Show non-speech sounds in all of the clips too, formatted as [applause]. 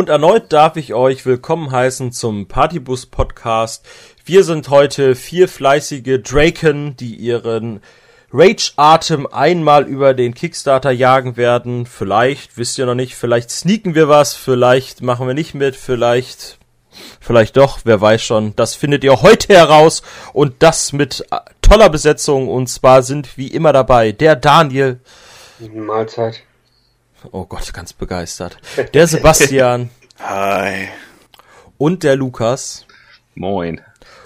Und erneut darf ich euch willkommen heißen zum Partybus Podcast. Wir sind heute vier fleißige Draken, die ihren Rage-Atem einmal über den Kickstarter jagen werden. Vielleicht, wisst ihr noch nicht, vielleicht sneaken wir was, vielleicht machen wir nicht mit, vielleicht, vielleicht doch, wer weiß schon. Das findet ihr heute heraus und das mit toller Besetzung und zwar sind wie immer dabei der Daniel. Mahlzeit. Oh Gott, ganz begeistert. Der [laughs] Sebastian. Hi. Und der Lukas. Moin.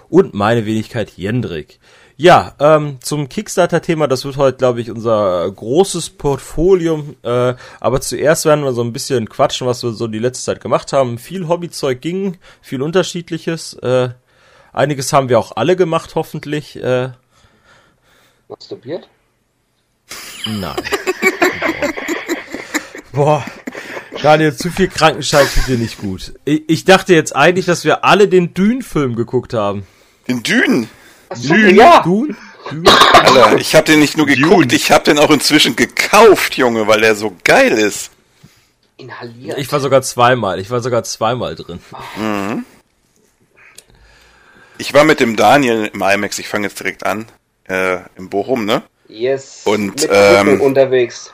Und meine Wenigkeit Jendrik. Ja, ähm, zum Kickstarter-Thema, das wird heute, glaube ich, unser großes Portfolio. Äh, aber zuerst werden wir so ein bisschen quatschen, was wir so die letzte Zeit gemacht haben. Viel Hobbyzeug ging, viel unterschiedliches. Äh, einiges haben wir auch alle gemacht, hoffentlich. Äh, Masturbiert? Nein. [laughs] Boah. Daniel, zu viel Krankenschein tut dir nicht gut. Ich, ich, dachte jetzt eigentlich, dass wir alle den Dune-Film geguckt haben. Den Dune? Dune? Ja. Dune? Alter, ich habe den nicht nur geguckt, Dune. ich habe den auch inzwischen gekauft, Junge, weil der so geil ist. Inhaliert. Ich war sogar zweimal, ich war sogar zweimal drin. Mhm. Ich war mit dem Daniel im IMAX, ich fange jetzt direkt an, äh, in Bochum, ne? Yes. Und mit ähm, unterwegs.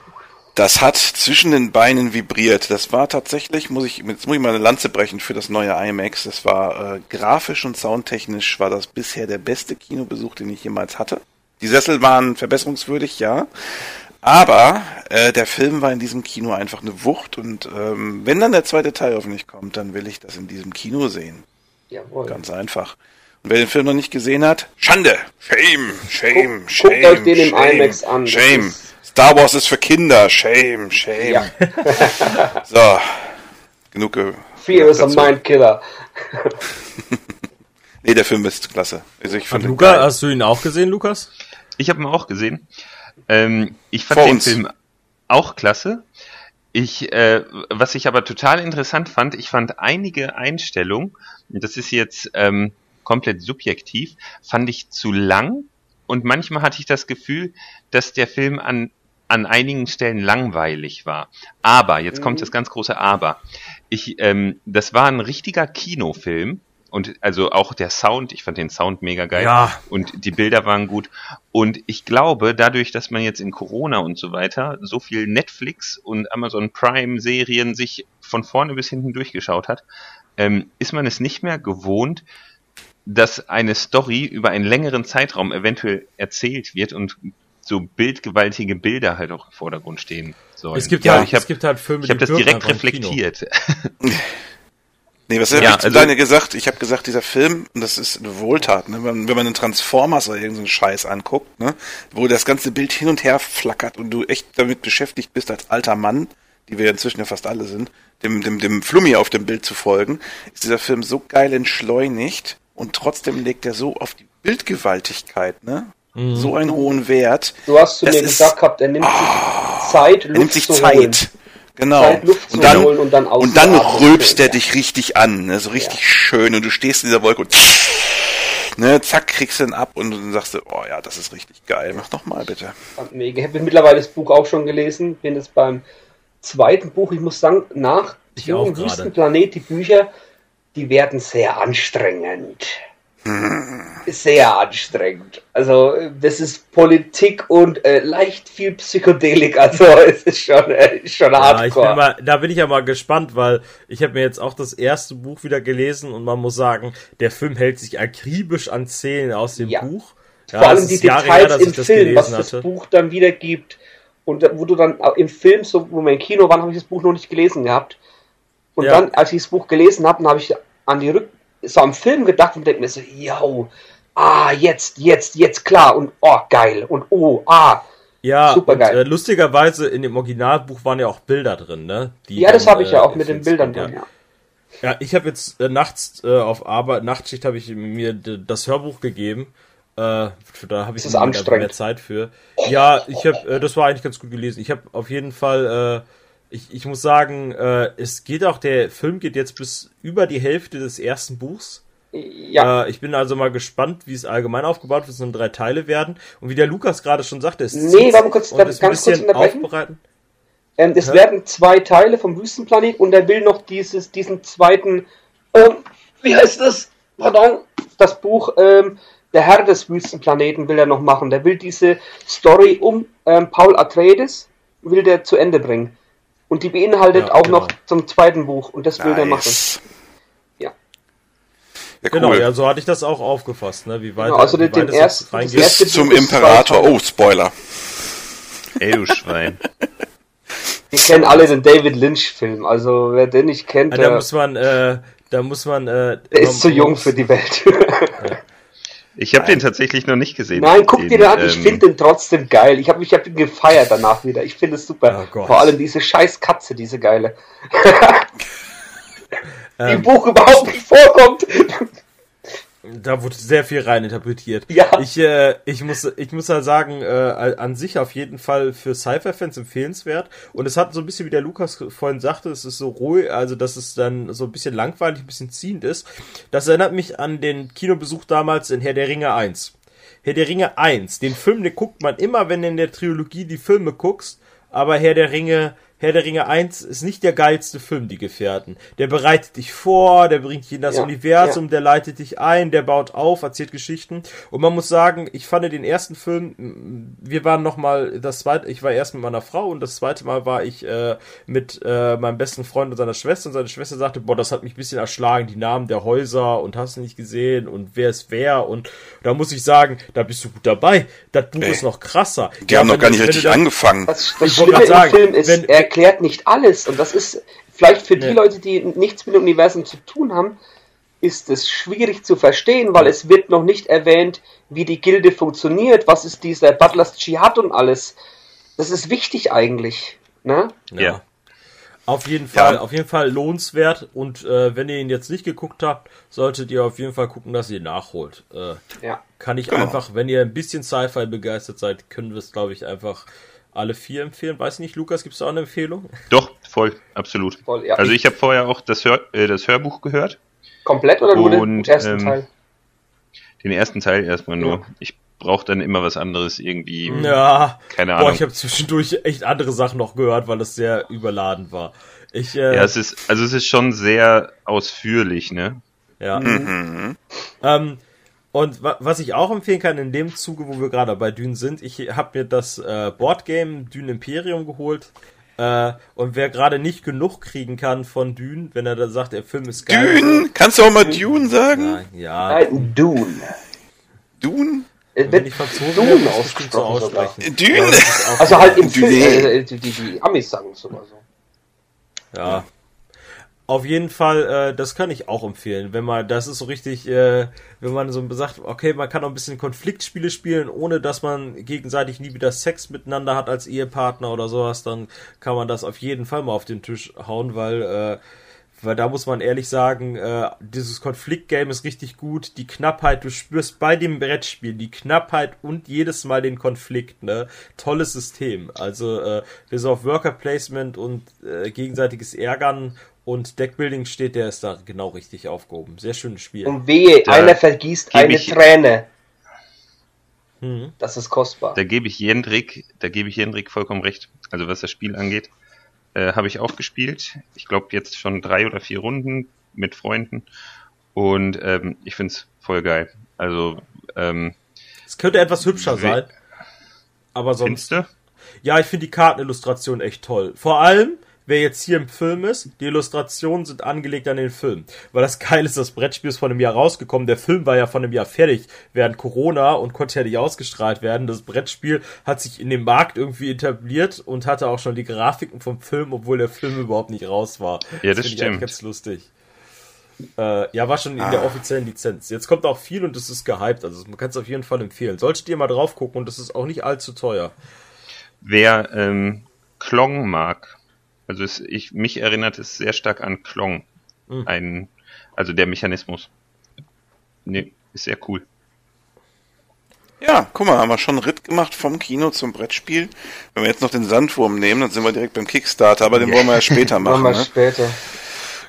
Das hat zwischen den Beinen vibriert. Das war tatsächlich, muss ich, jetzt muss ich mal eine Lanze brechen für das neue IMAX. Das war äh, grafisch und soundtechnisch war das bisher der beste Kinobesuch, den ich jemals hatte. Die Sessel waren verbesserungswürdig, ja. Aber äh, der Film war in diesem Kino einfach eine Wucht und ähm, wenn dann der zweite Teil hoffentlich kommt, dann will ich das in diesem Kino sehen. Jawohl. Ganz einfach. Und wer den Film noch nicht gesehen hat, Schande! Shame! Shame! Guck, shame! Guckt euch den shame, im IMAX an. Shame! Star Wars ist für Kinder. Shame, shame. Ja. [laughs] [laughs] so, genug. Fear is a mind killer. [laughs] nee, der Film ist klasse. Also ich fand Luca, geil. hast du ihn auch gesehen, Lukas? Ich habe ihn auch gesehen. Ähm, ich fand Vor den uns. Film auch klasse. Ich, äh, was ich aber total interessant fand, ich fand einige Einstellungen, das ist jetzt ähm, komplett subjektiv, fand ich zu lang und manchmal hatte ich das Gefühl, dass der Film an an einigen Stellen langweilig war. Aber, jetzt kommt mhm. das ganz große Aber. Ich, ähm, das war ein richtiger Kinofilm. Und also auch der Sound, ich fand den Sound mega geil. Ja. Und die Bilder waren gut. Und ich glaube, dadurch, dass man jetzt in Corona und so weiter so viel Netflix und Amazon Prime Serien sich von vorne bis hinten durchgeschaut hat, ähm, ist man es nicht mehr gewohnt, dass eine Story über einen längeren Zeitraum eventuell erzählt wird und so bildgewaltige Bilder halt auch im Vordergrund stehen sollen. Es gibt ja, halt, ich hab, es gibt halt Filme, ich habe das direkt reflektiert. [laughs] nee, was habe ja, ich also, deine gesagt? Ich habe gesagt, dieser Film, und das ist eine Wohltat, ne? wenn, wenn man einen Transformers oder irgendeinen Scheiß anguckt, ne? wo das ganze Bild hin und her flackert und du echt damit beschäftigt bist als alter Mann, die wir inzwischen ja fast alle sind, dem, dem, dem Flummi auf dem Bild zu folgen, ist dieser Film so geil entschleunigt und trotzdem legt er so auf die Bildgewaltigkeit, ne? Mhm. So einen hohen Wert. Du hast zu mir gesagt gehabt, er nimmt sich oh, Zeit, Luft er nimmt sich zu Zeit. Holen. Genau. Zeit, Luft und, dann, und dann, und dann rülpst er dich richtig an, ne? so richtig ja. schön und du stehst in dieser Wolke und ne, zack, kriegst du ihn ab und dann sagst du, oh ja, das ist richtig geil. Mach noch mal bitte. Mega. Ich habe mittlerweile das Buch auch schon gelesen, bin jetzt beim zweiten Buch. Ich muss sagen, nach Dune Wüstenplanet, die Bücher, die werden sehr anstrengend sehr anstrengend. Also das ist Politik und äh, leicht viel Psychedelik. Also [laughs] es ist schon, äh, schon ja, hardcore. Bin mal, da bin ich ja mal gespannt, weil ich habe mir jetzt auch das erste Buch wieder gelesen und man muss sagen, der Film hält sich akribisch an Szenen aus dem ja. Buch. Ja, Vor allem die Details her, im Film, was das hatte. Buch dann wiedergibt. Und wo du dann im Film, so wo wir im Kino waren, habe ich das Buch noch nicht gelesen gehabt. Und ja. dann, als ich das Buch gelesen habe, habe ich an die Rück so am Film gedacht und denke mir so, yo, ah, jetzt, jetzt, jetzt klar und oh, geil und oh, ah. Ja, super geil. Äh, lustigerweise in dem Originalbuch waren ja auch Bilder drin, ne? ja, das habe ich ja auch äh, mit den Bildern drin, ja. Ja, ich habe jetzt äh, nachts äh, auf Arbeit, Nachtschicht habe ich mir das Hörbuch gegeben. Äh, da habe ich mehr, mehr Zeit für. Ja, ich habe, äh, das war eigentlich ganz gut gelesen. Ich habe auf jeden Fall äh, ich, ich muss sagen, äh, es geht auch, der Film geht jetzt bis über die Hälfte des ersten Buchs. Ja. Äh, ich bin also mal gespannt, wie es allgemein aufgebaut wird, es nur drei Teile werden. Und wie der Lukas gerade schon sagte, es Nee, warte kurz, da, ganz kurz unterbrechen. Aufbereiten. Ähm, es ja. werden zwei Teile vom Wüstenplanet und er will noch dieses, diesen zweiten, ähm, wie heißt das? Pardon, das Buch ähm, Der Herr des Wüstenplaneten will er noch machen. Der will diese Story um ähm, Paul Atreides will der zu Ende bringen. Und die beinhaltet ja, auch genau. noch zum zweiten Buch und das nice. will der machen. Ja. ja cool. Genau, ja, so hatte ich das auch aufgefasst, ne? Wie weit, genau, also wie den ersten, Bis zum Imperator. Oh, Spoiler. Ey, du Schwein. [laughs] Wir kennen alle den David Lynch-Film, also wer den nicht kennt, der. Da muss man, äh, da muss man. Äh, der ist zu jung für die Welt. [laughs] Ich habe den tatsächlich noch nicht gesehen. Nein, guck den, dir den an, ich ähm, finde den trotzdem geil. Ich habe ich hab ihn gefeiert danach wieder. Ich finde es super. Oh Vor allem diese scheiß Katze, diese geile. [laughs] die im ähm, Buch überhaupt nicht vorkommt. Da wurde sehr viel rein interpretiert. Ja. Ich, äh, ich, muss, ich muss halt sagen, äh, an sich auf jeden Fall für Sci-Fi-Fans empfehlenswert. Und es hat so ein bisschen, wie der Lukas vorhin sagte, es ist so ruhig, also dass es dann so ein bisschen langweilig, ein bisschen ziehend ist. Das erinnert mich an den Kinobesuch damals in Herr der Ringe 1. Herr der Ringe 1, den Film, den guckt man immer, wenn du in der Trilogie die Filme guckst, aber Herr der Ringe Herr der Ringe 1 ist nicht der geilste Film, die Gefährten. Der bereitet dich vor, der bringt dich in das ja, Universum, ja. der leitet dich ein, der baut auf, erzählt Geschichten. Und man muss sagen, ich fand den ersten Film, wir waren noch mal das zweite, ich war erst mit meiner Frau und das zweite Mal war ich äh, mit äh, meinem besten Freund und seiner Schwester und seine Schwester sagte, boah, das hat mich ein bisschen erschlagen, die Namen der Häuser und hast du nicht gesehen und wer ist wer und da muss ich sagen, da bist du gut dabei. Das Buch Ey, ist noch krasser. Die ja, haben noch gar nicht richtig angefangen. Was, was ich wollte sagen, Film ist, wenn, erklärt nicht alles. Und das ist vielleicht für die ja. Leute, die nichts mit dem Universum zu tun haben, ist es schwierig zu verstehen, weil es wird noch nicht erwähnt, wie die Gilde funktioniert, was ist dieser Butlers Dschihad und alles. Das ist wichtig eigentlich. Ne? Ja. Auf jeden Fall, ja. auf jeden Fall lohnenswert. Und äh, wenn ihr ihn jetzt nicht geguckt habt, solltet ihr auf jeden Fall gucken, dass ihr ihn nachholt. Äh, ja. Kann ich genau. einfach, wenn ihr ein bisschen Sci-Fi begeistert seid, können wir es, glaube ich, einfach alle vier empfehlen. Weiß nicht, Lukas, gibt es da auch eine Empfehlung? Doch, voll, absolut. Voll, ja. Also ich habe vorher auch das, Hör, äh, das Hörbuch gehört. Komplett oder nur den ersten ähm, Teil? Den ersten Teil erstmal nur. Ja. Ich brauche dann immer was anderes irgendwie. Ja. Keine Ahnung. Boah, ich habe zwischendurch echt andere Sachen noch gehört, weil das sehr überladen war. Ich, äh, ja, es ist, also es ist schon sehr ausführlich, ne? Ja. Mhm. Ähm, und was ich auch empfehlen kann, in dem Zuge, wo wir gerade bei Dune sind, ich habe mir das äh, Boardgame Dune Imperium geholt. Äh, und wer gerade nicht genug kriegen kann von Dune, wenn er da sagt, der Film ist geil. Dune? Kannst du auch mal Dune sagen? Nein, ja. Nein, Dune. Dune? Wenn ich Franzosen Dune ausgesprochen so aussprechen. Dune? Also halt im Film, äh, die, die, die Amis sagen es immer so. Ja. Auf jeden Fall, äh, das kann ich auch empfehlen, wenn man, das ist so richtig, äh, wenn man so sagt, okay, man kann auch ein bisschen Konfliktspiele spielen, ohne dass man gegenseitig nie wieder Sex miteinander hat als Ehepartner oder sowas, dann kann man das auf jeden Fall mal auf den Tisch hauen, weil, äh, weil da muss man ehrlich sagen, äh, dieses Konfliktgame ist richtig gut. Die Knappheit, du spürst bei dem Brettspiel die Knappheit und jedes Mal den Konflikt, ne? Tolles System. Also, äh, wer so auf Worker Placement und äh, gegenseitiges Ärgern und Deckbuilding steht, der ist da genau richtig aufgehoben. Sehr schönes Spiel. Und wehe, da einer vergießt eine Träne. Hm. Das ist kostbar. Da gebe ich Jendrik, da gebe ich Jendrik vollkommen recht. Also was das Spiel angeht, äh, habe ich auch gespielt. Ich glaube jetzt schon drei oder vier Runden mit Freunden und ähm, ich finde es voll geil. Also ähm, es könnte etwas hübscher sein, aber sonst. Findste? Ja, ich finde die Kartenillustration echt toll. Vor allem wer jetzt hier im Film ist. Die Illustrationen sind angelegt an den Film. Weil das geil ist, das Brettspiel ist vor einem Jahr rausgekommen. Der Film war ja vor einem Jahr fertig während Corona und konnte ja nicht ausgestrahlt werden. Das Brettspiel hat sich in dem Markt irgendwie etabliert und hatte auch schon die Grafiken vom Film, obwohl der Film überhaupt nicht raus war. Ja, das, das stimmt. Ich ganz lustig. Äh, ja, war schon in ah. der offiziellen Lizenz. Jetzt kommt auch viel und es ist gehypt. Also man kann es auf jeden Fall empfehlen. Solltet ihr mal drauf gucken und es ist auch nicht allzu teuer. Wer ähm, Klong mag, also es, ich, mich erinnert es sehr stark an Klong. Mhm. Ein, also der Mechanismus. Nee, ist sehr cool. Ja, guck mal, haben wir schon einen Ritt gemacht vom Kino zum Brettspiel. Wenn wir jetzt noch den Sandwurm nehmen, dann sind wir direkt beim Kickstarter, aber den wollen wir ja später [laughs] machen. Wollen wir ne? später.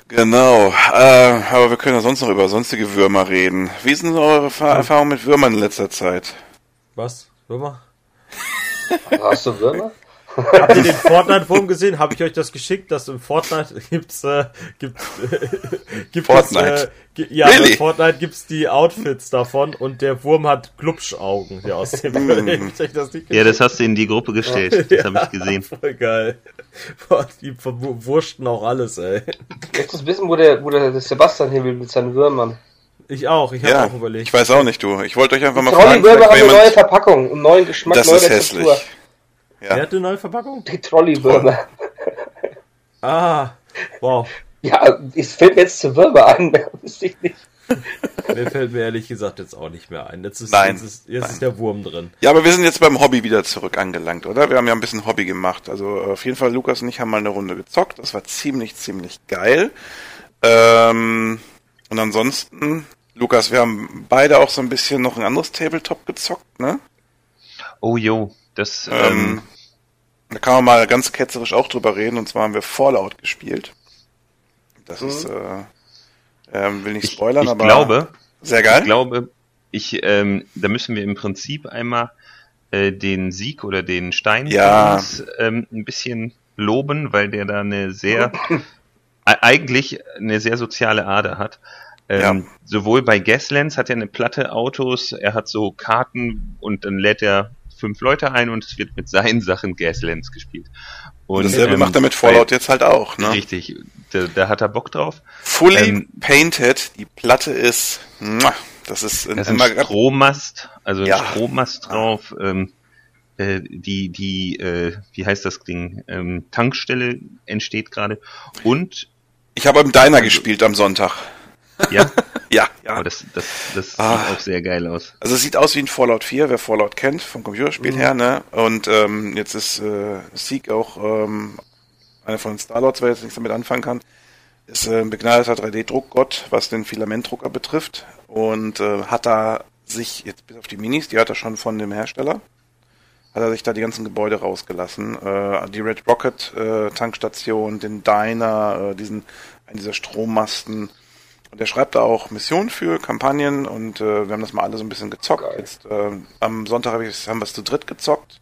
Genau, äh, aber wir können ja sonst noch über sonstige Würmer reden. Wie sind eure Erfahrungen mit Würmern in letzter Zeit? Was? Würmer? [laughs] Hast du Würmer? Habt ihr den [laughs] Fortnite-Wurm gesehen? Habe ich euch das geschickt, dass im Fortnite [laughs] gibt's, äh, gibt, äh, gibt Fortnite. Es, äh, ja, really? Fortnite gibt's die Outfits davon und der Wurm hat Glubschaugen, der aus dem mm. [laughs] das Ja, das hast du in die Gruppe gestellt. Das ja, habe ich gesehen. Voll geil. Boah, die verwurschten auch alles, ey. Ich möchte wissen, wo der, wo der Sebastian hin will mit seinen Würmern. Ich auch, ich habe ja, auch überlegt. Ich weiß auch nicht, du. Ich wollte euch einfach mal fragen. Trolley-Würmer haben eine neue Verpackung, einen neuen Geschmack, das neue ist hässlich. Ja. Wer hat eine neue Verpackung? Die Trolley-Würmer. [laughs] ah, wow. Ja, es fällt mir jetzt zu Würmer an, wüsste ich nicht. Mir fällt mir ehrlich gesagt jetzt auch nicht mehr ein. Jetzt ist, Nein. Jetzt, ist, jetzt ist der Wurm drin. Ja, aber wir sind jetzt beim Hobby wieder zurück angelangt, oder? Wir haben ja ein bisschen Hobby gemacht. Also auf jeden Fall, Lukas und ich haben mal eine Runde gezockt. Das war ziemlich, ziemlich geil. Ähm, und ansonsten, Lukas, wir haben beide auch so ein bisschen noch ein anderes Tabletop gezockt, ne? Oh jo, das ähm, ähm da kann man mal ganz ketzerisch auch drüber reden, und zwar haben wir Fallout gespielt. Das mhm. ist, äh, ähm, will nicht spoilern, ich, ich aber glaube, sehr geil. Ich glaube, ich, ähm, da müssen wir im Prinzip einmal äh, den Sieg oder den Stein ja. uns, ähm, ein bisschen loben, weil der da eine sehr, [laughs] eigentlich eine sehr soziale Ader hat. Ähm, ja. Sowohl bei Gaslands hat er eine Platte Autos, er hat so Karten und dann lädt er fünf Leute ein und es wird mit seinen Sachen Gaslands gespielt. Und dasselbe ähm, macht er mit Fallout jetzt halt auch, ne? Richtig, da, da hat er Bock drauf. Fully ähm, painted, die Platte ist, das ist, da ist ein Strommast, also ja. ein Strommast drauf, ähm, äh, die, die, äh, wie heißt das Ding, ähm, Tankstelle entsteht gerade und ich habe im Diner also, gespielt am Sonntag. Ja? [laughs] ja, ja. Aber das, das, das ah. sieht auch sehr geil aus. Also es sieht aus wie ein Fallout 4, wer Fallout kennt, vom Computerspiel mhm. her, ne? Und ähm, jetzt ist äh, Seek auch ähm, einer von den Starlords, wer jetzt nichts damit anfangen kann, ist äh, ein begnadeter 3D-Druckgott, was den Filamentdrucker betrifft. Und äh, hat da sich, jetzt bis auf die Minis, die hat er schon von dem Hersteller, hat er sich da die ganzen Gebäude rausgelassen. Äh, die Red Rocket äh, Tankstation, den Diner, äh, diesen, einen dieser Strommasten, und er schreibt da auch Missionen für, Kampagnen und äh, wir haben das mal alle so ein bisschen gezockt. Geil. Jetzt äh, am Sonntag hab ich, haben wir es zu dritt gezockt.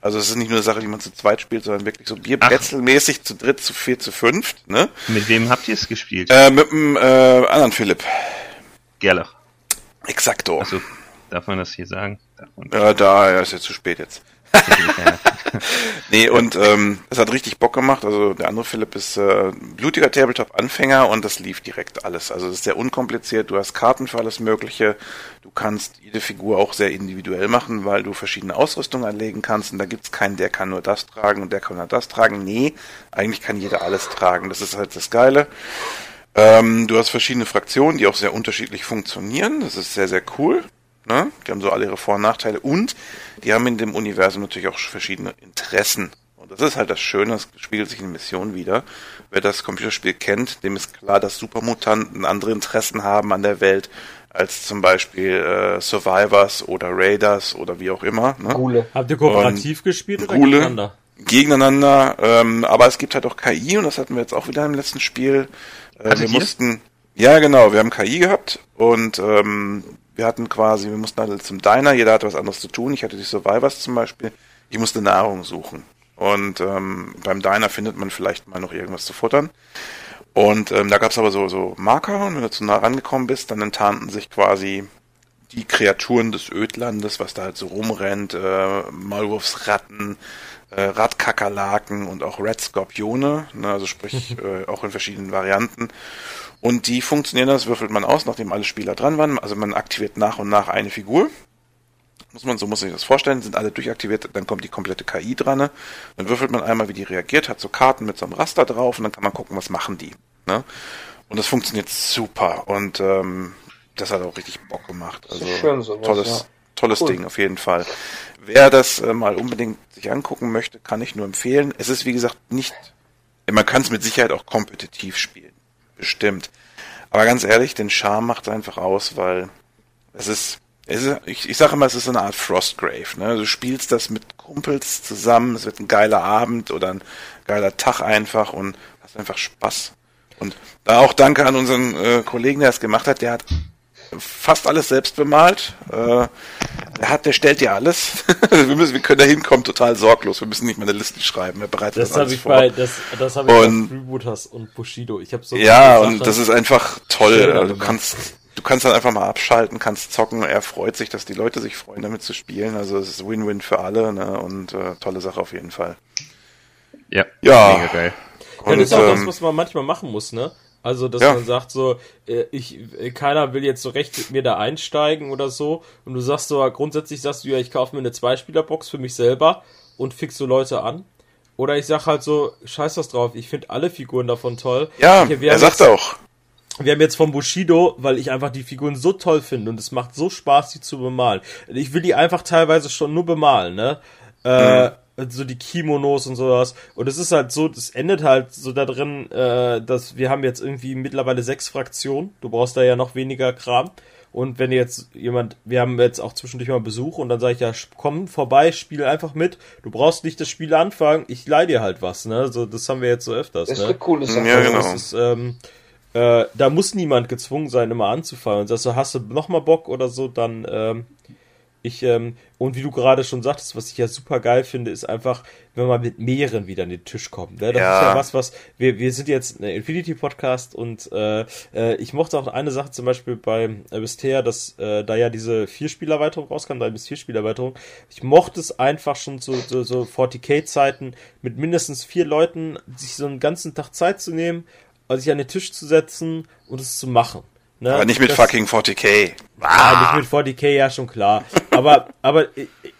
Also es ist nicht nur eine Sache, die man zu zweit spielt, sondern wirklich so Bierbretzelmäßig zu dritt, zu vier, zu fünft. Ne? Mit wem habt ihr es gespielt? Äh, mit dem äh, anderen Philipp. Gerlach. Exakto. Also darf man das hier sagen? Ja, da, ja, ist ja zu spät jetzt. [laughs] nee, und ähm, es hat richtig Bock gemacht. Also der andere Philipp ist äh, blutiger Tabletop-Anfänger und das lief direkt alles. Also es ist sehr unkompliziert. Du hast Karten für alles Mögliche. Du kannst jede Figur auch sehr individuell machen, weil du verschiedene Ausrüstungen anlegen kannst. Und da gibt's keinen, der kann nur das tragen und der kann nur das tragen. Nee, eigentlich kann jeder alles tragen. Das ist halt das Geile. Ähm, du hast verschiedene Fraktionen, die auch sehr unterschiedlich funktionieren. Das ist sehr, sehr cool. Ne? Die haben so alle ihre Vor- und Nachteile und die haben in dem Universum natürlich auch verschiedene Interessen. Und das ist halt das Schöne, das spiegelt sich in Missionen wieder. Wer das Computerspiel kennt, dem ist klar, dass Supermutanten andere Interessen haben an der Welt als zum Beispiel äh, Survivors oder Raiders oder wie auch immer. Ne? Gule. Habt ihr kooperativ und gespielt oder Gule, gegeneinander? Gegeneinander, ähm, aber es gibt halt auch KI und das hatten wir jetzt auch wieder im letzten Spiel. Äh, wir mussten, ja genau, wir haben KI gehabt und ähm, wir hatten quasi, wir mussten alle zum Diner, jeder hatte was anderes zu tun. Ich hatte die Survivors zum Beispiel. Ich musste Nahrung suchen. Und ähm, beim Diner findet man vielleicht mal noch irgendwas zu futtern. Und ähm, da gab es aber so, so Marker und wenn du zu nah rangekommen bist, dann enttarnten sich quasi die Kreaturen des Ödlandes, was da halt so rumrennt, äh, Maulwurfsratten, äh, Radkakerlaken und auch Red Skorpione, ne, also sprich [laughs] äh, auch in verschiedenen Varianten. Und die funktionieren, das würfelt man aus, nachdem alle Spieler dran waren. Also man aktiviert nach und nach eine Figur. Muss man, so muss man sich das vorstellen, sind alle durchaktiviert, dann kommt die komplette KI dran. Ne? Dann würfelt man einmal, wie die reagiert, hat so Karten mit so einem Raster drauf und dann kann man gucken, was machen die. Ne? Und das funktioniert super und ähm, das hat auch richtig Bock gemacht. Also schön sowas, tolles, ja. tolles cool. Ding auf jeden Fall. Wer das äh, mal unbedingt sich angucken möchte, kann ich nur empfehlen. Es ist wie gesagt nicht, man kann es mit Sicherheit auch kompetitiv spielen bestimmt. Aber ganz ehrlich, den Charme macht einfach aus, weil es ist, es ist ich, ich sage immer, es ist so eine Art Frostgrave. Ne? Du spielst das mit Kumpels zusammen, es wird ein geiler Abend oder ein geiler Tag einfach und hast einfach Spaß. Und da auch danke an unseren äh, Kollegen, der es gemacht hat, der hat fast alles selbst bemalt. Äh, der hat, der stellt dir alles. [laughs] wir, müssen, wir können da hinkommen total sorglos. Wir müssen nicht mal eine Liste schreiben. Er bereitet das, das alles ich vor. Bei, das das habe ich und, bei Freebooters und Bushido. Ich habe so ja, und das ist einfach toll. Also, du kannst du kannst dann einfach mal abschalten, kannst zocken. Er freut sich, dass die Leute sich freuen, damit zu spielen. Also es ist Win-Win für alle ne? und äh, tolle Sache auf jeden Fall. Ja, ja. mega geil. Und, ja, das ist auch ähm, das, was man manchmal machen muss, ne? Also, dass ja. man sagt so, äh, ich, äh, keiner will jetzt so recht mit mir da einsteigen oder so. Und du sagst so, grundsätzlich sagst du ja, ich kaufe mir eine Zweispielerbox für mich selber und fix so Leute an. Oder ich sag halt so, scheiß was drauf, ich finde alle Figuren davon toll. Ja, er sagt jetzt, auch. Wir haben jetzt von Bushido, weil ich einfach die Figuren so toll finde und es macht so Spaß, die zu bemalen. Ich will die einfach teilweise schon nur bemalen, ne? Äh, mhm so die Kimonos und sowas. Und es ist halt so, das endet halt so da drin, äh, dass wir haben jetzt irgendwie mittlerweile sechs Fraktionen. Du brauchst da ja noch weniger Kram. Und wenn jetzt jemand, wir haben jetzt auch zwischendurch mal Besuch und dann sage ich ja, komm vorbei, spiel einfach mit. Du brauchst nicht das Spiel anfangen, ich leih dir halt was, ne? So, das haben wir jetzt so öfters. Das ist ne? eine coole Sache. Ja, genau. Ist, ähm, äh, da muss niemand gezwungen sein, immer anzufangen. Und sagst du, hast du noch mal Bock oder so, dann ähm, ich, ähm, und wie du gerade schon sagtest, was ich ja super geil finde, ist einfach, wenn man mit mehreren wieder an den Tisch kommt. Ne? Das ja. ist ja was, was, wir, wir sind jetzt ein Infinity-Podcast und äh, äh, ich mochte auch eine Sache zum Beispiel bei bisher, dass äh, da ja diese Vierspielerweiterung rauskam, drei bis Vierspielerweiterung. Ich mochte es einfach schon so, so, so 40k-Zeiten mit mindestens vier Leuten, sich so einen ganzen Tag Zeit zu nehmen, sich an den Tisch zu setzen und es zu machen. Ne? Aber nicht mit das, fucking 40k. Ah. Ja, nicht mit 40k, ja schon klar. Aber, aber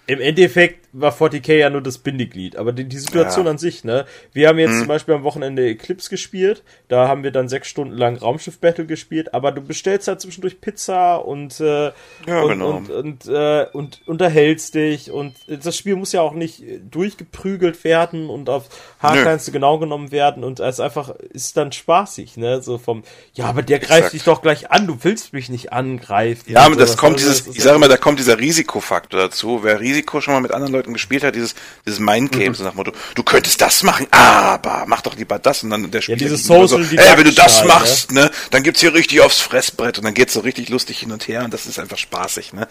im Endeffekt war 40k ja nur das Bindeglied, aber die, die Situation ja. an sich, ne? Wir haben jetzt hm. zum Beispiel am Wochenende Eclipse gespielt, da haben wir dann sechs Stunden lang Raumschiff-Battle gespielt, aber du bestellst halt zwischendurch Pizza und, äh, ja, und, genau. und, und, äh, und unterhältst dich und das Spiel muss ja auch nicht durchgeprügelt werden und auf Haarkleinste genau genommen werden und es einfach ist dann spaßig, ne? So vom, ja, aber der greift Exakt. dich doch gleich an, du willst mich nicht angreifen. Ja, aber das kommt also, dieses, ich sage immer, da kommt dieser Risikofaktor dazu. Wer Risiko schon mal mit anderen Leuten Leuten gespielt hat, dieses, dieses Mindgame, mhm. so nach Motto, du könntest das machen, aber mach doch lieber das und dann der Spieler. Ja, dieses Social so, ey, wenn du das machst, ne, dann gibt's hier richtig aufs Fressbrett und dann geht's so richtig lustig hin und her und das ist einfach spaßig, ne.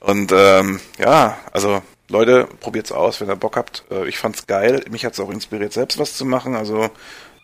Und ähm, ja, also Leute, probiert's aus, wenn ihr Bock habt. Äh, ich fand's geil. Mich hat's auch inspiriert, selbst was zu machen. Also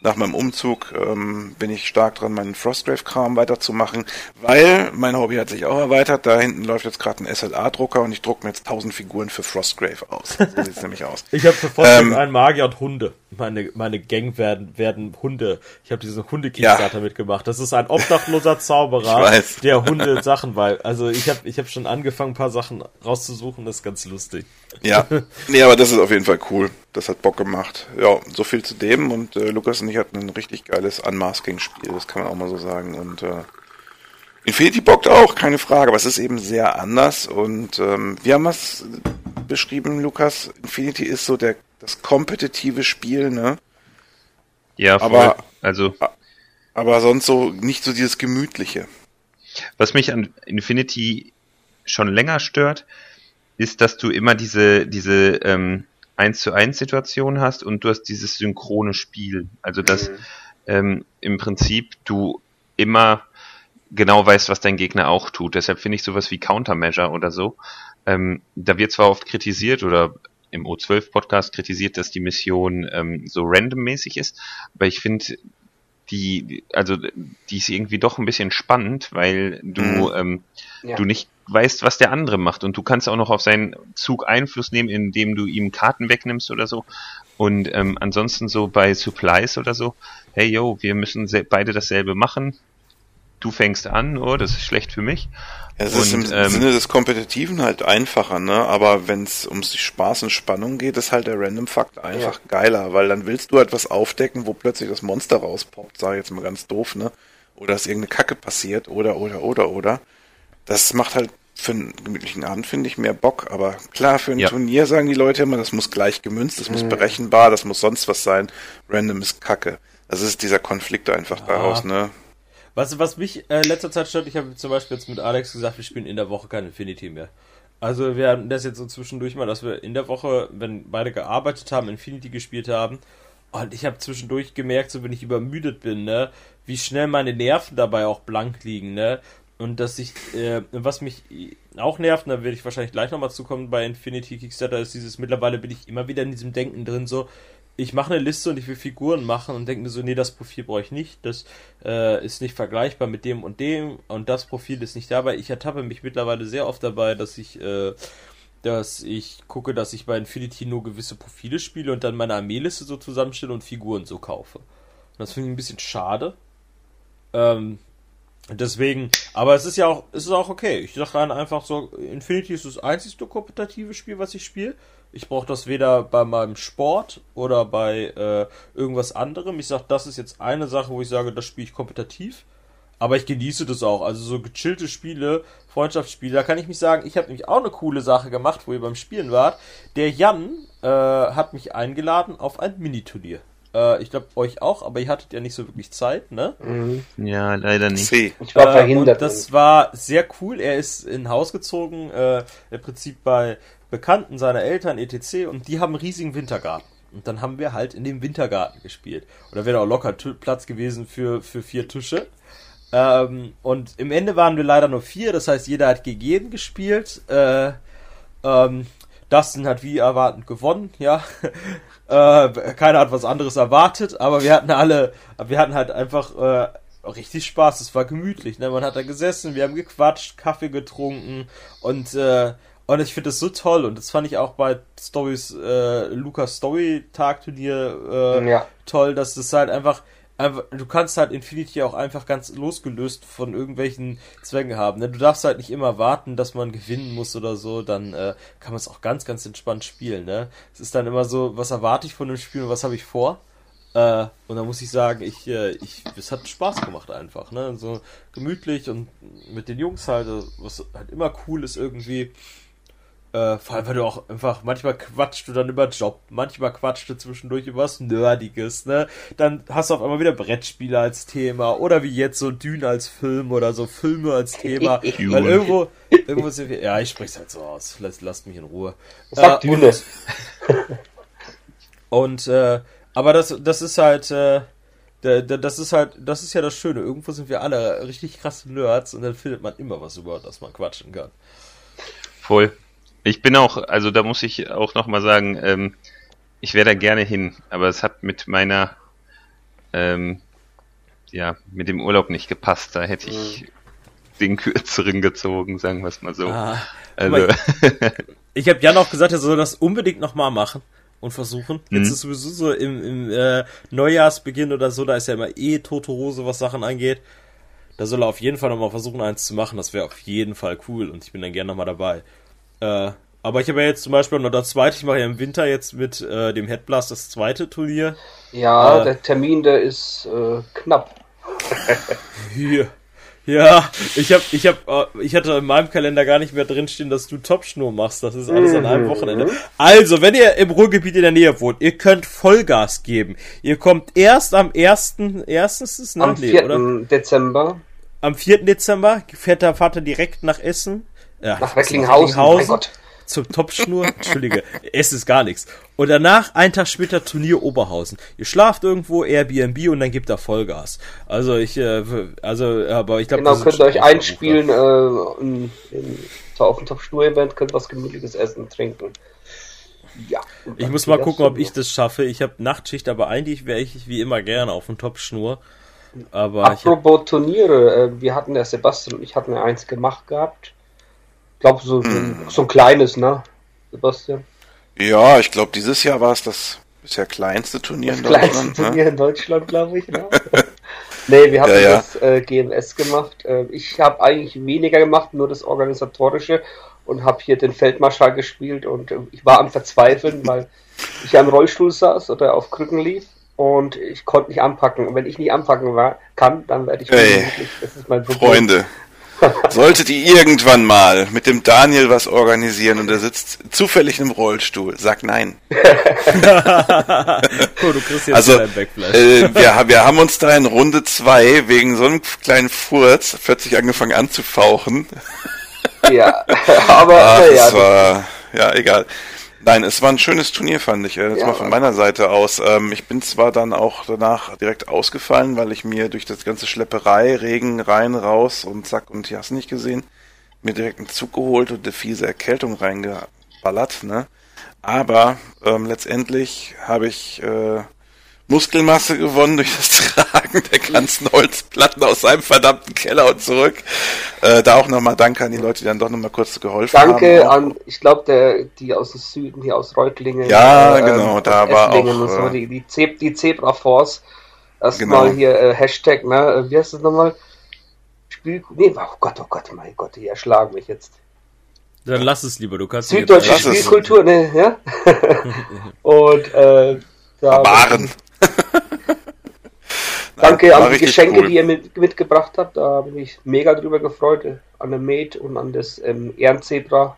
nach meinem Umzug ähm, bin ich stark dran, meinen Frostgrave-Kram weiterzumachen, weil mein Hobby hat sich auch erweitert. Da hinten läuft jetzt gerade ein SLA-Drucker und ich drucke mir jetzt 1000 Figuren für Frostgrave aus. So sieht's [laughs] nämlich aus. Ich habe für Frostgrave ähm, einen Magier und Hunde. Meine, meine Gang werden, werden Hunde. Ich habe diesen Hunde-Kickstarter ja. mitgemacht. Das ist ein obdachloser [laughs] Zauberer, der Hunde Sachen bei. Also ich habe ich hab schon angefangen, ein paar Sachen rauszusuchen. Das ist ganz lustig. Ja, [laughs] nee, aber das ist auf jeden Fall cool. Das hat Bock gemacht. Ja, so viel zu dem und äh, Lukas und ich hatten ein richtig geiles Unmasking-Spiel, das kann man auch mal so sagen. Und äh, Infinity bockt auch, keine Frage, aber es ist eben sehr anders und ähm, wir haben was beschrieben, Lukas. Infinity ist so der das kompetitive Spiel, ne? Ja, voll. aber also aber sonst so nicht so dieses gemütliche. Was mich an Infinity schon länger stört, ist, dass du immer diese, diese ähm, 1 zu 1 Situation hast und du hast dieses synchrone Spiel. Also dass mhm. ähm, im Prinzip du immer genau weißt, was dein Gegner auch tut. Deshalb finde ich sowas wie Countermeasure oder so. Ähm, da wird zwar oft kritisiert oder im O12-Podcast kritisiert, dass die Mission ähm, so randommäßig ist, aber ich finde, die, also die ist irgendwie doch ein bisschen spannend, weil du, mhm. ähm, ja. du nicht weißt, was der andere macht und du kannst auch noch auf seinen Zug Einfluss nehmen, indem du ihm Karten wegnimmst oder so. Und ähm, ansonsten so bei Supplies oder so, hey yo, wir müssen beide dasselbe machen. Du fängst an, oh, das ist schlecht für mich. Ja, es ist im ähm, Sinne des Kompetitiven halt einfacher, ne? Aber wenn es um Spaß und Spannung geht, ist halt der Random Fakt einfach ja. geiler, weil dann willst du halt was aufdecken, wo plötzlich das Monster rauspoppt, sag ich jetzt mal ganz doof, ne? Oder dass irgendeine Kacke passiert, oder, oder, oder, oder. Das macht halt für einen gemütlichen Abend, finde ich, mehr Bock. Aber klar, für ein ja. Turnier sagen die Leute immer, das muss gleich gemünzt, das muss mhm. berechenbar, das muss sonst was sein. Random ist Kacke. Das ist dieser Konflikt einfach ja. daraus, ne? Was, was mich äh, letzter Zeit stört, ich habe zum Beispiel jetzt mit Alex gesagt, wir spielen in der Woche kein Infinity mehr. Also wir haben das jetzt so zwischendurch mal, dass wir in der Woche, wenn beide gearbeitet haben, Infinity gespielt haben. Und ich habe zwischendurch gemerkt, so wenn ich übermüdet bin, ne, wie schnell meine Nerven dabei auch blank liegen, ne. und dass ich, äh, was mich auch nervt, da werde ich wahrscheinlich gleich nochmal zukommen bei Infinity Kickstarter, ist dieses, mittlerweile bin ich immer wieder in diesem Denken drin, so, ich mache eine Liste und ich will Figuren machen und denke mir so, nee, das Profil brauche ich nicht, das äh, ist nicht vergleichbar mit dem und dem und das Profil ist nicht dabei. Ich ertappe mich mittlerweile sehr oft dabei, dass ich, äh, dass ich gucke, dass ich bei Infinity nur gewisse Profile spiele und dann meine Armeeliste so zusammenstelle und Figuren so kaufe. Und das finde ich ein bisschen schade. Ähm, Deswegen, aber es ist ja auch, es ist auch okay. Ich sage dann einfach so, Infinity ist das einzigste kompetitive Spiel, was ich spiele. Ich brauche das weder bei meinem Sport oder bei äh, irgendwas anderem. Ich sage, das ist jetzt eine Sache, wo ich sage, das spiele ich kompetitiv. Aber ich genieße das auch. Also so gechillte Spiele, Freundschaftsspiele, da kann ich mich sagen, ich habe nämlich auch eine coole Sache gemacht, wo ihr beim Spielen wart. Der Jan äh, hat mich eingeladen auf ein Miniturnier. Äh, ich glaube, euch auch, aber ihr hattet ja nicht so wirklich Zeit, ne? Mhm. Ja, leider nicht. Ich war verhindert. Äh, das war sehr cool. Er ist in Haus gezogen, äh, im Prinzip bei Bekannten seiner Eltern, etc. Und die haben einen riesigen Wintergarten. Und dann haben wir halt in dem Wintergarten gespielt. Und da wäre auch locker Platz gewesen für, für vier Tische. Ähm, und im Ende waren wir leider nur vier, das heißt, jeder hat gegeben gespielt. Äh, ähm, Dustin hat wie erwartend gewonnen, ja. [laughs] äh, keiner hat was anderes erwartet, aber wir hatten alle, wir hatten halt einfach äh, richtig Spaß. Es war gemütlich, ne? Man hat da gesessen, wir haben gequatscht, Kaffee getrunken und äh, und ich finde das so toll und das fand ich auch bei Stories äh, Lukas Story Tag Turnier äh, ja. toll, dass das halt einfach einfach, du kannst halt Infinity auch einfach ganz losgelöst von irgendwelchen Zwängen haben. Ne? Du darfst halt nicht immer warten, dass man gewinnen muss oder so, dann äh, kann man es auch ganz, ganz entspannt spielen. Ne? Es ist dann immer so, was erwarte ich von dem Spiel und was habe ich vor? Äh, und da muss ich sagen, ich, äh, ich, es hat Spaß gemacht einfach, ne? So gemütlich und mit den Jungs halt, was halt immer cool ist irgendwie. Äh, vor allem, weil du auch einfach, manchmal quatschst du dann über Job, manchmal quatschst du zwischendurch über was Nerdiges, ne? Dann hast du auf einmal wieder Brettspiele als Thema oder wie jetzt so Dune als Film oder so Filme als Thema. [laughs] weil irgendwo, irgendwo sind wir, ja, ich sprich's halt so aus, lasst, lasst mich in Ruhe. Sag äh, Dune. Und, [laughs] und äh, aber das, das ist halt, äh, das ist halt, das ist ja das Schöne. Irgendwo sind wir alle richtig krasse Nerds und dann findet man immer was über, das man quatschen kann. Voll. Ich bin auch, also da muss ich auch nochmal sagen, ähm, ich wäre da gerne hin, aber es hat mit meiner, ähm, ja, mit dem Urlaub nicht gepasst. Da hätte ich mhm. den kürzeren gezogen, sagen wir es mal so. Ah, also. [laughs] ich habe Jan auch gesagt, er soll das unbedingt nochmal machen und versuchen. Mhm. Jetzt ist sowieso so im, im äh, Neujahrsbeginn oder so, da ist ja immer eh tote Hose, was Sachen angeht. Da soll er auf jeden Fall nochmal versuchen, eins zu machen. Das wäre auf jeden Fall cool und ich bin dann gerne nochmal dabei. Äh, aber ich habe ja jetzt zum Beispiel noch das zweite, ich mache ja im Winter jetzt mit äh, dem Headblast das zweite Turnier. Ja, äh, der Termin, der ist äh, knapp. Hier. Ja, ich hab, ich hab, äh, ich hatte in meinem Kalender gar nicht mehr drinstehen, dass du Topschnur machst. Das ist alles an einem mhm. Wochenende. Also, wenn ihr im Ruhrgebiet in der Nähe wohnt, ihr könnt Vollgas geben. Ihr kommt erst am ersten, erstens ist Am 4. oder? Dezember. Am 4. Dezember fährt der Vater direkt nach Essen. Ja, nach Recklinghausen. Nach Recklinghausen zur Topfschnur. [laughs] Entschuldige, es ist gar nichts. Und danach, einen Tag später, Turnier Oberhausen. Ihr schlaft irgendwo, Airbnb und dann gibt er Vollgas. Also ich, äh, also, aber ich glaube, Genau, könnt ihr euch einspielen, äh, in, in, auf dem Topfschnur-Event, könnt was gemütliches essen, trinken. Ja. Ich muss mal gucken, ob ich das schaffe. Ich habe Nachtschicht, aber eigentlich wäre ich wie immer gerne auf dem Topfschnur. Aber Apropos hab... Turniere, äh, wir hatten ja Sebastian und ich hatten ja eins gemacht gehabt. Ich glaube, so, hm. so ein kleines, ne, Sebastian? Ja, ich glaube, dieses Jahr war es das bisher kleinste Turnier das in Deutschland. kleinste ne? Turnier in Deutschland, glaube ich, ne? [laughs] [laughs] nee, wir haben ja, ja. das äh, GMS gemacht. Äh, ich habe eigentlich weniger gemacht, nur das Organisatorische und habe hier den Feldmarschall gespielt und äh, ich war am Verzweifeln, [laughs] weil ich am Rollstuhl saß oder auf Krücken lief und ich konnte nicht anpacken. Und wenn ich nicht anpacken war, kann, dann werde ich hey, Das ist mein Problem. Freunde, [laughs] Solltet ihr irgendwann mal mit dem Daniel was organisieren und er sitzt zufällig im Rollstuhl, sag nein. [laughs] cool, du kriegst jetzt also, äh, wir, wir haben uns da in Runde zwei wegen so einem kleinen Furz plötzlich angefangen anzufauchen. Ja, [laughs] aber Ach, ja, das war, ja, egal. Nein, es war ein schönes Turnier, fand ich. Jetzt ja, mal von meiner Seite aus. Ähm, ich bin zwar dann auch danach direkt ausgefallen, weil ich mir durch das ganze Schlepperei, Regen, rein, raus und zack und hier hast du nicht gesehen, mir direkt einen Zug geholt und eine fiese Erkältung reingeballert, ne? Aber ähm, letztendlich habe ich äh, Muskelmasse gewonnen durch das [laughs] Tragen der ganzen Holzplatten aus seinem verdammten Keller und zurück. Äh, da auch nochmal Danke an die Leute, die dann doch nochmal kurz geholfen Danke haben. Danke an, ich glaube, die aus dem Süden, hier aus Reutlingen. Ja, äh, genau, da war auch. So, äh, die, die, Ze die Zebra Force. Erstmal genau. hier äh, Hashtag, ne? Äh, wie heißt das nochmal? Spiel. Nee, oh Gott, oh Gott, mein Gott, die erschlagen mich jetzt. Dann lass es lieber, du kannst Süddeutsche Spielkultur, ne? Ja? [laughs] und äh, da Barbaren. Danke an die Geschenke, cool. die ihr mit, mitgebracht habt. Da habe ich mich mega drüber gefreut. An der Mate und an das ähm, Ehrenzebra-Shirt.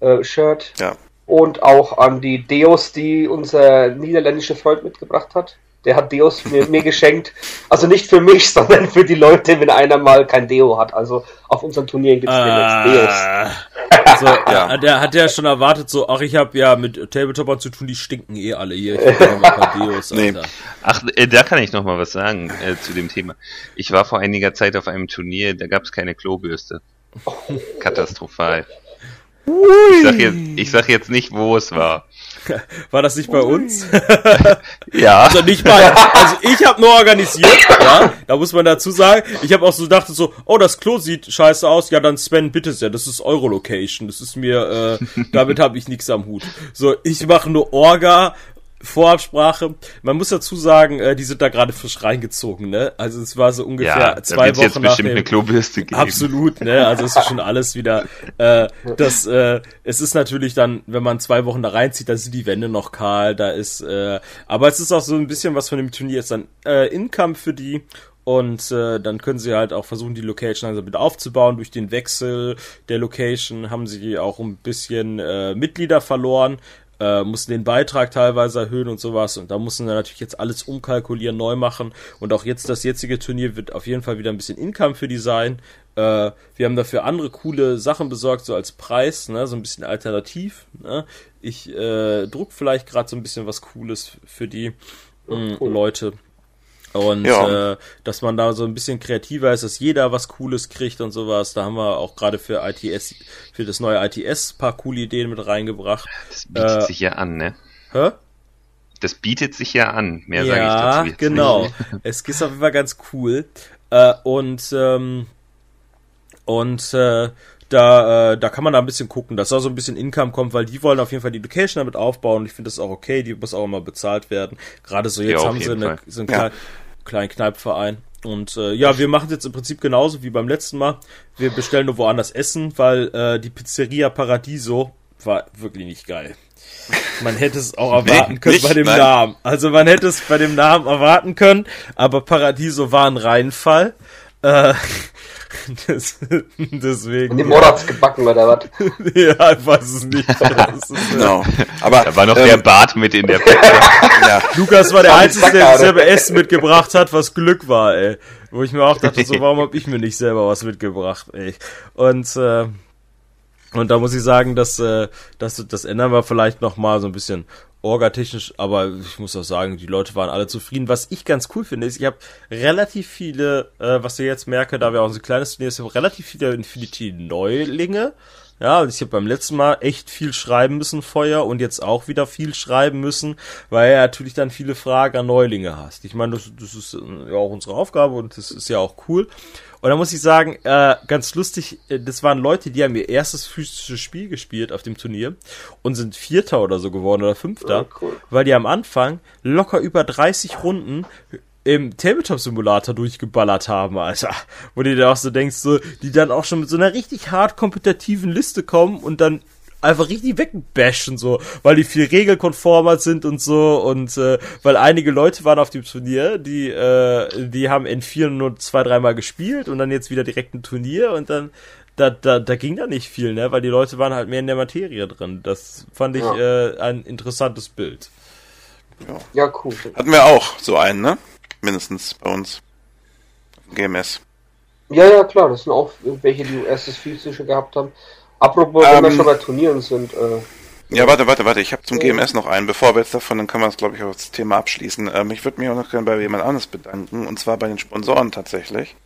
Äh, ja. Und auch an die Deos, die unser niederländischer Freund mitgebracht hat. Der hat Deos mir, mir geschenkt. Also nicht für mich, [laughs] sondern für die Leute, wenn einer mal kein Deo hat. Also auf unseren Turnieren gibt es ah, Deos. So, [laughs] ja. Der hat ja schon erwartet, so, ach, ich habe ja mit Tabletopern zu tun, die stinken eh alle hier. Ich mal ein paar Deos, [laughs] nee. Ach, äh, da kann ich noch mal was sagen äh, zu dem Thema. Ich war vor einiger Zeit auf einem Turnier, da gab es keine Klobürste. Katastrophal. Ich sag, jetzt, ich sag jetzt nicht, wo es war. [laughs] War das nicht bei uns? [laughs] ja. Also nicht mal. Also ich habe nur organisiert, ja. Da muss man dazu sagen. Ich habe auch so gedacht so, oh, das Klo sieht scheiße aus. Ja, dann Sven, bitte sehr. Das ist Eurolocation. Das ist mir, äh, damit habe ich nichts am Hut. So, ich mache nur Orga Vorabsprache. Man muss dazu sagen, äh, die sind da gerade frisch reingezogen, ne? Also es war so ungefähr ja, zwei Wochen jetzt nach bestimmt dem, eine Klobürste geben. Absolut, ne? Also es ist schon alles wieder. Äh, das, äh, es ist natürlich dann, wenn man zwei Wochen da reinzieht, da sind die Wände noch kahl, da ist. Äh, aber es ist auch so ein bisschen was von dem Turnier ist dann äh, Income für die und äh, dann können sie halt auch versuchen, die Location also wieder aufzubauen. Durch den Wechsel der Location haben sie auch ein bisschen äh, Mitglieder verloren äh, mussten den Beitrag teilweise erhöhen und sowas. Und da mussten wir natürlich jetzt alles umkalkulieren, neu machen. Und auch jetzt das jetzige Turnier wird auf jeden Fall wieder ein bisschen Income für die sein. Äh, wir haben dafür andere coole Sachen besorgt, so als Preis, ne, so ein bisschen alternativ. Ne? Ich äh, druck vielleicht gerade so ein bisschen was Cooles für die mh, mm, cool. Leute. Und ja. äh, dass man da so ein bisschen kreativer ist, dass jeder was Cooles kriegt und sowas. Da haben wir auch gerade für ITS, für das neue ITS paar coole Ideen mit reingebracht. Das bietet äh, sich ja an, ne? Hä? Das bietet sich ja an. Mehr ja, sage ich dazu jetzt genau. Nicht. [laughs] es ist auf jeden Fall ganz cool. Äh, und ähm, und äh, da, äh, da kann man da ein bisschen gucken, dass da so ein bisschen Income kommt, weil die wollen auf jeden Fall die Location damit aufbauen und ich finde das auch okay, die muss auch immer bezahlt werden. Gerade so jetzt ja, haben sie eine, so einen ja. kleinen Kneipverein. Und äh, ja, wir machen es jetzt im Prinzip genauso wie beim letzten Mal. Wir bestellen nur woanders Essen, weil äh, die Pizzeria Paradiso war wirklich nicht geil. Man hätte es auch [laughs] erwarten nee, können nicht, bei dem nein. Namen. Also man hätte es bei dem Namen erwarten können, aber Paradiso war ein Reinfall. Äh, [laughs] Das, deswegen. Und die Morats gebacken oder was? [laughs] ja, ich weiß es nicht. [laughs] Ist, genau. Aber da war noch ähm, der Bart mit in der Pizza. ja. Lukas war der Einzige, der selber Essen mitgebracht hat, was Glück war, ey. Wo ich mir auch dachte, so, warum hab ich mir nicht selber was mitgebracht, ey. Und, äh, und da muss ich sagen, dass, äh, dass das ändern wir vielleicht noch mal so ein bisschen orgatechnisch, aber ich muss auch sagen, die Leute waren alle zufrieden. Was ich ganz cool finde, ist, ich habe relativ viele, äh, was ich jetzt merke, da wir auch so ein kleines Turnier sind, relativ viele Infinity-Neulinge. Ja, ich habe beim letzten Mal echt viel schreiben müssen vorher und jetzt auch wieder viel schreiben müssen, weil er natürlich dann viele Fragen an Neulinge hast. Ich meine, das, das ist ja auch unsere Aufgabe und das ist ja auch cool. Und da muss ich sagen, äh, ganz lustig, äh, das waren Leute, die haben ihr erstes physisches Spiel gespielt auf dem Turnier und sind Vierter oder so geworden oder Fünfter, oh, cool. weil die am Anfang locker über 30 Runden im Tabletop-Simulator durchgeballert haben, Alter. Wo du dir auch so denkst, so, die dann auch schon mit so einer richtig hart kompetitiven Liste kommen und dann einfach richtig wegbashen, so, weil die viel regelkonformer sind und so und äh, weil einige Leute waren auf dem Turnier, die, äh, die haben N4 nur zwei, dreimal gespielt und dann jetzt wieder direkt ein Turnier und dann da, da, da ging da nicht viel, ne? Weil die Leute waren halt mehr in der Materie drin. Das fand ich ja. äh, ein interessantes Bild. Ja. ja, cool. Hatten wir auch so einen, ne? Mindestens bei uns. GMS. Ja, ja, klar, das sind auch welche, die erstes physische gehabt haben. Apropos, wenn wir ähm, schon bei Turnieren sind, äh, Ja, warte, warte, warte. Ich habe zum GMS noch einen. Bevor wir jetzt davon, dann können wir das, glaube ich, auch das Thema abschließen. Ähm, ich würde mich auch noch gerne bei jemand anderes bedanken, und zwar bei den Sponsoren tatsächlich.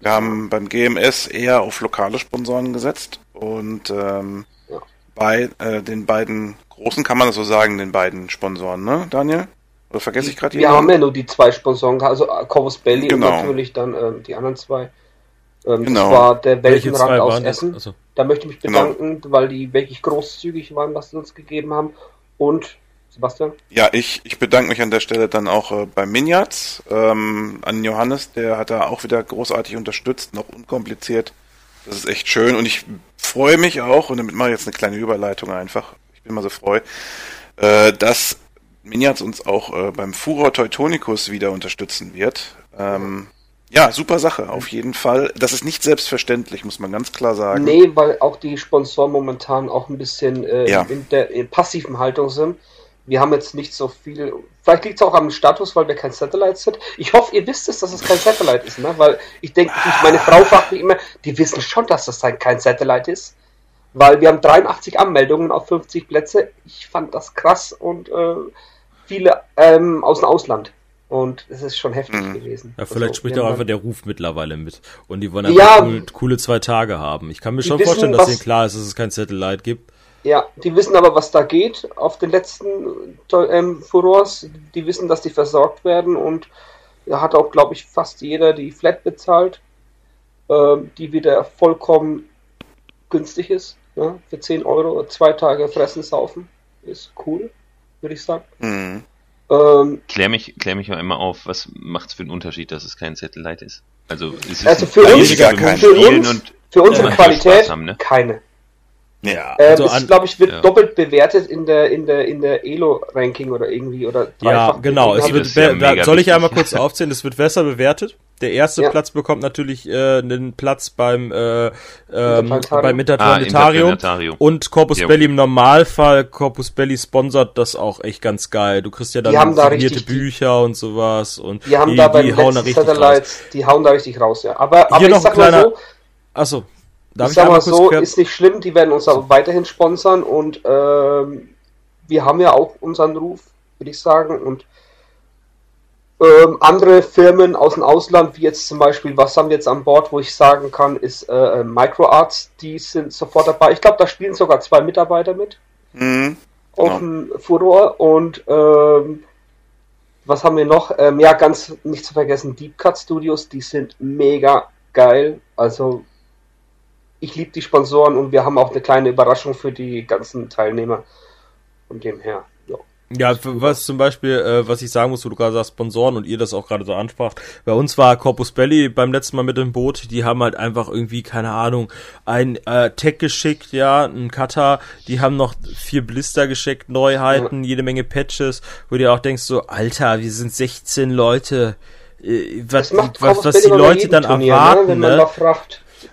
Wir haben beim GMS eher auf lokale Sponsoren gesetzt und ähm, ja. bei äh, den beiden großen, kann man das so sagen, den beiden Sponsoren, ne, Daniel? Oder vergesse ich gerade Wir haben ja nur die zwei Sponsoren, also Corvus Belly genau. und natürlich dann ähm, die anderen zwei. Ähm, genau. Das war der Weltenrand aus Essen. Also. Da möchte ich mich genau. bedanken, genau. weil die wirklich großzügig waren, was sie uns gegeben haben. Und Sebastian? Ja, ich, ich bedanke mich an der Stelle dann auch äh, bei Minjats, ähm, an Johannes, der hat da auch wieder großartig unterstützt, noch unkompliziert. Das ist echt schön und ich freue mich auch, und damit mache ich jetzt eine kleine Überleitung einfach, ich bin mal so froh, äh, dass Minjats uns auch äh, beim Furor Teutonicus wieder unterstützen wird. Ähm, ja, super Sache, auf jeden Fall. Das ist nicht selbstverständlich, muss man ganz klar sagen. Nee, weil auch die Sponsoren momentan auch ein bisschen äh, ja. in der in passiven Haltung sind. Wir haben jetzt nicht so viel. Vielleicht liegt es auch am Status, weil wir kein Satellite sind. Ich hoffe, ihr wisst es, dass es kein Satellite ist, ne? Weil ich denke, meine Frau fragt mich immer, die wissen schon, dass das kein Satellite ist. Weil wir haben 83 Anmeldungen auf 50 Plätze. Ich fand das krass und äh, viele ähm, aus dem Ausland. Und es ist schon heftig mhm. gewesen. Ja, vielleicht also, spricht auch einfach der Ruf mittlerweile mit. Und die wollen einfach ja, cool, coole zwei Tage haben. Ich kann mir schon wissen, vorstellen, dass ihnen klar ist, dass es kein Satellite gibt. Ja, die wissen aber, was da geht auf den letzten ähm, Furors. Die wissen, dass die versorgt werden und da hat auch, glaube ich, fast jeder die Flat bezahlt, ähm, die wieder vollkommen günstig ist. Ja, für 10 Euro zwei Tage fressen, saufen. Ist cool, würde ich sagen. Mhm. Ähm, klär, mich, klär mich mal immer auf, was macht es für einen Unterschied, dass es kein Satellite ist? Also, ist es also für uns, gar kein für uns, für unsere Qualität haben, ne? keine. Ja, ähm, also es, glaube ich, wird ja. doppelt bewertet in der in der in der Elo-Ranking oder irgendwie oder Ja, genau. Es wird ja soll ich einmal kurz [laughs] aufzählen? Es wird besser bewertet. Der erste ja. Platz bekommt natürlich äh, einen Platz beim äh, ähm, beim Interplanetarium ah, und Corpus ja. Belli im Normalfall. Corpus Belli sponsert das auch echt ganz geil. Du kriegst ja dann signierte Bücher und sowas und die haben die, da die hauen da richtig raus. die hauen da richtig raus, ja. Aber, aber Hier noch ein kleiner, so, Achso, Darf ich sag mal so, ist nicht schlimm, die werden uns auch weiterhin sponsern und ähm, wir haben ja auch unseren Ruf, würde ich sagen. Und ähm, andere Firmen aus dem Ausland, wie jetzt zum Beispiel, was haben wir jetzt an Bord, wo ich sagen kann, ist äh, Microarts, die sind sofort dabei. Ich glaube, da spielen sogar zwei Mitarbeiter mit. Mhm. Auf dem ja. Furor und ähm, was haben wir noch? Ähm, ja, ganz nicht zu vergessen, Deep Cut Studios, die sind mega geil. Also ich liebe die Sponsoren und wir haben auch eine kleine Überraschung für die ganzen Teilnehmer. Von dem her, ja. Ja, was zum Beispiel, äh, was ich sagen muss, wo du gerade sagst, Sponsoren und ihr das auch gerade so anspracht. Bei uns war Corpus Belli beim letzten Mal mit dem Boot. Die haben halt einfach irgendwie, keine Ahnung, ein äh, Tech geschickt, ja, ein Cutter. Die haben noch vier Blister geschickt, Neuheiten, jede Menge Patches, wo du auch denkst so, Alter, wir sind 16 Leute. Äh, was, was, was die Leute dann Turnier, erwarten, ne?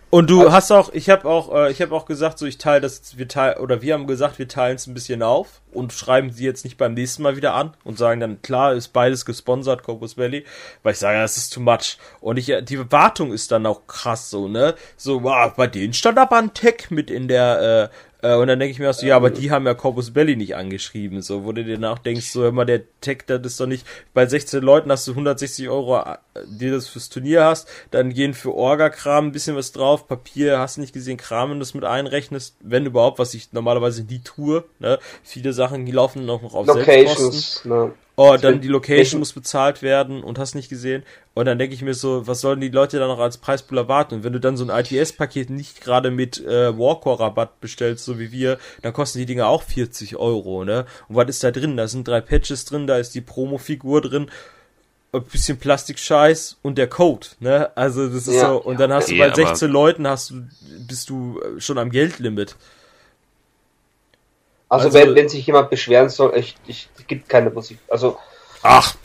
Und du also, hast auch, ich habe auch, äh, ich habe auch gesagt, so ich teile das, wir teilen oder wir haben gesagt, wir teilen es ein bisschen auf und schreiben sie jetzt nicht beim nächsten Mal wieder an und sagen dann klar ist beides gesponsert Corpus Valley, weil ich sage, das ist too much. Und ich die Wartung ist dann auch krass so ne, so wow, bei denen stand aber ein Tech mit in der äh, äh, und dann denke ich mir auch so, ja, aber die haben ja Corpus Belly nicht angeschrieben, so, wo du dir nach denkst, so, immer der Tech, das ist doch nicht, bei 16 Leuten hast du 160 Euro, äh, die das fürs Turnier hast, dann gehen für Orga-Kram ein bisschen was drauf, Papier, hast nicht gesehen, Kram, wenn du das mit einrechnest, wenn überhaupt, was ich normalerweise nie tue, ne, viele Sachen, die laufen noch auf Locations, ne. Oh, dann die Location muss bezahlt werden und hast nicht gesehen. Und dann denke ich mir so, was sollen die Leute da noch als Preispool erwarten? Und wenn du dann so ein ITS-Paket nicht gerade mit äh, Warcore-Rabatt bestellst, so wie wir, dann kosten die Dinger auch 40 Euro, ne? Und was ist da drin? Da sind drei Patches drin, da ist die Promo-Figur drin, ein bisschen Plastikscheiß und der Code, ne? Also das ist ja, so, und dann hast ja, du bei 16 Leuten hast du, bist du schon am Geldlimit. Also, also wenn, wenn sich jemand beschweren soll, ich, ich, es gibt keine Musik. Also. Ach.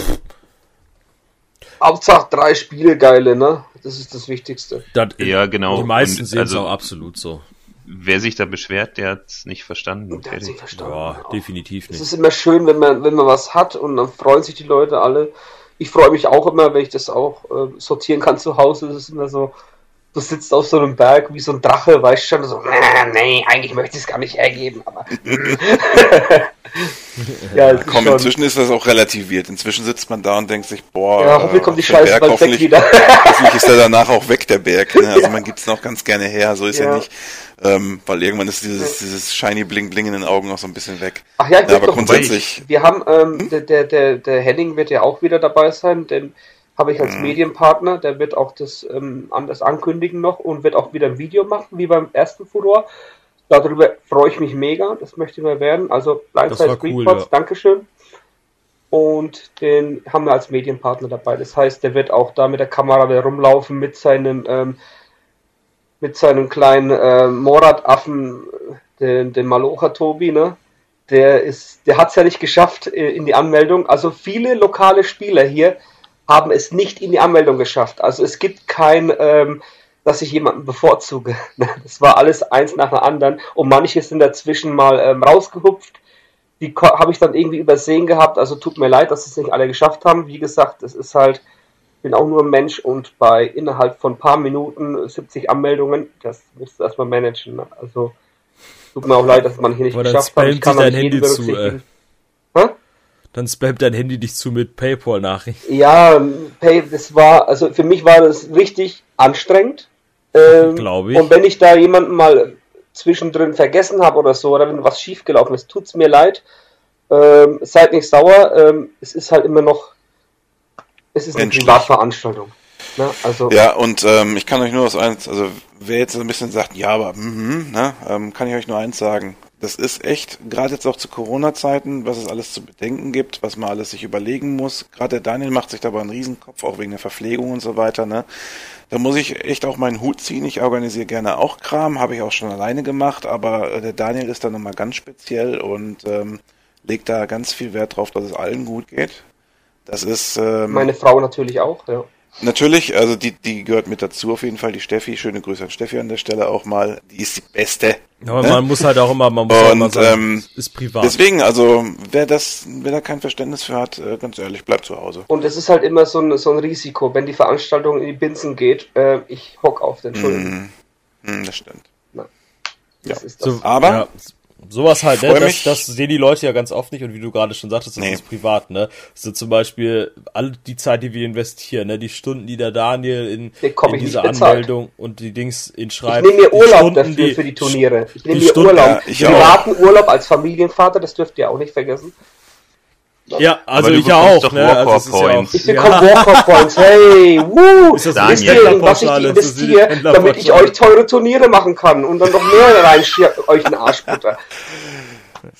Hauptsache drei Spiele geile, ne? Das ist das Wichtigste. Das, ja, genau. Die meisten sehen es also, auch absolut so. Wer sich da beschwert, der hat es nicht verstanden. Der hat nicht verstanden. Ja, definitiv nicht. Es ist immer schön, wenn man, wenn man was hat und dann freuen sich die Leute alle. Ich freue mich auch immer, wenn ich das auch äh, sortieren kann zu Hause. Das ist immer so, du sitzt auf so einem Berg wie so ein Drache, weißt schon, so, nee, eigentlich möchte ich es gar nicht hergeben, aber. [laughs] ja, Komm, schon... inzwischen ist das auch relativiert. Inzwischen sitzt man da und denkt sich, boah, ja, hoffentlich kommt die Scheiße Berg, bald weg wieder. [laughs] hoffentlich ist er danach auch weg, der Berg. Ne? Also [laughs] ja. man gibt es noch ganz gerne her, so ist ja, ja nicht. Ähm, weil irgendwann ist dieses, dieses shiny bling bling in den Augen noch so ein bisschen weg. Ach ja, ja aber grundsätzlich. Wir haben, ähm, hm? der, der, der Henning wird ja auch wieder dabei sein, denn habe ich als mhm. Medienpartner, der wird auch das ähm, anders ankündigen noch und wird auch wieder ein Video machen, wie beim ersten Furor. Darüber freue ich mich mega, das möchte ich mal werden. Also Blindside cool, Reports, ja. Dankeschön. Und den haben wir als Medienpartner dabei. Das heißt, der wird auch da mit der Kamera wieder rumlaufen mit seinem ähm, mit seinem kleinen äh, Morat-Affen, den, den Malocha Tobi, ne? Der ist, der hat es ja nicht geschafft äh, in die Anmeldung. Also viele lokale Spieler hier haben es nicht in die Anmeldung geschafft. Also es gibt kein, ähm, dass ich jemanden bevorzuge. [laughs] Das war alles eins nach dem anderen und manche sind dazwischen mal ähm, rausgehupft. Die habe ich dann irgendwie übersehen gehabt. Also tut mir leid, dass es nicht alle geschafft haben. Wie gesagt, es ist halt, ich bin auch nur ein Mensch und bei innerhalb von ein paar Minuten 70 Anmeldungen, das musst du erstmal managen. Ne? Also tut mir auch leid, dass man hier nicht Aber geschafft hat. Ich kann dein Handy zu, äh. Dann spammt dein Handy dich zu mit PayPal-Nachrichten. Ja, Pay, das war, also für mich war das richtig anstrengend. Ähm, Glaube ich. Und wenn ich da jemanden mal zwischendrin vergessen habe oder so, oder wenn was schiefgelaufen ist, tut's mir leid. Ähm, seid nicht sauer. Ähm, es ist halt immer noch, es ist eine Privatveranstaltung. Ne? Also, ja, und ähm, ich kann euch nur was eins, also wer jetzt ein bisschen sagt, ja, aber mm, ne, ähm, kann ich euch nur eins sagen das ist echt, gerade jetzt auch zu Corona-Zeiten, was es alles zu bedenken gibt, was man alles sich überlegen muss. Gerade der Daniel macht sich dabei einen Riesenkopf, auch wegen der Verpflegung und so weiter. Ne? Da muss ich echt auch meinen Hut ziehen. Ich organisiere gerne auch Kram, habe ich auch schon alleine gemacht, aber äh, der Daniel ist da nochmal ganz speziell und ähm, legt da ganz viel Wert drauf, dass es allen gut geht. Das ist ähm, meine Frau natürlich auch, ja. Natürlich, also die, die gehört mit dazu auf jeden Fall, die Steffi. Schöne Grüße an Steffi an der Stelle auch mal. Die ist die Beste. Aber ne? man muss halt auch immer, man muss und, immer sagen, ähm, ist privat. Deswegen, also wer das, wer da kein Verständnis für hat, äh, ganz ehrlich, bleibt zu Hause. Und es ist halt immer so ein, so ein Risiko, wenn die Veranstaltung in die Binsen geht, äh, ich hock auf den Schulden. Mm, mm, das stimmt. Na, das ja. ist das. So, aber ja. Sowas halt, ne? Das, das sehen die Leute ja ganz oft nicht und wie du gerade schon sagtest, das nee. ist privat, ne? So zum Beispiel all die Zeit, die wir investieren, ne? Die Stunden, die der Daniel in, in diese Anmeldung und die Dings in Schreiben. Ich nehme mir Urlaub Stunden, dafür die, für die Turniere. Ich nehme mir Stunden, Urlaub. Ja, ich Privaten Urlaub als Familienvater, das dürft ihr auch nicht vergessen. Ja, also ich ja auch. Ne? Also Points. Ich bekomme ja. Walker Points. Hey, wuh. Ist das Wisst ihr, was ich investiere, damit ich euch teure Turniere machen kann und dann noch mehr rein euch einen Arschbutter.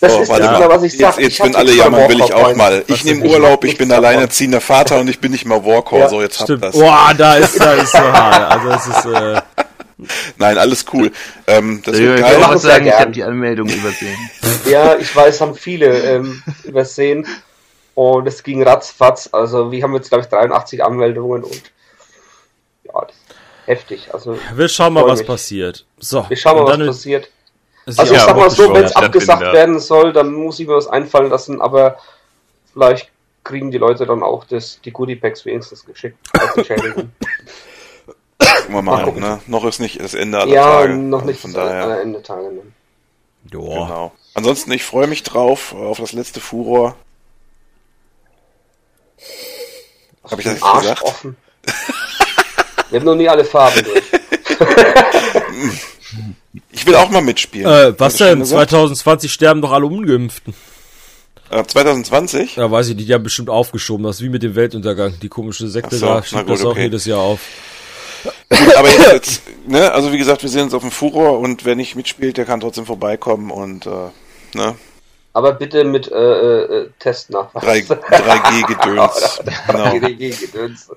Das so, ist warte mal, was ich sag. Jetzt, jetzt wenn alle jammern, will ich auch mal. Ich nehme Urlaub, ich bin alleinerziehender Vater und ich bin nicht mal Warcore, ja, so jetzt stimmt. habt das. Boah, da ist, da ist so hart. [laughs] Also es ist, äh, Nein, alles cool. Ähm, das wird geil. Ich auch sagen, ich habe die Anmeldung übersehen. Ja, ich weiß, haben viele ähm, übersehen. Und es ging ratzfatz. Also wir haben jetzt, glaube ich, 83 Anmeldungen und ja, das ist heftig. Also, wir schauen mal, was mich. passiert. So, wir schauen mal, was passiert. Also ich sag mal so, wenn es abgesagt werden soll, dann muss ich mir was einfallen lassen, aber vielleicht kriegen die Leute dann auch das, die Goodie Packs wenigstens geschickt. [laughs] Gucken wir mal, mal ne? Noch ist nicht das Ende aller ja, Tage. Ja, noch nicht von das daher. Ende Tage. Ne? Joa. Genau. Ansonsten, ich freue mich drauf, auf das letzte Furor. Habe ich das Arsch gesagt? Offen. Wir haben noch nie alle Farben [laughs] durch. ich will auch mal mitspielen. Äh, was denn? 2020 sterben doch alle Ungeimpften. Äh, 2020? Ja, weiß ich nicht, die haben bestimmt aufgeschoben. Das ist wie mit dem Weltuntergang. Die komische Sekte so, da schiebt das auch okay. jedes Jahr auf. [laughs] Aber jetzt, [laughs] jetzt, ne, also wie gesagt, wir sehen uns auf dem Furor und wer nicht mitspielt, der kann trotzdem vorbeikommen und äh, ne, aber bitte mit äh, äh, Testnachweis. 3G-Gedöns. [laughs] genau. 3G-Gedöns.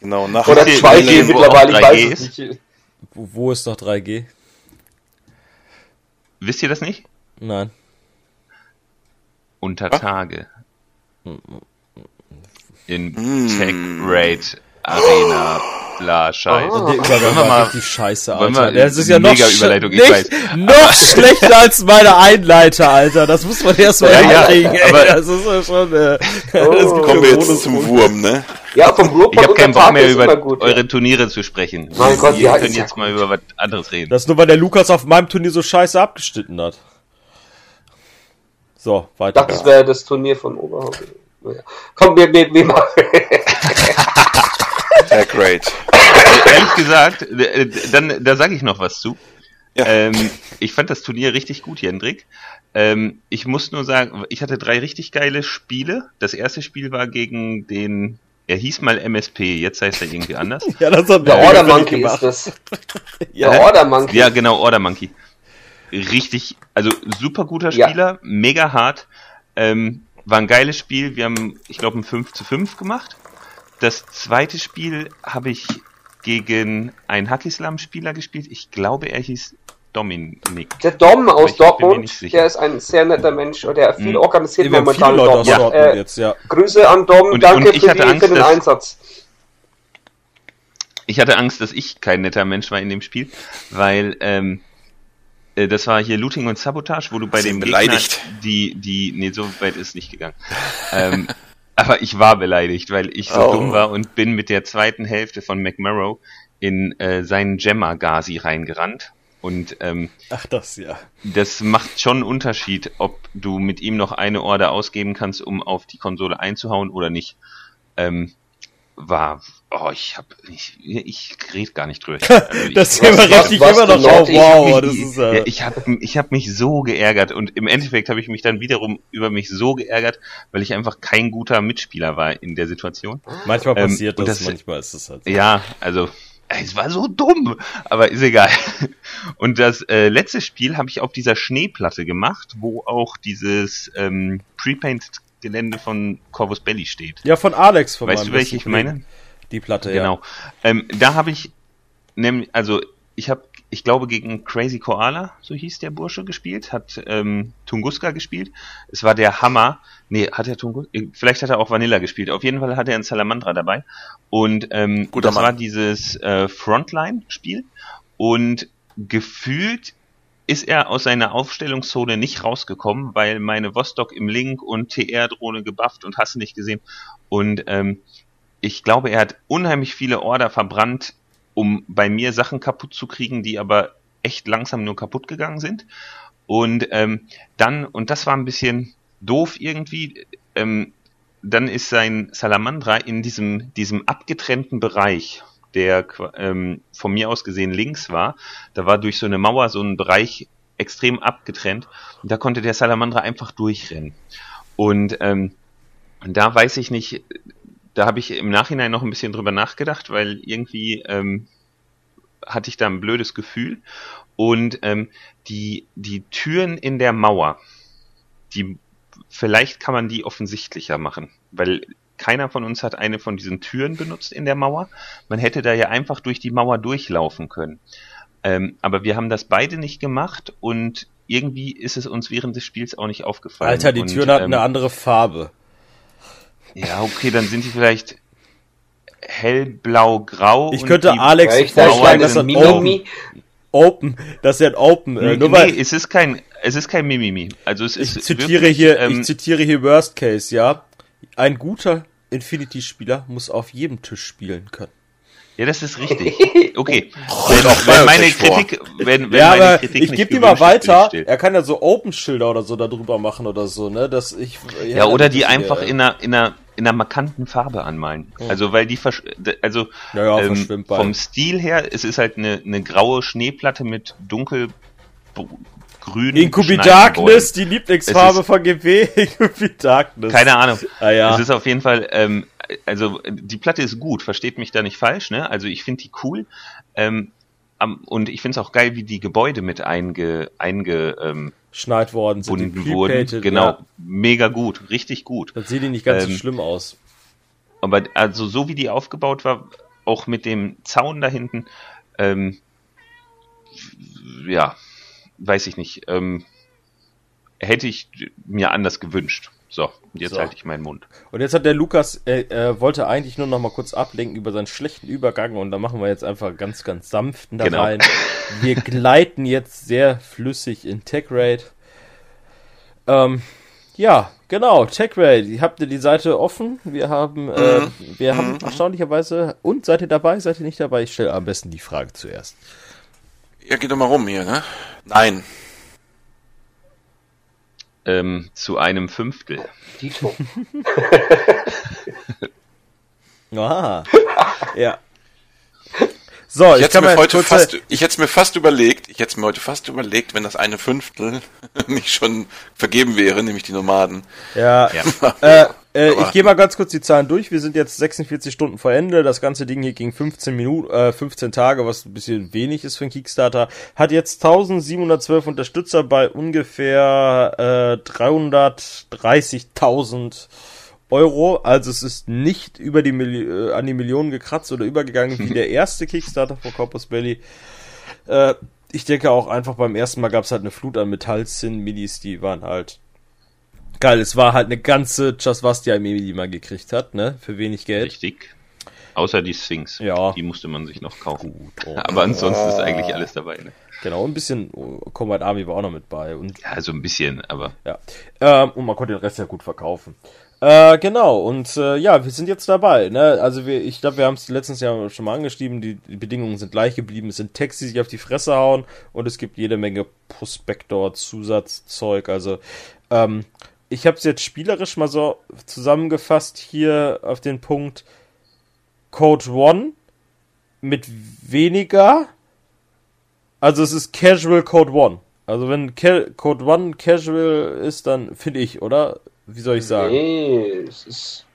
Genau, nach Oder 2G mittlerweile, ich weiß es nicht. Wo, wo ist noch 3G? Wisst ihr das nicht? Nein. Unter Tage. In mm. Tech Raid Arena bla Scheiße. Oh. Der Übergang war mal, richtig scheiße, Alter. Das ist ja noch, Überleitung, ich weiß. noch [laughs] schlechter als meine Einleiter, Alter. Das muss man erst mal ja, ja, aber Das ist ja schon, äh, [laughs] oh. Kommen wir jetzt zum Wurm, ne? Ja, vom Ruhrpott Ich habe keinen Bock mehr über gut, eure ja. Turniere zu sprechen. Mein Gott, Wir ja, können jetzt ja mal über was anderes reden. Das ist nur, weil der Lukas auf meinem Turnier so scheiße abgeschnitten hat. So, weiter. Ich dachte, das wäre das Turnier von Oberhausen. Komm, wir, wir, wir machen. [laughs] Ja, great. Also, ehrlich gesagt, äh, dann, da sage ich noch was zu. Ja. Ähm, ich fand das Turnier richtig gut, Jendrik. Ähm, ich muss nur sagen, ich hatte drei richtig geile Spiele. Das erste Spiel war gegen den, er hieß mal MSP, jetzt heißt er irgendwie anders. ja, das hat der Order Monkey ist das. ja, der Order Monkey. Ja, genau, Order Monkey. Richtig, also super guter Spieler, ja. mega hart. Ähm, war ein geiles Spiel. Wir haben, ich glaube, ein 5 zu 5 gemacht. Das zweite Spiel habe ich gegen einen Hackislam-Spieler gespielt. Ich glaube, er hieß Dominik. Der Dom aus Dortmund, der ist ein sehr netter Mensch und der viel mhm. organisiert ja, momentan Dortmund. Ja. Äh, jetzt, ja. Grüße an Dom, und, danke und für, die, Angst, für, den dass, Einsatz. Ich hatte Angst, dass ich kein netter Mensch war in dem Spiel, weil ähm, äh, das war hier Looting und Sabotage, wo du bei dem beleidigt. Gegner die, die, nee, so weit ist nicht gegangen. ähm, [laughs] aber ich war beleidigt, weil ich so oh. dumm war und bin mit der zweiten Hälfte von McMurrow in äh, seinen Gemma Gazi reingerannt und ähm, Ach das, ja. Das macht schon einen Unterschied, ob du mit ihm noch eine Order ausgeben kannst, um auf die Konsole einzuhauen oder nicht. Ähm, war, oh, ich hab, ich, ich red gar nicht drüber. [laughs] Also ich, das Thema richtig immer noch auf, wow, das ist, äh... ja, ich hab, ich hab mich so geärgert und im Endeffekt habe ich mich dann wiederum über mich so geärgert, weil ich einfach kein guter Mitspieler war in der Situation. Manchmal ähm, passiert das, das, manchmal ist es halt so. Ja, also es war so dumm, aber ist egal. [laughs] Und das äh, letzte Spiel habe ich auf dieser Schneeplatte gemacht, wo auch dieses ähm, Pre-Painted-Gelände von Corvus Belly steht. Ja, von Alex. Von weißt du, welche ich meine? Die Platte, genau. ja. Genau. Ähm, da habe ich nämlich, also ich habe, ich glaube, gegen Crazy Koala, so hieß der Bursche, gespielt, hat ähm, Tunguska gespielt. Es war der Hammer. Nee, hat er Tunguska? Vielleicht hat er auch Vanilla gespielt. Auf jeden Fall hat er einen Salamandra dabei. Und ähm, das Mann. war dieses äh, Frontline-Spiel. Und gefühlt ist er aus seiner Aufstellungszone nicht rausgekommen, weil meine Vostok im Link und TR-Drohne gebufft und hast nicht gesehen. Und ähm, ich glaube, er hat unheimlich viele Order verbrannt, um bei mir Sachen kaputt zu kriegen, die aber echt langsam nur kaputt gegangen sind. Und ähm, dann, und das war ein bisschen doof irgendwie, ähm, dann ist sein Salamandra in diesem, diesem abgetrennten Bereich, der ähm, von mir aus gesehen links war. Da war durch so eine Mauer so ein Bereich extrem abgetrennt. Und da konnte der Salamandra einfach durchrennen. Und ähm, da weiß ich nicht, da habe ich im Nachhinein noch ein bisschen drüber nachgedacht, weil irgendwie ähm, hatte ich da ein blödes Gefühl. Und ähm, die, die Türen in der Mauer, die vielleicht kann man die offensichtlicher machen, weil keiner von uns hat eine von diesen Türen benutzt in der Mauer. Man hätte da ja einfach durch die Mauer durchlaufen können. Ähm, aber wir haben das beide nicht gemacht und irgendwie ist es uns während des Spiels auch nicht aufgefallen. Alter, die Türen hatten ähm, eine andere Farbe. Ja, okay, dann sind die vielleicht hellblau-grau. Ich könnte Alex vorschlagen, dass er Open, Open, das ist ja ein Open. Äh, nur nee, weil, es ist kein, es ist kein Mimimi. Also es ist ich zitiere wirklich, hier, ähm, ich zitiere hier Worst Case, ja. Ein guter Infinity-Spieler muss auf jedem Tisch spielen können. Ja, das ist richtig. [laughs] Okay. wenn, wenn meine Kritik, wenn, wenn ja, meine aber Kritik ich gebe die mal weiter. Er kann ja so Open-Schilder oder so darüber machen oder so, ne? Dass ich. Ja, ja oder die einfach in einer, in einer in einer markanten Farbe anmalen. Oh. Also weil die also ja, ja, ähm, vom Stil her, es ist halt eine, eine graue Schneeplatte mit dunkel grün. Incubi Darkness, die Lieblingsfarbe von GB. [laughs] Incubi Darkness. Keine Ahnung. Ah, ja. Es ist auf jeden Fall, ähm, also die Platte ist gut, versteht mich da nicht falsch, ne? Also ich finde die cool. Ähm, und ich finde es auch geil, wie die Gebäude mit einge, einge ähm, schneit worden sind. wurden. Genau, ja. mega gut, richtig gut. Das sieht nicht ganz ähm, so schlimm aus. Aber also so wie die aufgebaut war, auch mit dem Zaun da hinten, ähm, ja, weiß ich nicht, ähm, hätte ich mir anders gewünscht. So, und jetzt so. halte ich meinen Mund. Und jetzt hat der Lukas, äh, er wollte eigentlich nur noch mal kurz ablenken über seinen schlechten Übergang und da machen wir jetzt einfach ganz, ganz sanften da genau. rein. Wir [laughs] gleiten jetzt sehr flüssig in Tech Raid. Ähm, Ja, genau, TechRail, habt ihr die Seite offen? Wir haben, äh, mhm. wir haben mhm. erstaunlicherweise, und seid ihr dabei, seid ihr nicht dabei? Ich stelle am besten die Frage zuerst. Ja, geht doch mal rum hier, ne? Nein. Ähm, zu einem Fünftel. Dito. [laughs] ah, [laughs] ja. So, ich, ich hätte mir heute fast, ich hätte es mir fast überlegt, ich hätte es mir heute fast überlegt, wenn das eine Fünftel [laughs] nicht schon vergeben wäre, nämlich die Nomaden. Ja. ja. äh, äh, ich gehe mal ganz kurz die Zahlen durch. Wir sind jetzt 46 Stunden vor Ende. Das ganze Ding hier ging 15 Minuten, äh, 15 Tage, was ein bisschen wenig ist für einen Kickstarter. Hat jetzt 1712 Unterstützer bei ungefähr äh, 330.000 Euro. Also es ist nicht über die Milli äh, an die Millionen gekratzt oder übergegangen wie [laughs] der erste Kickstarter von Corpus Belly. Äh, ich denke auch einfach beim ersten Mal gab es halt eine Flut an Metallzinn, Midis, die waren halt geil. Es war halt eine ganze Chasvastia-Armee, die man gekriegt hat, ne? Für wenig Geld. Richtig. Außer die Sphinx. Ja. Die musste man sich noch kaufen. Gut, oh. Aber ansonsten ist eigentlich alles dabei, ne? Genau, ein bisschen Combat Army war auch noch mit bei. Und, ja, so ein bisschen, aber. Ja. Ähm, und man konnte den Rest ja gut verkaufen. Äh, genau, und äh, ja, wir sind jetzt dabei. Ne? Also wir, ich glaube, wir haben es letztens ja schon mal angeschrieben, die, die, Bedingungen sind gleich geblieben. Es sind Texte, die sich auf die Fresse hauen und es gibt jede Menge Prospektor, Zusatzzeug. Also ähm, ich habe es jetzt spielerisch mal so zusammengefasst hier auf den Punkt Code One mit weniger. Also es ist Casual Code One. Also wenn Ca Code One Casual ist, dann finde ich, oder? Wie soll ich sagen? Nee, es ist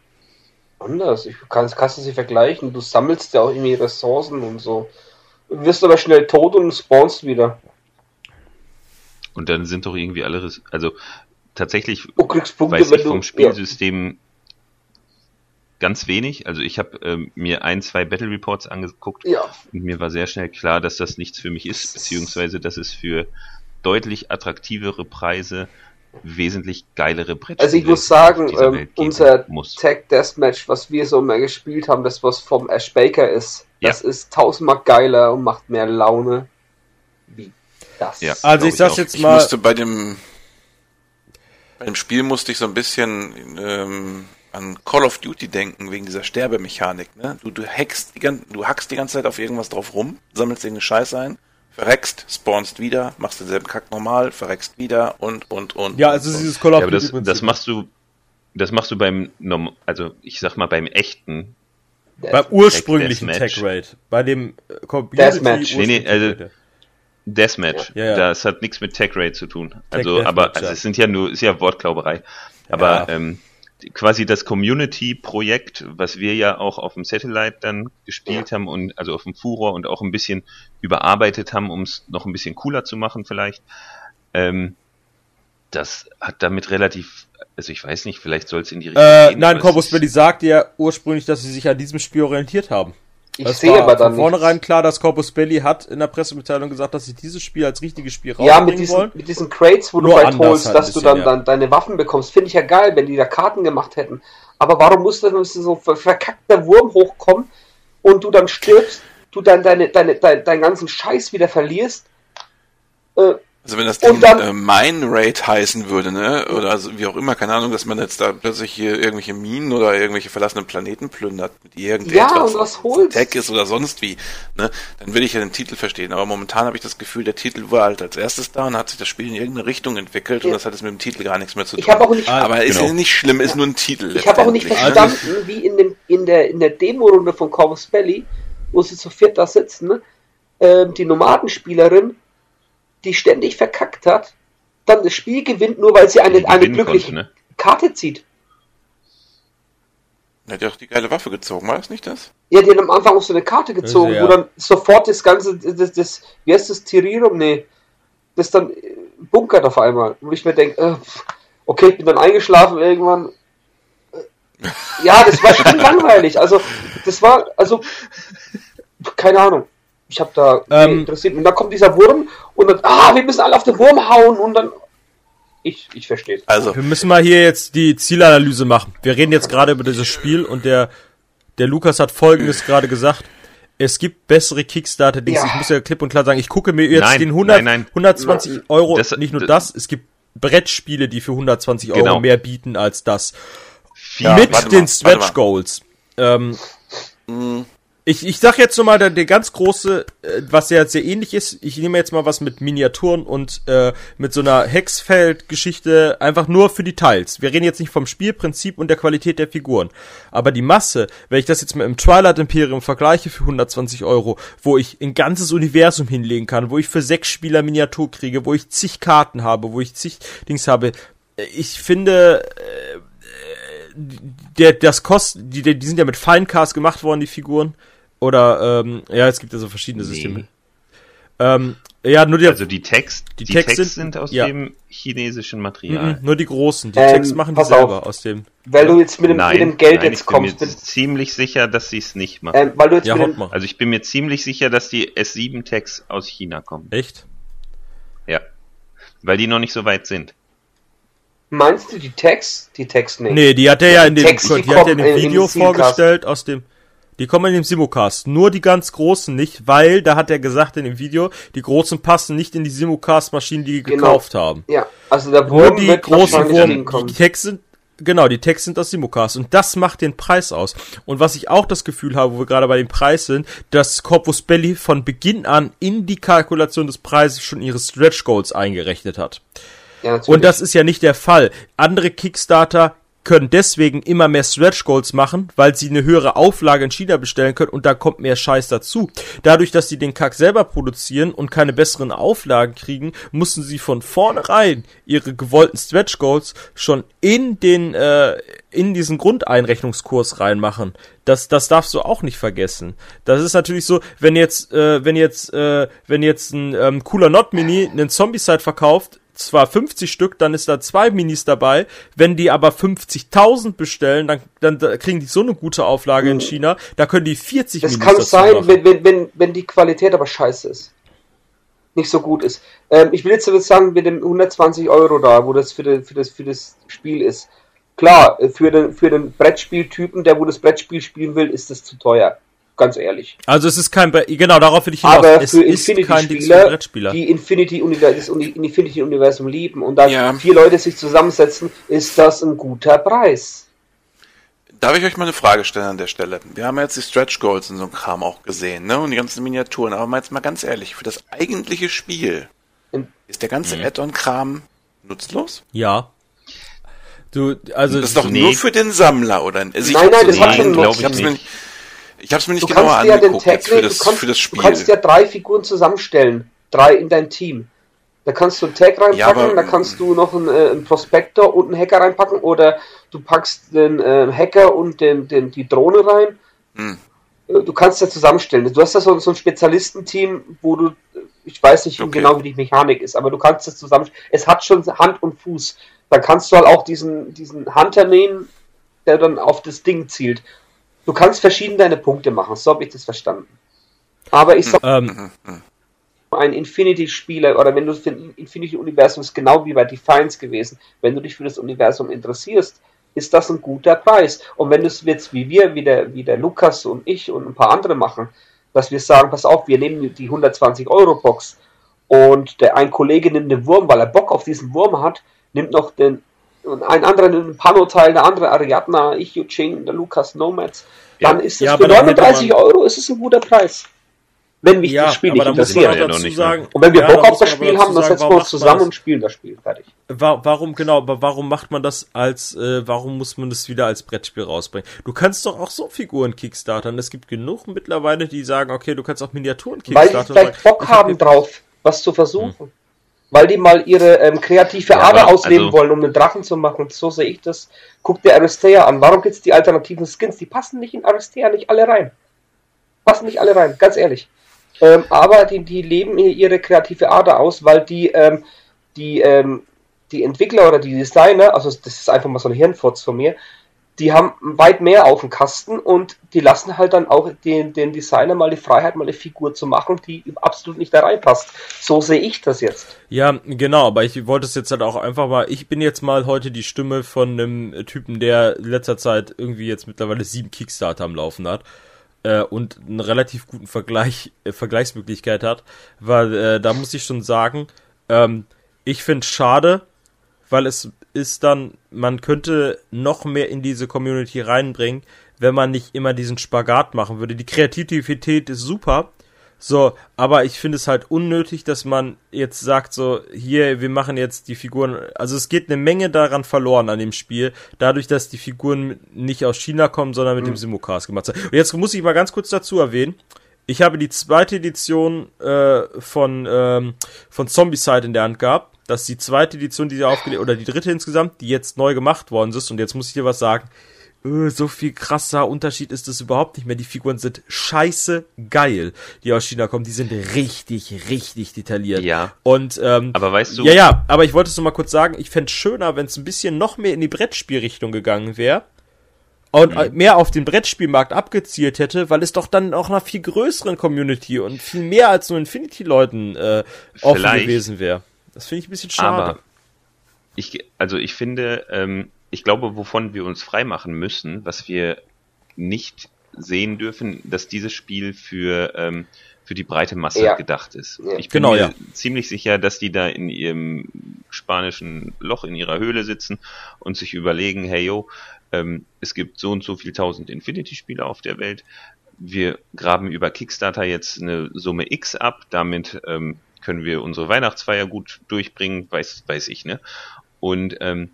anders. Ich kann, kannst du sie vergleichen. Du sammelst ja auch irgendwie Ressourcen und so. Du wirst aber schnell tot und spawnst wieder. Und dann sind doch irgendwie alle, also tatsächlich weiß ich vom Spielsystem ja. ganz wenig. Also ich habe ähm, mir ein, zwei Battle Reports angeguckt ja. und mir war sehr schnell klar, dass das nichts für mich ist, beziehungsweise dass es für deutlich attraktivere Preise wesentlich geilere Brettspiele. Also ich muss sagen, ähm, unser muss. Tag Deathmatch, was wir so mal gespielt haben, das was vom Ash Baker ist, das ja. ist tausendmal geiler und macht mehr Laune wie das. Ja, also ich sag's jetzt mal. Ich musste bei dem bei dem Spiel musste ich so ein bisschen ähm, an Call of Duty denken, wegen dieser Sterbemechanik. Ne? Du, du, hackst die, du hackst die ganze Zeit auf irgendwas drauf rum, sammelst irgendeine Scheiße ein verreckst, spawnst wieder, machst denselben Kack normal, verreckst wieder und, und, und. Ja, also und, dieses Call of Duty. Ja, aber das, das machst du, das machst du beim, also ich sag mal beim echten. Beim ursprünglichen Tech Raid. Bei dem äh, Community Deathmatch. Nee, nee, also, Deathmatch. Ja, ja. Das hat nichts mit Tech Raid zu tun. Also, aber, also es sind ja nur, ist ja Wortglauberei. Aber, ja. ähm, quasi das Community-Projekt, was wir ja auch auf dem Satellite dann gespielt haben und also auf dem Furor und auch ein bisschen überarbeitet haben, um es noch ein bisschen cooler zu machen vielleicht. Ähm, das hat damit relativ, also ich weiß nicht, vielleicht soll es in die Richtung äh, gehen. Nein, Corpus Belli sagt ja ursprünglich, dass sie sich an diesem Spiel orientiert haben. Ich das sehe aber dann von vornherein nichts. klar, dass Corpus Belli hat in der Pressemitteilung gesagt, dass sie dieses Spiel als richtiges Spiel rausbringen ja, mit diesen, wollen. mit diesen Crates, wo Nur du halt holst, halt dass bisschen, du dann, ja. dann deine Waffen bekommst, finde ich ja geil, wenn die da Karten gemacht hätten. Aber warum muss dann so verkackter Wurm hochkommen und du dann stirbst, du dann deine, deine, deine, deinen ganzen Scheiß wieder verlierst? Äh, also wenn das Ding dann, äh, Mine Raid heißen würde, ne, oder also wie auch immer, keine Ahnung, dass man jetzt da plötzlich hier irgendwelche Minen oder irgendwelche verlassenen Planeten plündert, mit irgendetwas, ja, und was holst. Tech ist oder sonst wie, ne, dann würde ich ja den Titel verstehen. Aber momentan habe ich das Gefühl, der Titel war halt als erstes da und hat sich das Spiel in irgendeine Richtung entwickelt ja. und das hat jetzt mit dem Titel gar nichts mehr zu tun. Ich habe auch nicht, aber genau. ist ja nicht schlimm, ist nur ein Titel. Ich habe auch nicht verstanden, wie in dem in der in der Demo-Runde von Corvus Belly, wo sie zu viert da sitzen, ne, äh, die Nomadenspielerin die ständig verkackt hat, dann das Spiel gewinnt, nur weil sie eine, eine glückliche konnte, ne? Karte zieht. Er hat ja auch die geile Waffe gezogen, war das nicht das? Ja, die hat am Anfang auch so eine Karte gezogen, ja. wo dann sofort das ganze, das, das, wie heißt das, Tirirum? Nee, das dann bunkert auf einmal. Wo ich mir denke, äh, okay, ich bin dann eingeschlafen irgendwann. [laughs] Ja, das war schon langweilig. Also, das war, also, keine Ahnung. Ich habe da ähm, interessiert. Und dann kommt dieser Wurm und dann, ah, wir müssen alle auf den Wurm hauen und dann. Ich, ich verstehe Also. Wir müssen mal hier jetzt die Zielanalyse machen. Wir reden jetzt gerade über dieses Spiel und der, der Lukas hat folgendes gerade gesagt. Es gibt bessere Kickstarter-Dings. Ja. Ich muss ja klipp und klar sagen, ich gucke mir jetzt nein, den 100, nein, nein. 120 Euro, das, nicht nur das, es gibt Brettspiele, die für 120 Euro genau. mehr bieten als das. Ja, Mit den Stretch Goals. Ähm, mhm. Ich, ich sag jetzt nochmal, der, der ganz große, äh, was ja sehr ähnlich ist, ich nehme jetzt mal was mit Miniaturen und äh, mit so einer Hexfeld-Geschichte, einfach nur für Details. Wir reden jetzt nicht vom Spielprinzip und der Qualität der Figuren. Aber die Masse, wenn ich das jetzt mit dem Twilight Imperium vergleiche für 120 Euro, wo ich ein ganzes Universum hinlegen kann, wo ich für sechs Spieler Miniatur kriege, wo ich zig Karten habe, wo ich zig Dings habe, äh, ich finde, äh, der, das Kost, die, die sind ja mit Finecast gemacht worden, die Figuren. Oder, ähm, ja, es gibt ja so verschiedene nee. Systeme. Ähm, ja, nur die, also die Text, die, die Text, Text sind, aus ja. dem chinesischen Material. Mhm, nur die großen, die ähm, Text machen die selber auf. aus dem. Weil du jetzt mit dem, nein, mit dem Geld nein, jetzt kommst. Ich bin mir ziemlich sicher, dass sie es nicht machen. Ähm, weil du jetzt ja, mit dem, also ich bin mir ziemlich sicher, dass die S7 Text aus China kommen. Echt? Ja. Weil die noch nicht so weit sind. Meinst du die Text? Die Text nicht. Nee, die hat er ja in dem, Text, die, die hat er in dem Video vorgestellt aus dem. Die kommen in dem Simulcast. Nur die ganz großen nicht, weil, da hat er gesagt in dem Video, die großen passen nicht in die Simulcast-Maschinen, die die genau. gekauft haben. Ja, also der Wurm Nur die großen Wurm, die Text sind, genau, die Text sind aus Simulcast. Und das macht den Preis aus. Und was ich auch das Gefühl habe, wo wir gerade bei dem Preis sind, dass Corpus Belli von Beginn an in die Kalkulation des Preises schon ihre Stretch Goals eingerechnet hat. Ja, und das ist ja nicht der Fall. Andere Kickstarter können deswegen immer mehr Stretch Goals machen, weil sie eine höhere Auflage in China bestellen können und da kommt mehr Scheiß dazu. Dadurch, dass sie den Kack selber produzieren und keine besseren Auflagen kriegen, mussten sie von vornherein ihre gewollten Stretch Goals schon in den äh, in diesen Grundeinrechnungskurs reinmachen. Das, das darfst du auch nicht vergessen. Das ist natürlich so, wenn jetzt, äh, wenn jetzt, äh, wenn jetzt ein ähm, cooler Not Mini einen Zombie-Side verkauft, zwar 50 Stück, dann ist da zwei Minis dabei. Wenn die aber 50.000 bestellen, dann, dann kriegen die so eine gute Auflage in mhm. China, da können die 40 das Minis kann sein, wenn, wenn, wenn, wenn die Qualität aber scheiße ist. Nicht so gut ist. Ähm, ich will jetzt sagen, mit dem 120 Euro da, wo das für, die, für, das für das Spiel ist. Klar, für den, für den Brettspieltypen, der wo das Brettspiel spielen will, ist das zu teuer ganz ehrlich. Also es ist kein, genau, darauf will ich hinaus. Aber es für Infinity-Spieler, die Infinity das Infinity-Universum lieben und da ja. vier Leute sich zusammensetzen, ist das ein guter Preis. Darf ich euch mal eine Frage stellen an der Stelle? Wir haben jetzt die Stretch Goals und so ein Kram auch gesehen, ne? Und die ganzen Miniaturen. Aber mal jetzt mal ganz ehrlich, für das eigentliche Spiel ist der ganze mhm. Add-on-Kram nutzlos? Ja. Du, also. Das ist doch nee. nur für den Sammler, oder? Also nein, nein, das hat schon glaube ich, ich nicht. Ich habe es mir nicht du genauer angeguckt ja für, das, kannst, für das Spiel. Du kannst ja drei Figuren zusammenstellen, drei in dein Team. Da kannst du einen Tag reinpacken, ja, aber, da kannst du noch einen, äh, einen, Prospektor und einen Hacker reinpacken oder du packst den äh, Hacker und den, den, die Drohne rein. Hm. Äh, du kannst ja zusammenstellen. Du hast ja so, so ein Spezialistenteam, wo du, ich weiß nicht okay. genau, wie die Mechanik ist, aber du kannst das zusammenstellen. Es hat schon Hand und Fuß. Da kannst du halt auch diesen, diesen Hunter nehmen, der dann auf das Ding zielt. Du kannst verschieden deine Punkte machen, so habe ich das verstanden. Aber ich sag, ähm. ein Infinity-Spieler oder wenn du für ein Infinity-Universum ist genau wie bei Defiance gewesen, wenn du dich für das Universum interessierst, ist das ein guter Preis. Und wenn du es jetzt wie wir, wie der, wie der Lukas und ich und ein paar andere machen, dass wir sagen, pass auf, wir nehmen die 120 Euro Box und der ein Kollege nimmt den Wurm, weil er Bock auf diesen Wurm hat, nimmt noch den und ein anderer ein Pano-Teil, der andere Ariadna, ich Yuching, der Lukas Nomads, dann ist es ja, für 39 Euro ist es ein guter Preis. Wenn mich ja, das Spiel nicht interessiert. Ja sagen, und wenn wir Bock auf das Spiel haben, dann setzen wir uns zusammen und spielen das Spiel. Fertig. Warum, genau, aber warum macht man das als, äh, warum muss man das wieder als Brettspiel rausbringen? Du kannst doch auch so Figuren kickstartern. Es gibt genug mittlerweile, die sagen, okay, du kannst auch Miniaturen kickstartern. Weil die vielleicht Bock haben drauf, was zu versuchen. Hm weil die mal ihre ähm, kreative ja, Ader ausleben also, wollen, um einen Drachen zu machen. So sehe ich das. Guck dir Aristea an. Warum gibt es die alternativen Skins? Die passen nicht in Aristea nicht alle rein. Passen nicht alle rein, ganz ehrlich. Ähm, aber die, die leben ihre kreative Ader aus, weil die, ähm, die, ähm, die Entwickler oder die Designer, also das ist einfach mal so ein Hirnfurz von mir, die haben weit mehr auf dem Kasten und die lassen halt dann auch den, den Designer mal die Freiheit, mal eine Figur zu machen, die absolut nicht da reinpasst. So sehe ich das jetzt. Ja, genau, aber ich wollte es jetzt halt auch einfach mal, ich bin jetzt mal heute die Stimme von einem Typen, der in letzter Zeit irgendwie jetzt mittlerweile sieben Kickstarter am Laufen hat äh, und einen relativ guten Vergleich, äh, Vergleichsmöglichkeit hat, weil äh, da muss ich schon sagen, ähm, ich finde schade, weil es ist dann, man könnte noch mehr in diese Community reinbringen, wenn man nicht immer diesen Spagat machen würde. Die Kreativität ist super, so, aber ich finde es halt unnötig, dass man jetzt sagt, so, hier, wir machen jetzt die Figuren, also es geht eine Menge daran verloren an dem Spiel, dadurch, dass die Figuren nicht aus China kommen, sondern mit mhm. dem Simulcast gemacht sind. Und jetzt muss ich mal ganz kurz dazu erwähnen, ich habe die zweite Edition äh, von, ähm, von Zombicide in der Hand gehabt. Das ist die zweite Edition, die sie aufgelegt, oder die dritte insgesamt, die jetzt neu gemacht worden ist. Und jetzt muss ich dir was sagen öh, so viel krasser Unterschied ist es überhaupt nicht mehr. Die Figuren sind scheiße geil, die aus China kommen. Die sind richtig, richtig detailliert. Ja. Und, ähm, aber weißt du. Ja, ja, aber ich wollte es nur mal kurz sagen, ich fände schöner, wenn es ein bisschen noch mehr in die Brettspielrichtung gegangen wäre. Und mhm. mehr auf den Brettspielmarkt abgezielt hätte, weil es doch dann auch einer viel größeren Community und viel mehr als nur Infinity-Leuten äh, offen gewesen wäre. Das finde ich ein bisschen schade. Aber ich, also ich finde, ähm, ich glaube, wovon wir uns freimachen müssen, was wir nicht sehen dürfen, dass dieses Spiel für, ähm, für die breite Masse ja. gedacht ist. Ja. Ich bin genau, mir ja. ziemlich sicher, dass die da in ihrem spanischen Loch in ihrer Höhle sitzen und sich überlegen, hey yo, ähm, es gibt so und so viel tausend Infinity-Spiele auf der Welt. Wir graben über Kickstarter jetzt eine Summe X ab, damit ähm, können wir unsere Weihnachtsfeier gut durchbringen, weiß, weiß ich, ne? Und ähm,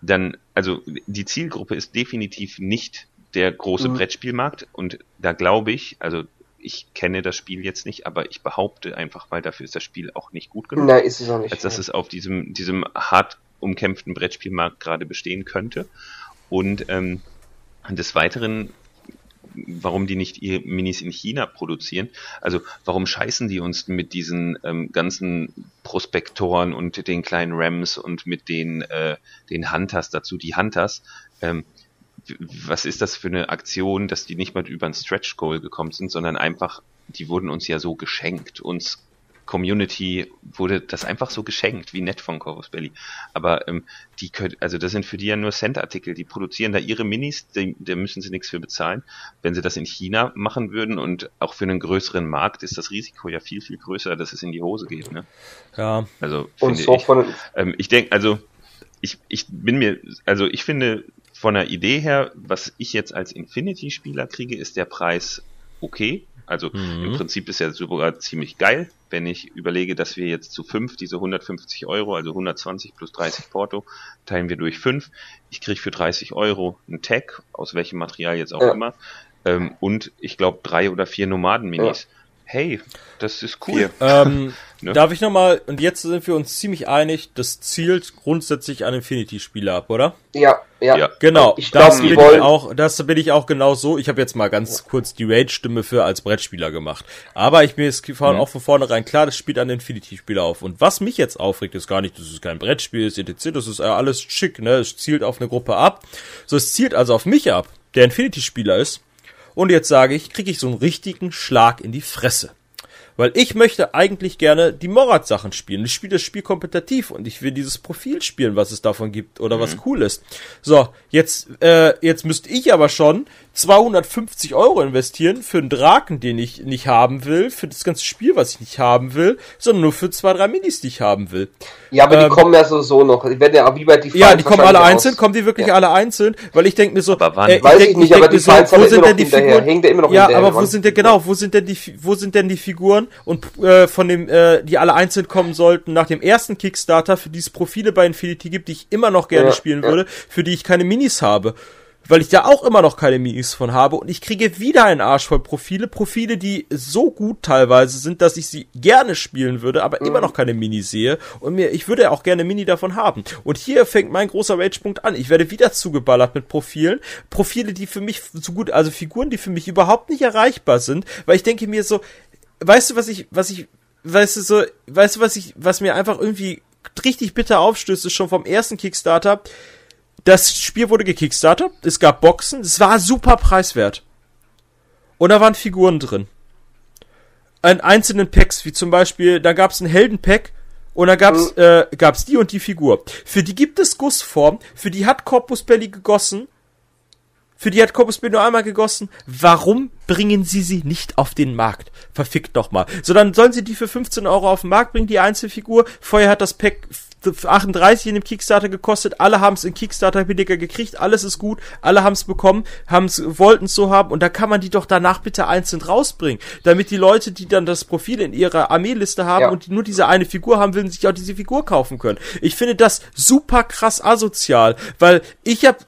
dann, also die Zielgruppe ist definitiv nicht der große mhm. Brettspielmarkt und da glaube ich, also ich kenne das Spiel jetzt nicht, aber ich behaupte einfach mal, dafür ist das Spiel auch nicht gut genug. Nein, ist es auch nicht. Als dass es auf diesem, diesem hart umkämpften Brettspielmarkt gerade bestehen könnte. Und ähm, des Weiteren warum die nicht ihre Minis in China produzieren. Also warum scheißen die uns mit diesen ähm, ganzen Prospektoren und den kleinen Rams und mit den, äh, den Hunters dazu, die Hunters. Ähm, was ist das für eine Aktion, dass die nicht mal über ein Stretch Goal gekommen sind, sondern einfach, die wurden uns ja so geschenkt. Uns Community wurde das einfach so geschenkt, wie nett von Corvus Belly. Aber ähm, die können, also das sind für die ja nur Cent-Artikel. Die produzieren da ihre Minis, da müssen sie nichts für bezahlen. Wenn sie das in China machen würden und auch für einen größeren Markt, ist das Risiko ja viel, viel größer, dass es in die Hose geht. Ne? Ja. Also finde ich. Ähm, ich denke, also ich, ich bin mir, also ich finde von der Idee her, was ich jetzt als Infinity-Spieler kriege, ist der Preis okay. Also mhm. im Prinzip ist ja sogar ziemlich geil, wenn ich überlege, dass wir jetzt zu fünf diese 150 Euro, also 120 plus 30 Porto, teilen wir durch fünf. Ich kriege für 30 Euro einen Tag, aus welchem Material jetzt auch ja. immer, ähm, und ich glaube drei oder vier Nomaden-Minis. Ja hey, das ist cool. Ähm, [laughs] ne? Darf ich nochmal, und jetzt sind wir uns ziemlich einig, das zielt grundsätzlich an Infinity-Spiele ab, oder? Ja, ja. ja. Genau, ich glaub, das, bin wollen... ich auch, das bin ich auch genau so. Ich habe jetzt mal ganz kurz die Rage-Stimme für als Brettspieler gemacht. Aber ich mir ist mhm. auch von vornherein klar, das spielt an Infinity-Spieler auf. Und was mich jetzt aufregt, ist gar nicht, dass es kein Brettspiel ist, etc., das ist alles schick, ne? Es zielt auf eine Gruppe ab. So, es zielt also auf mich ab, der Infinity-Spieler ist und jetzt sage ich, kriege ich so einen richtigen Schlag in die Fresse. Weil ich möchte eigentlich gerne die Morat-Sachen spielen. Ich spiele das Spiel kompetitiv und ich will dieses Profil spielen, was es davon gibt oder mhm. was cool ist. So, jetzt, äh, jetzt müsste ich aber schon 250 Euro investieren für einen Draken, den ich nicht haben will, für das ganze Spiel, was ich nicht haben will, sondern nur für zwei, drei Minis, die ich haben will. Ja, aber ähm, die kommen ja so, so noch. Die werden ja wie bei die Ja, die kommen alle einzeln, kommen die wirklich ja. alle einzeln, weil ich denke mir so, aber wann? Äh, Weiß ich, nicht, aber die so, wo sind denn die Figuren? Hängt immer noch ja, aber wo sind denn genau, wo sind denn die wo sind denn die Figuren und äh, von dem äh, die alle einzeln kommen sollten nach dem ersten Kickstarter, für die es Profile bei Infinity gibt, die ich immer noch gerne ja, spielen ja. würde, für die ich keine Minis habe weil ich da auch immer noch keine Minis von habe und ich kriege wieder einen Arsch voll Profile, Profile, die so gut teilweise sind, dass ich sie gerne spielen würde, aber mhm. immer noch keine Mini sehe und mir, ich würde auch gerne Mini davon haben. Und hier fängt mein großer Rage-Punkt an. Ich werde wieder zugeballert mit Profilen, Profile, die für mich so gut, also Figuren, die für mich überhaupt nicht erreichbar sind, weil ich denke mir so, weißt du, was ich, was ich, weißt du so, weißt du, was ich, was mir einfach irgendwie richtig bitter aufstößt, ist schon vom ersten Kickstarter, das Spiel wurde gekickstartet, es gab Boxen, es war super preiswert. Und da waren Figuren drin. In einzelnen Packs, wie zum Beispiel, da gab es ein Heldenpack und da gab's, mhm. äh, gab's die und die Figur. Für die gibt es Gussform, für die hat Corpus Belly gegossen für die hat Corpus nur einmal gegossen. Warum bringen sie sie nicht auf den Markt? Verfickt doch mal. So, dann sollen sie die für 15 Euro auf den Markt bringen, die Einzelfigur. Vorher hat das Pack 38 in dem Kickstarter gekostet. Alle haben es in Kickstarter billiger gekriegt. Alles ist gut. Alle haben es bekommen, haben's, wollten es so haben. Und da kann man die doch danach bitte einzeln rausbringen. Damit die Leute, die dann das Profil in ihrer Armeeliste haben ja. und die nur diese eine Figur haben, will, sich auch diese Figur kaufen können. Ich finde das super krass asozial, weil ich habe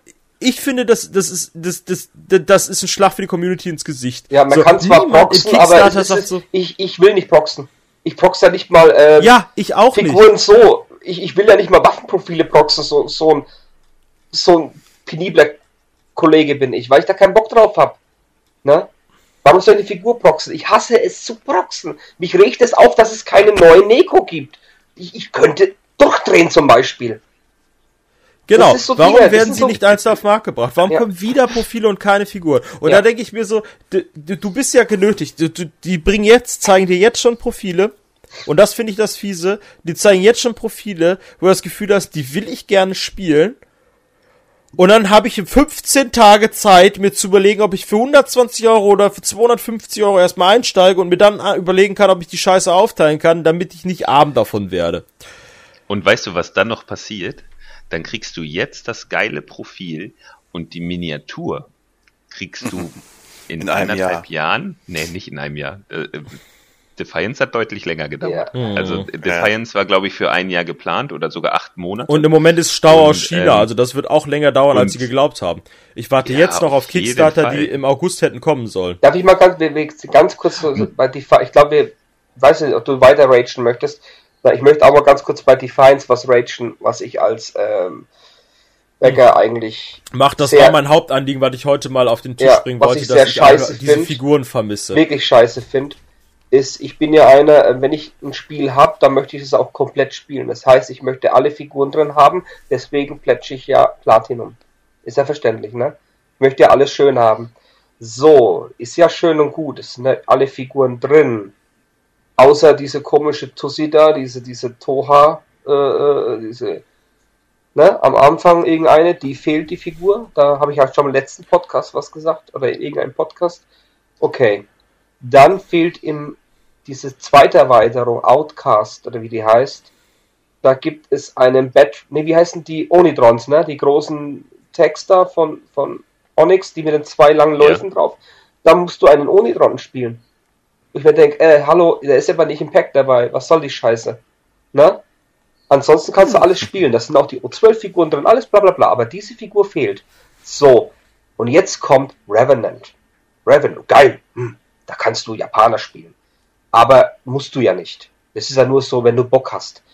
ich finde, das, das, ist, das, das, das ist ein Schlag für die Community ins Gesicht. Ja, man so, kann zwar proxen, aber ist, so, ich, ich will nicht proxen. Ich proxe ja nicht mal äh, ja, ich auch Figuren nicht. so. Ich, ich will ja nicht mal Waffenprofile proxen, so, so ein, so ein penibler Kollege bin ich, weil ich da keinen Bock drauf habe. Ne? Warum soll ich die Figur proxen? Ich hasse es zu proxen. Mich regt es auf, dass es keine neue Neko gibt. Ich, ich könnte durchdrehen zum Beispiel. Genau. So Warum Dinge, werden sie so nicht einzeln auf den Markt gebracht? Warum ja. kommen wieder Profile und keine Figuren? Und ja. da denke ich mir so, du, du bist ja genötigt. Du, du, die bringen jetzt, zeigen dir jetzt schon Profile. Und das finde ich das fiese. Die zeigen jetzt schon Profile, wo du das Gefühl hast, die will ich gerne spielen. Und dann habe ich 15 Tage Zeit, mir zu überlegen, ob ich für 120 Euro oder für 250 Euro erstmal einsteige und mir dann äh, überlegen kann, ob ich die Scheiße aufteilen kann, damit ich nicht arm davon werde. Und weißt du, was dann noch passiert? dann kriegst du jetzt das geile Profil und die Miniatur kriegst du [laughs] in, in anderthalb Jahr. Jahren, nee, nicht in einem Jahr. Äh, äh, Defiance hat deutlich länger gedauert. Ja. Also mhm. Defiance ja. war, glaube ich, für ein Jahr geplant oder sogar acht Monate. Und im Moment ist Stau und, aus China, ähm, also das wird auch länger dauern, als sie geglaubt haben. Ich warte ja, jetzt noch auf, auf Kickstarter, die im August hätten kommen sollen. Darf ich mal ganz, ganz kurz, bei Defiance, ich glaube, ich weiß nicht, ob du weiter ragen möchtest. Ich möchte aber ganz kurz bei Defiance was ragen, was ich als ähm, Bäcker eigentlich. Mach das sehr, war mein Hauptanliegen, was ich heute mal auf den Tisch ja, bringen wollte, ich dass ich diese find, Figuren vermisse. Wirklich scheiße finde, ist, ich bin ja einer, äh, wenn ich ein Spiel habe, dann möchte ich es auch komplett spielen. Das heißt, ich möchte alle Figuren drin haben, deswegen plätsche ich ja Platinum. Ist ja verständlich, ne? Ich möchte ja alles schön haben. So, ist ja schön und gut, es sind ja alle Figuren drin. Außer diese komische Tussi da, diese, diese Toha, äh, äh, diese, ne, am Anfang irgendeine, die fehlt die Figur. Da habe ich ja schon im letzten Podcast was gesagt, oder in irgendeinem Podcast. Okay. Dann fehlt im, diese zweite Erweiterung, Outcast, oder wie die heißt. Da gibt es einen Bett, ne, wie heißen die Onidrons, ne, die großen Texter von, von Onyx, die mit den zwei langen Läufen ja. drauf. Da musst du einen Onidron spielen. Ich mir denke, äh, hallo, da ist aber nicht im Pack dabei, was soll die Scheiße? Ne? Ansonsten kannst du hm. alles spielen, das sind auch die O12-Figuren drin, alles bla bla bla, aber diese Figur fehlt. So, und jetzt kommt Revenant. Revenant, geil, hm, da kannst du Japaner spielen. Aber musst du ja nicht. Das ist ja nur so, wenn du Bock hast.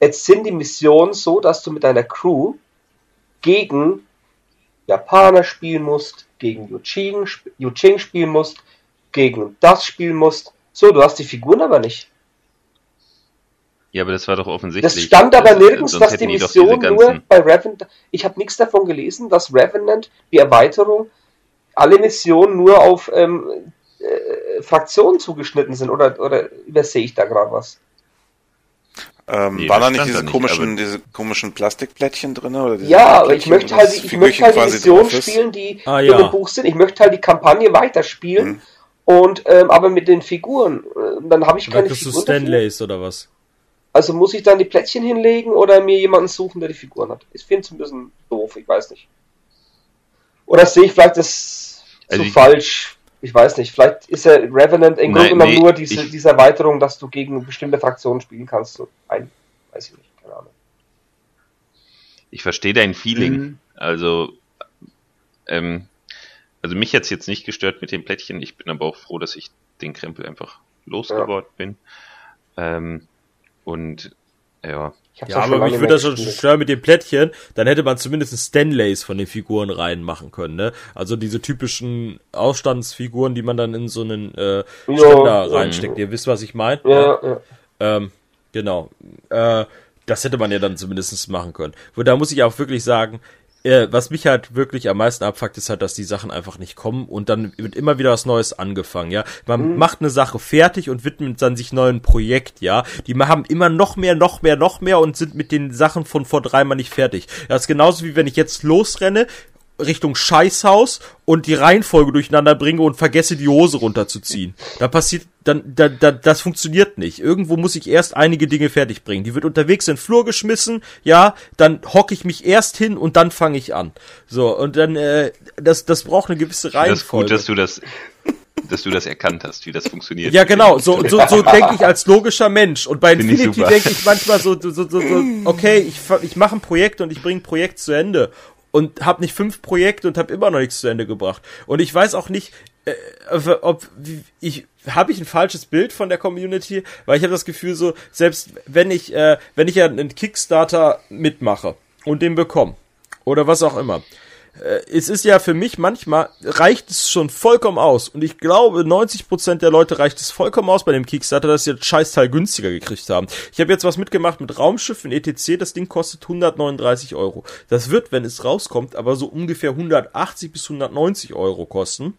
Jetzt sind die Missionen so, dass du mit deiner Crew gegen Japaner spielen musst, gegen Yuching, Yuching spielen musst, gegen das spielen musst. So, du hast die Figuren aber nicht. Ja, aber das war doch offensichtlich. Das stand aber nirgends, dass die Mission die nur bei Revenant. Ich habe nichts davon gelesen, dass Revenant, die Erweiterung, alle Missionen nur auf ähm, äh, Fraktionen zugeschnitten sind. Oder, oder übersehe ich da gerade was? Ähm, nee, waren da nicht diese komischen, diese komischen Plastikplättchen drin? Oder ja, aber ich möchte halt, ich möchte halt die Missionen spielen, die ah, ja. im Buch sind. Ich möchte halt die Kampagne weiterspielen. Mhm. Und ähm, aber mit den Figuren, äh, dann habe ich keine Figuren. du Stanleys oder was? Also muss ich dann die Plättchen hinlegen oder mir jemanden suchen, der die Figuren hat? Ich finde es ein bisschen doof, ich weiß nicht. Oder sehe ich vielleicht das also zu falsch? Ich weiß nicht. Vielleicht ist er Revenant im Grunde genommen nee, nur diese, ich, diese Erweiterung, dass du gegen bestimmte Fraktionen spielen kannst. So ein, weiß ich nicht, keine Ahnung. Ich verstehe dein Feeling. Mhm. Also, ähm, also mich hat's jetzt nicht gestört mit dem Plättchen. Ich bin aber auch froh, dass ich den Krempel einfach losgeworden ja. bin. Ähm, und ja. Ja, aber mich würde das schon stören mit dem Plättchen, dann hätte man zumindest Stanleys von den Figuren reinmachen können, ne? Also diese typischen Ausstandsfiguren, die man dann in so einen äh, Ständer ja, reinsteckt. Ja. Ihr wisst, was ich meine? Ja, ja. Ähm, genau. Äh, das hätte man ja dann zumindest machen können. Und da muss ich auch wirklich sagen, äh, was mich halt wirklich am meisten abfuckt, ist halt, dass die Sachen einfach nicht kommen und dann wird immer wieder was Neues angefangen, ja. Man mhm. macht eine Sache fertig und widmet dann sich neuen Projekt, ja. Die haben immer noch mehr, noch mehr, noch mehr und sind mit den Sachen von vor dreimal nicht fertig. Das ist genauso wie wenn ich jetzt losrenne, Richtung Scheißhaus und die Reihenfolge durcheinander bringe und vergesse die Hose runterzuziehen. Da passiert, dann, da, da, das funktioniert nicht. Irgendwo muss ich erst einige Dinge fertig bringen. Die wird unterwegs in den Flur geschmissen, ja, dann hocke ich mich erst hin und dann fange ich an. So, und dann, äh, das, das braucht eine gewisse Reihenfolge. Das ist gut, dass du das dass du das erkannt hast, wie das funktioniert. Ja, genau, so, so, so denke ich als logischer Mensch. Und bei Infinity denke ich manchmal so, so, so, so okay, ich, ich mache ein Projekt und ich bringe ein Projekt zu Ende und habe nicht fünf Projekte und habe immer noch nichts zu Ende gebracht. Und ich weiß auch nicht, äh, ob ich habe ich ein falsches Bild von der Community, weil ich habe das Gefühl so, selbst wenn ich äh, wenn ich ja einen Kickstarter mitmache und den bekomme oder was auch immer, äh, es ist ja für mich manchmal, reicht es schon vollkommen aus. Und ich glaube, 90% der Leute reicht es vollkommen aus bei dem Kickstarter, dass sie das Scheißteil günstiger gekriegt haben. Ich habe jetzt was mitgemacht mit Raumschiffen ETC, das Ding kostet 139 Euro. Das wird, wenn es rauskommt, aber so ungefähr 180 bis 190 Euro kosten.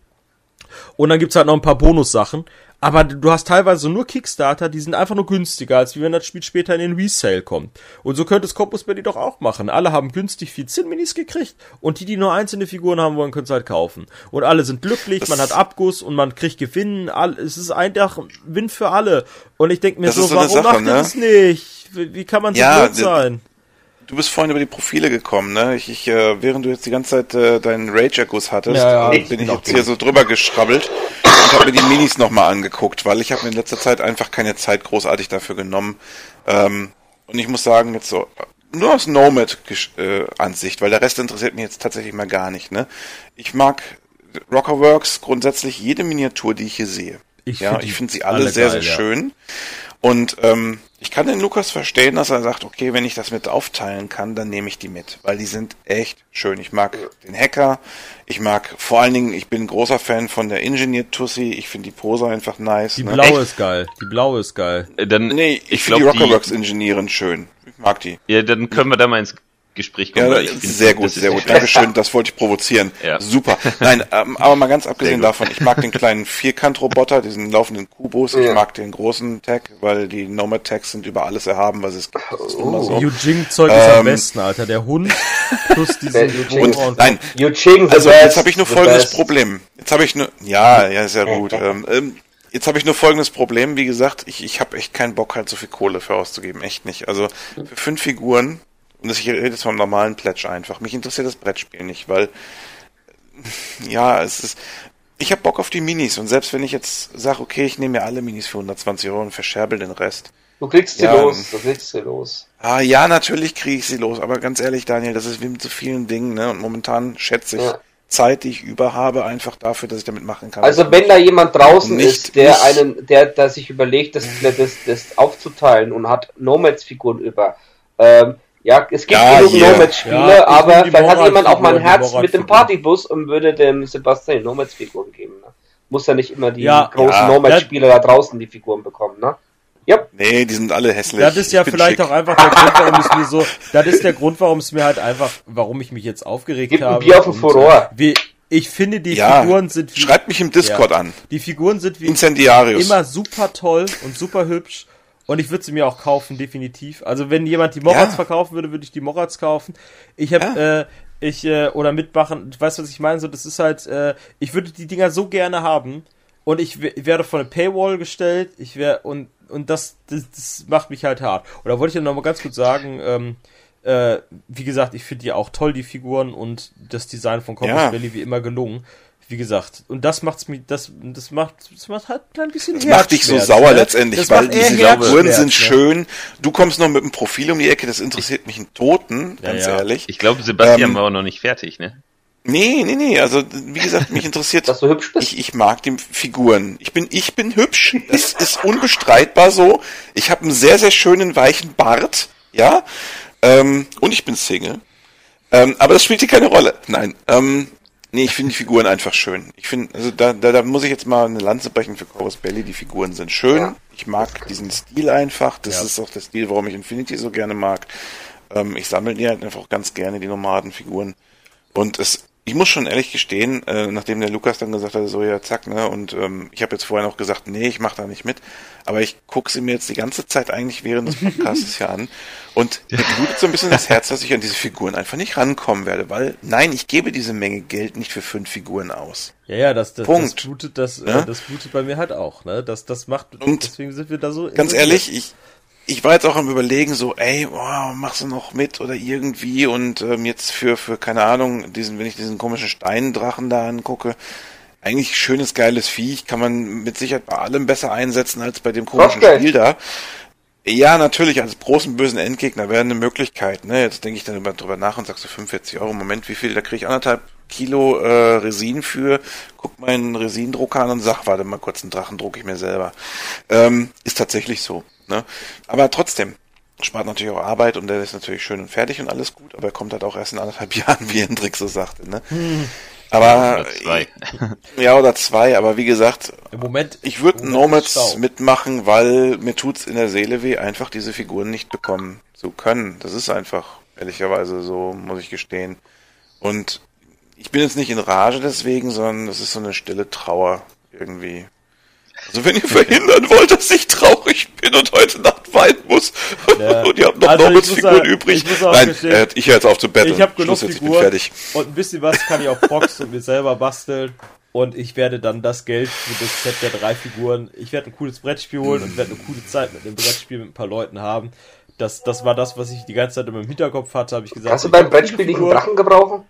Und dann gibt's halt noch ein paar Bonussachen. Aber du hast teilweise nur Kickstarter, die sind einfach nur günstiger, als wie wenn das Spiel später in den Resale kommt. Und so könnte es Corpus Belli doch auch machen. Alle haben günstig viel Zinn-Minis gekriegt und die, die nur einzelne Figuren haben wollen, können es halt kaufen. Und alle sind glücklich, das man hat Abguss und man kriegt Gewinn. Es ist einfach Win für alle. Und ich denke mir so, so warum Sache, macht ihr ne? das nicht? Wie kann man so ja, blöd sein? Du bist vorhin über die Profile gekommen, ne? Ich, ich äh, während du jetzt die ganze Zeit äh, deinen Rage-Akkus hattest, ja, ja, bin ich jetzt hier so drüber geschrabbelt und habe mir die Minis nochmal angeguckt, weil ich habe mir in letzter Zeit einfach keine Zeit großartig dafür genommen. Ähm, und ich muss sagen, jetzt so, nur aus Nomad-Ansicht, äh, weil der Rest interessiert mich jetzt tatsächlich mal gar nicht, ne? Ich mag Rockerworks grundsätzlich jede Miniatur, die ich hier sehe. Ich ja, find ich finde sie alle, alle sehr, geil, sehr ja. Und ähm, ich kann den Lukas verstehen, dass er sagt, okay, wenn ich das mit aufteilen kann, dann nehme ich die mit, weil die sind echt schön. Ich mag den Hacker, ich mag vor allen Dingen, ich bin ein großer Fan von der Engineered Tussi, ich finde die Pose einfach nice. Die ne? blaue ist geil, die blaue ist geil. Äh, dann, nee, ich, ich finde die Rockerworks Engineerin schön. Ich mag die. Ja, dann können wir da mal ins Gespräch kommen. Ja, sehr gut, sehr gut. Dankeschön, das wollte ich provozieren. Ja. Super. Nein, ähm, aber mal ganz abgesehen davon, ich mag den kleinen Vierkant-Roboter, diesen laufenden Kubus. Ich mag den großen Tag, weil die Nomad-Tags sind über alles erhaben, was es gibt. Oh. So. Eugene-Zeug ist am ähm, besten, Alter. Der Hund plus [laughs] diesen und, und Nein, Eugene, also jetzt habe ich nur folgendes best. Problem. Jetzt habe ich nur, ja, ja, sehr gut. [laughs] Ähm, ähm, Jetzt habe ich nur folgendes Problem, wie gesagt, ich, ich habe echt keinen Bock, halt so viel Kohle für auszugeben, echt nicht. Also für fünf Figuren und das, ich rede jetzt vom normalen Pledge einfach. Mich interessiert das Brettspiel nicht, weil [laughs] ja, es ist. Ich habe Bock auf die Minis und selbst wenn ich jetzt sage, okay, ich nehme mir alle Minis für 120 Euro und verscherbel den Rest. Du kriegst sie ja, los, du kriegst sie los. Ah, ja, natürlich kriege ich sie los, aber ganz ehrlich, Daniel, das ist wie mit so vielen Dingen, ne? Und momentan schätze ich ja. Zeit, die ich über habe, einfach dafür, dass ich damit machen kann. Also wenn da jemand draußen ist, der einen, der, der sich überlegt, das, das, das aufzuteilen und hat Nomads-Figuren über, ähm, ja, es gibt ja, genug Nomads-Spiele, ja, aber vielleicht hat jemand auch mal ein Herz mit dem Partybus und würde dem Sebastian Nomads-Figuren geben. Ne? Muss ja nicht immer die ja, großen ja, Nomad-Spieler da draußen die Figuren bekommen, ne? Ja. Nee, die sind alle hässlich. Das ist ja vielleicht schick. auch einfach der Grund, warum es mir so, das ist der Grund, warum es mir halt einfach, warum ich mich jetzt aufgeregt Gib habe. Bier auf dem Furor. Wie, ich finde, die ja, Figuren sind wie, Schreibt mich im Discord ja, an. Die Figuren sind wie Incendiarius. immer super toll und super hübsch und ich würde sie mir auch kaufen, definitiv. Also wenn jemand die Morats ja. verkaufen würde, würde ich die Morats kaufen. Ich habe, ja. äh, ich, äh, oder mitmachen, weißt du, was ich meine? So, das ist halt, äh, ich würde die Dinger so gerne haben. Und ich werde vor eine Paywall gestellt. Ich wäre, und, und das, das, das macht mich halt hart. Und da wollte ich ja nochmal ganz kurz sagen, ähm, äh, wie gesagt, ich finde die auch toll, die Figuren und das Design von Compass ja. Valley wie immer gelungen wie gesagt, und das macht's mir, das, das macht, das macht halt ein bisschen Das macht dich so sauer ne? letztendlich, das weil diese Figuren sind schön. Du kommst noch mit einem Profil um die Ecke, das interessiert mich einen Toten, ja, ganz ja. ehrlich. Ich glaube, Sebastian ähm, war auch noch nicht fertig, ne? Nee, nee, nee, also wie gesagt, mich interessiert, [laughs] dass du hübsch bist. Ich, ich mag die Figuren. Ich bin, ich bin hübsch, das ist unbestreitbar so. Ich habe einen sehr, sehr schönen, weichen Bart, ja, ähm, und ich bin Single. Ähm, aber das spielt hier keine Rolle. Nein, ähm, Nee, ich finde die Figuren einfach schön. Ich finde, also da, da, da muss ich jetzt mal eine Lanze brechen für Corvus Belly. Die Figuren sind schön. Ja. Ich mag diesen Stil einfach. Das ja. ist auch der Stil, warum ich Infinity so gerne mag. Ähm, ich sammle die halt einfach auch ganz gerne, die Nomadenfiguren. Und es ich muss schon ehrlich gestehen, äh, nachdem der Lukas dann gesagt hat, so ja zack, ne, und ähm, ich habe jetzt vorher noch gesagt, nee, ich mache da nicht mit, aber ich gucke sie mir jetzt die ganze Zeit eigentlich während des Podcasts hier an und [laughs] mir blutet so ein bisschen das Herz, dass ich an diese Figuren einfach nicht rankommen werde, weil nein, ich gebe diese Menge Geld nicht für fünf Figuren aus. Ja, ja, das, das, Punkt. das blutet, das, ja? äh, das blutet bei mir halt auch, ne, das, das macht, und deswegen sind wir da so. Ganz ehrlich, ich, ich war jetzt auch am überlegen, so, ey, oh, machst du noch mit oder irgendwie und ähm, jetzt für, für, keine Ahnung, diesen, wenn ich diesen komischen Steindrachen da angucke, eigentlich schönes, geiles Viech, kann man mit Sicherheit bei allem besser einsetzen als bei dem komischen okay. Spiel da. Ja, natürlich, als großen bösen Endgegner wäre eine Möglichkeit, ne? Jetzt denke ich dann drüber nach und sagst so 45 Euro, Moment, wie viel, da kriege ich anderthalb Kilo äh, Resin für, guck meinen Resindrucker an und sag, warte mal kurz, einen Drachen drucke ich mir selber. Ähm, ist tatsächlich so. Ne? Aber trotzdem, spart natürlich auch Arbeit und der ist natürlich schön und fertig und alles gut, aber er kommt halt auch erst in anderthalb [laughs] Jahren, wie Hendrik so sagte. Ne? Hm. Aber oder zwei. [laughs] ja, oder zwei, aber wie gesagt, Im Moment, ich würde Nomads mitmachen, weil mir tut's in der Seele weh, einfach diese Figuren nicht bekommen zu können. Das ist einfach, ehrlicherweise so, muss ich gestehen. Und ich bin jetzt nicht in Rage deswegen, sondern es ist so eine stille Trauer irgendwie. Also wenn ihr [laughs] verhindern wollt, dass ich traurig bin und heute Nacht weinen muss [laughs] ja. und ihr habt noch also Nomads-Figuren übrig. Ich Nein, äh, ich höre jetzt auf zu betteln. Ich habe genug jetzt, Figuren fertig. und ein bisschen was kann ich auf Box und mir selber basteln und ich werde dann das Geld für das Set der drei Figuren, ich werde ein cooles Brettspiel holen und werde eine coole Zeit mit dem Brettspiel mit ein paar Leuten haben. Das, das war das, was ich die ganze Zeit in meinem Hinterkopf hatte, habe ich gesagt. Kannst du beim Brettspiel nicht einen Drachen gebrauchen?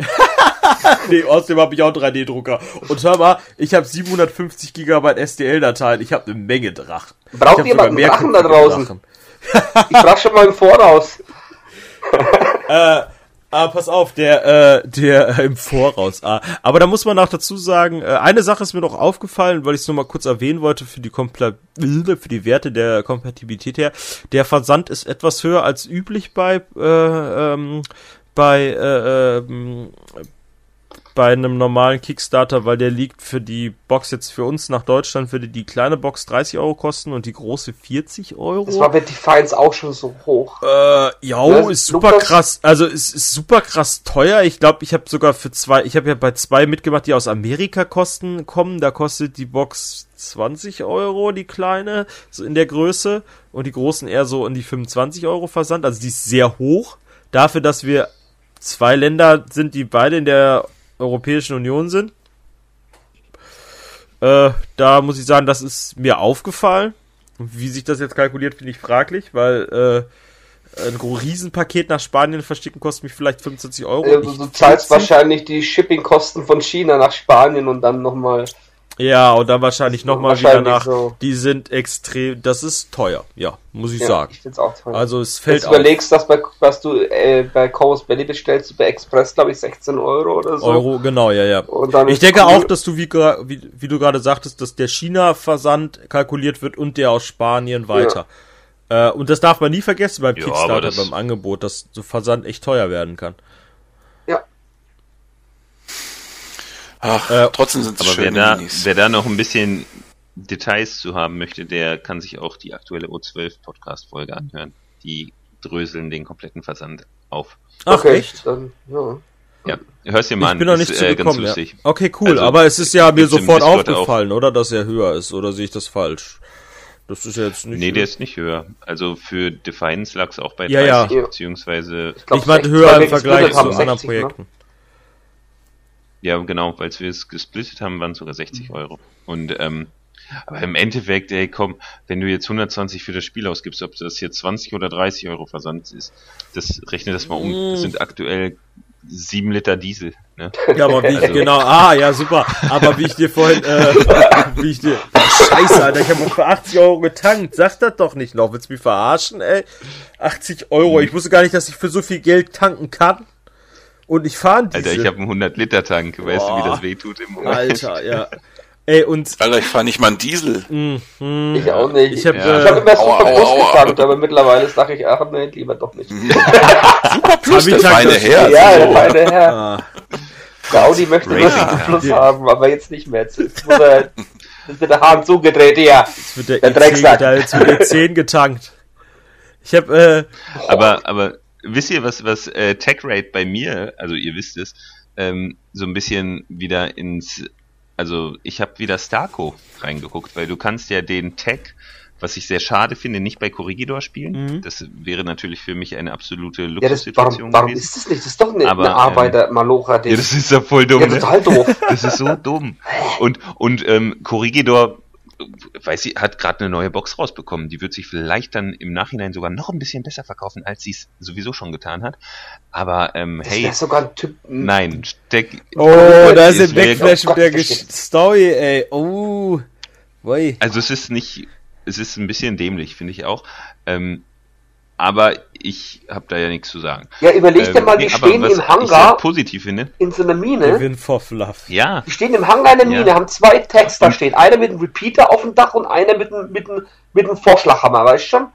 [laughs] nee, außerdem habe ich auch einen 3D-Drucker. Und hör mal, ich habe 750 GB STL-Dateien. Ich habe eine Menge Drachen. Braucht jemand einen Drachen da draußen? ich frage schon mal im Voraus. [laughs] äh, Ah, pass auf, der, äh, der äh, im Voraus. Ah. Aber da muss man auch dazu sagen, äh, eine Sache ist mir noch aufgefallen, weil ich es nur mal kurz erwähnen wollte für die Kompla für die Werte der Kompatibilität her. Der Versand ist etwas höher als üblich bei äh, ähm, bei äh, äh, bei einem normalen Kickstarter, weil der liegt für die Box jetzt für uns nach Deutschland, würde die kleine Box 30 Euro kosten und die große 40 Euro. Das war bei Defiance auch schon so hoch. Äh, ja, ne? ist super Lukas? krass. Also es ist super krass teuer. Ich glaube, ich habe sogar für zwei, ich habe ja bei zwei mitgemacht, die aus Amerika kosten kommen. Da kostet die Box 20 Euro, die kleine, so in der Größe. Und die großen eher so in die 25 Euro Versand. Also die ist sehr hoch. Dafür, dass wir zwei Länder sind, die beide in der Europäischen Union sind. Äh, da muss ich sagen, das ist mir aufgefallen. Wie sich das jetzt kalkuliert, finde ich fraglich, weil äh, ein Riesenpaket nach Spanien versticken kostet mich vielleicht 25 Euro. Also, du zahlst wahrscheinlich die Shippingkosten von China nach Spanien und dann nochmal ja, und dann wahrscheinlich nochmal wieder nach. So. Die sind extrem, das ist teuer, ja, muss ich ja, sagen. Ich find's auch teuer. Also es fällt Wenn du überlegst, dass bei, was du äh, bei Coast Belly bestellst, bei Express, glaube ich, 16 Euro oder so. Euro, genau, ja, ja. ich denke cool. auch, dass du, wie, wie, wie du gerade sagtest, dass der China-Versand kalkuliert wird und der aus Spanien weiter. Ja. Äh, und das darf man nie vergessen beim ja, Kickstarter, beim Angebot, dass so Versand echt teuer werden kann. Ach, äh, trotzdem sind es aber wer da, wer da noch ein bisschen Details zu haben möchte, der kann sich auch die aktuelle O12 Podcast Folge anhören. Die dröseln den kompletten Versand auf. Ach okay, echt? Dann, ja. Ja, hörst dir mal ich an. bin noch nicht ist, äh, gekommen, ja. Okay, cool, also, aber es ist ja mir sofort aufgefallen, oder, dass er höher ist, oder sehe ich das falsch? Das ist ja jetzt nicht. Nee, höher. der ist nicht höher. Also für Defiance lag es auch bei 30, ja, beziehungsweise. Ich, ich meine höher im Vergleich zu anderen ne? Projekten. Ne? Ja, genau, weil wir es gesplittet haben, waren es sogar 60 mhm. Euro. Und ähm, aber im Endeffekt, ey, komm, wenn du jetzt 120 für das Spiel ausgibst, ob das jetzt 20 oder 30 Euro Versand ist, das rechne das mal um. Das mhm. sind aktuell 7 Liter Diesel. Ne? Ja, aber wie ich, also. genau, ah, ja, super. Aber wie ich dir vorhin, äh, wie ich dir, scheiße, Alter, ich habe für 80 Euro getankt. Sag das doch nicht noch. Willst du mich verarschen, ey? 80 Euro. Ich wusste gar nicht, dass ich für so viel Geld tanken kann. Und ich fahre diese. Alter, ich habe einen 100-Liter-Tank. Weißt du, wie das wehtut im Moment? Alter, ja. [laughs] Ey, und. Alter, ich fahre nicht mal einen Diesel. Mm, ich auch nicht. Ich habe ja. hab immer so Verlust getankt, aber mittlerweile sage ich, ach nee, lieber doch nicht. [laughs] Super Plus, der feine Herr. Ja, der feine Herr. Ah. Der Audi möchte Racing, immer Plus ja. haben, aber jetzt nicht mehr. Jetzt wird der, jetzt wird der Hahn zugedreht, ja. Jetzt wird der, der Drecksack. Da jetzt wird der 10 getankt. Ich habe, äh, aber, aber wisst ihr, was, was äh, Tech Rate bei mir, also ihr wisst es, ähm, so ein bisschen wieder ins, also ich habe wieder Starco reingeguckt, weil du kannst ja den Tag was ich sehr schade finde, nicht bei Corregidor spielen. Mhm. Das wäre natürlich für mich eine absolute Luxussituation. Ja, warum, warum ist das nicht? Das ist doch eine, Aber, eine Arbeiter-Malocha. Ähm, ja, das ist ja voll dumm. Ja, ne? total doof. Das ist so dumm. Und, und ähm, Corregidor weiß ich, hat gerade eine neue Box rausbekommen. Die wird sich vielleicht dann im Nachhinein sogar noch ein bisschen besser verkaufen, als sie es sowieso schon getan hat. Aber ähm, das hey, sogar ein Typ. Nein, steck. Oh, da ist ein Backflash mit der Story, ey. Oh. Boy. Also es ist nicht es ist ein bisschen dämlich, finde ich auch. Ähm, aber ich habe da ja nichts zu sagen. Ja, überleg dir ähm, mal, die nee, stehen im Hangar. positiv finde. In so einer Mine. Win for Fluff. Ja. Die stehen im Hangar in der Mine, ja. haben zwei Tags da stehen. Einer mit einem Repeater auf dem Dach und einer mit einem, mit einem, mit einem Vorschlaghammer, weißt du schon?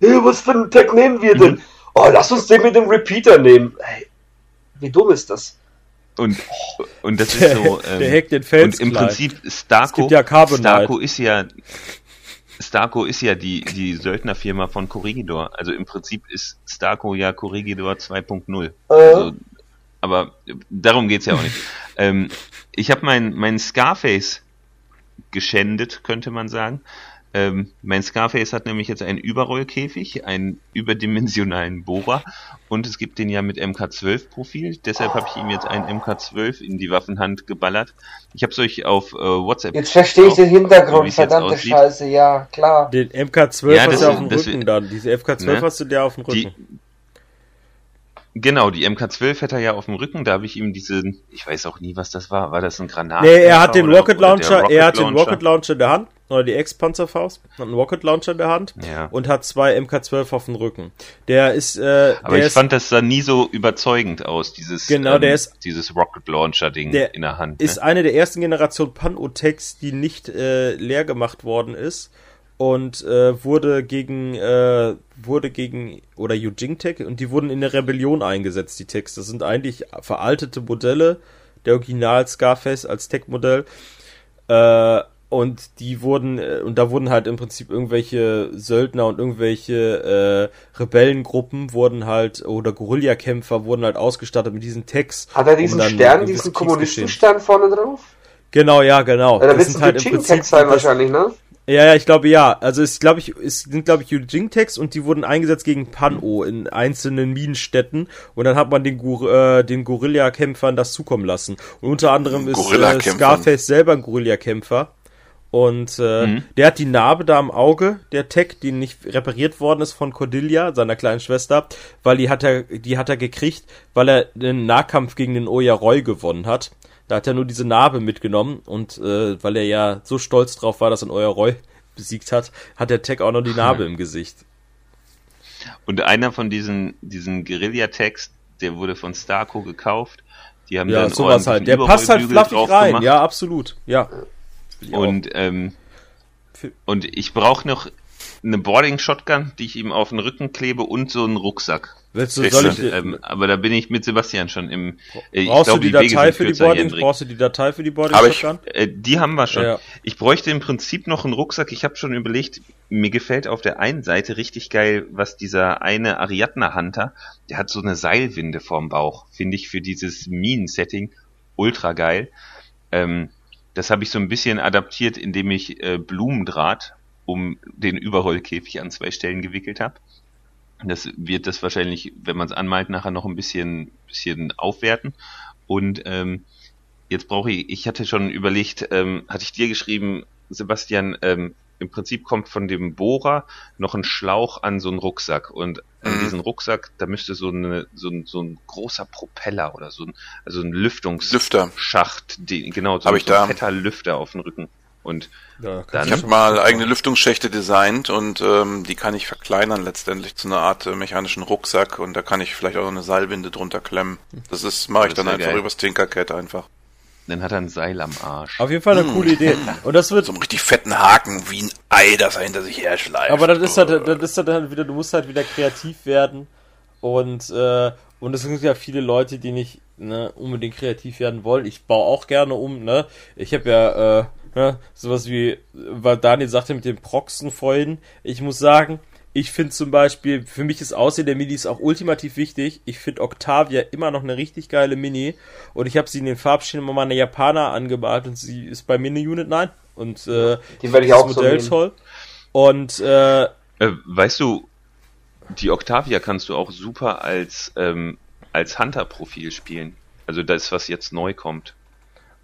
Hey, was für einen Tag nehmen wir denn? Mhm. Oh, lass uns den mit dem Repeater nehmen. Hey, wie dumm ist das? Und, und das ist so. [laughs] Ähm, der hackt den Fels. Und im Prinzip Starco, ja Starco ist ja Starco ist ja die, die Söldnerfirma von Corregidor. Also im Prinzip ist Starco ja Corregidor 2.0. Äh. Also, aber darum geht's ja auch nicht. [laughs] ähm, ich habe mein, mein Scarface geschändet, könnte man sagen. Ähm, mein Scarface hat nämlich jetzt einen Überrollkäfig, einen überdimensionalen Bohrer und es gibt den ja mit MK12-Profil. Deshalb habe ich ihm jetzt einen MK12 in die Waffenhand geballert. Ich habe es euch auf äh, WhatsApp. Jetzt verstehe ich den Hintergrund, verdammte Scheiße, ja, klar. Den MK12 ja, hast du auf dem Rücken dann. Diese FK12 ne? hast du dir auf dem Rücken. Die, Genau, die MK12 hätte er ja auf dem Rücken, da habe ich ihm diese, ich weiß auch nie, was das war, war das ein Granat? Nee, er hat den Rocket Launcher, Rocket er hat Launcher. den Rocket Launcher in der Hand, oder die Ex-Panzerfaust, hat einen Rocket Launcher in der Hand ja. und hat zwei MK12 auf dem Rücken. Der ist, äh, Aber ich ist, fand das sah nie so überzeugend aus, dieses, genau, der ähm, ist, dieses Rocket Launcher Ding in der Hand. Ne? Ist eine der ersten Generation Panotex, die nicht äh, leer gemacht worden ist und äh, wurde gegen äh, wurde gegen oder Eugene Tech und die wurden in der Rebellion eingesetzt die Techs das sind eigentlich veraltete Modelle der Original Scarface als Tech Modell äh, und die wurden äh, und da wurden halt im Prinzip irgendwelche Söldner und irgendwelche äh, Rebellengruppen wurden halt oder Guerillakämpfer wurden halt ausgestattet mit diesen Techs hat er diesen um Stern diesen Kommunistenstern vorne drauf genau ja genau ja, da das sind halt im Prinzip sein wahrscheinlich ne ja, ja, ich glaube ja. Also es glaube ich, es sind glaube ich Eugene-Tags und die wurden eingesetzt gegen Pano in einzelnen Minenstädten und dann hat man den, Gur äh, den Guerilla-Kämpfern das zukommen lassen. Und unter anderem ist äh, Scarface selber ein Guerilla-Kämpfer. Und äh, mhm. der hat die Narbe da am Auge, der Tech, die nicht repariert worden ist von Cordelia, seiner kleinen Schwester, weil die hat er, die hat er gekriegt, weil er den Nahkampf gegen den Oya Roy gewonnen hat. Da hat er nur diese Narbe mitgenommen und äh, weil er ja so stolz drauf war, dass er Euer Roy besiegt hat, hat der Tech auch noch die Narbe [laughs] im Gesicht. Und einer von diesen, diesen Guerilla-Tags, der wurde von Starco gekauft. Die haben ja, dann sowas halt. Der passt halt fluffig rein, gemacht. ja, absolut. Ja. Und, ähm, und ich brauche noch eine Boarding Shotgun, die ich ihm auf den Rücken klebe und so einen Rucksack. Willst du, soll ich, ähm, aber da bin ich mit Sebastian schon im. Äh, brauchst glaub, du die, die Datei für die Boarding? Brauchst du die Datei für die Boarding Shotgun? Ich, äh, die haben wir schon. Ja. Ich bräuchte im Prinzip noch einen Rucksack. Ich habe schon überlegt, mir gefällt auf der einen Seite richtig geil, was dieser eine Ariadna Hunter, der hat so eine Seilwinde vorm Bauch. Finde ich für dieses Minen-Setting ultra geil. Ähm, das habe ich so ein bisschen adaptiert, indem ich äh, Blumendraht um den Überrollkäfig an zwei Stellen gewickelt habe. Das wird das wahrscheinlich, wenn man es anmalt, nachher noch ein bisschen, bisschen aufwerten. Und ähm, jetzt brauche ich, ich hatte schon überlegt, ähm, hatte ich dir geschrieben, Sebastian, ähm, im Prinzip kommt von dem Bohrer noch ein Schlauch an so einen Rucksack und an mhm. diesen Rucksack, da müsste so, eine, so, ein, so ein großer Propeller oder so ein, also ein Lüftungsschacht, genau, so, so ein fetter Lüfter auf dem Rücken. Und ja, dann ich habe mal eigene Lüftungsschächte designt und ähm, die kann ich verkleinern letztendlich zu einer Art äh, mechanischen Rucksack und da kann ich vielleicht auch eine Seilwinde drunter klemmen. Das ist mache ich dann einfach geil. übers Tinkercad einfach. Dann hat er ein Seil am Arsch. Auf jeden Fall eine mmh. coole Idee. Und das wird so einen richtig fetten Haken wie ein Ei, das er hinter sich herschleift. Aber das ist halt, das ist halt dann wieder, du musst halt wieder kreativ werden und äh, und es sind ja viele Leute, die nicht ne, unbedingt kreativ werden wollen. Ich baue auch gerne um, ne? Ich habe ja äh, ja, sowas wie, weil Daniel sagte mit den Proxen vorhin, ich muss sagen, ich finde zum Beispiel, für mich ist Aussehen der Minis auch ultimativ wichtig. Ich finde Octavia immer noch eine richtig geile Mini. Und ich habe sie in den mal eine Japaner angemalt und sie ist bei Mini-Unit 9. Und äh, die werde ich auch Modell so toll. Und äh, äh, weißt du, die Octavia kannst du auch super als, ähm, als Hunter-Profil spielen. Also das, was jetzt neu kommt.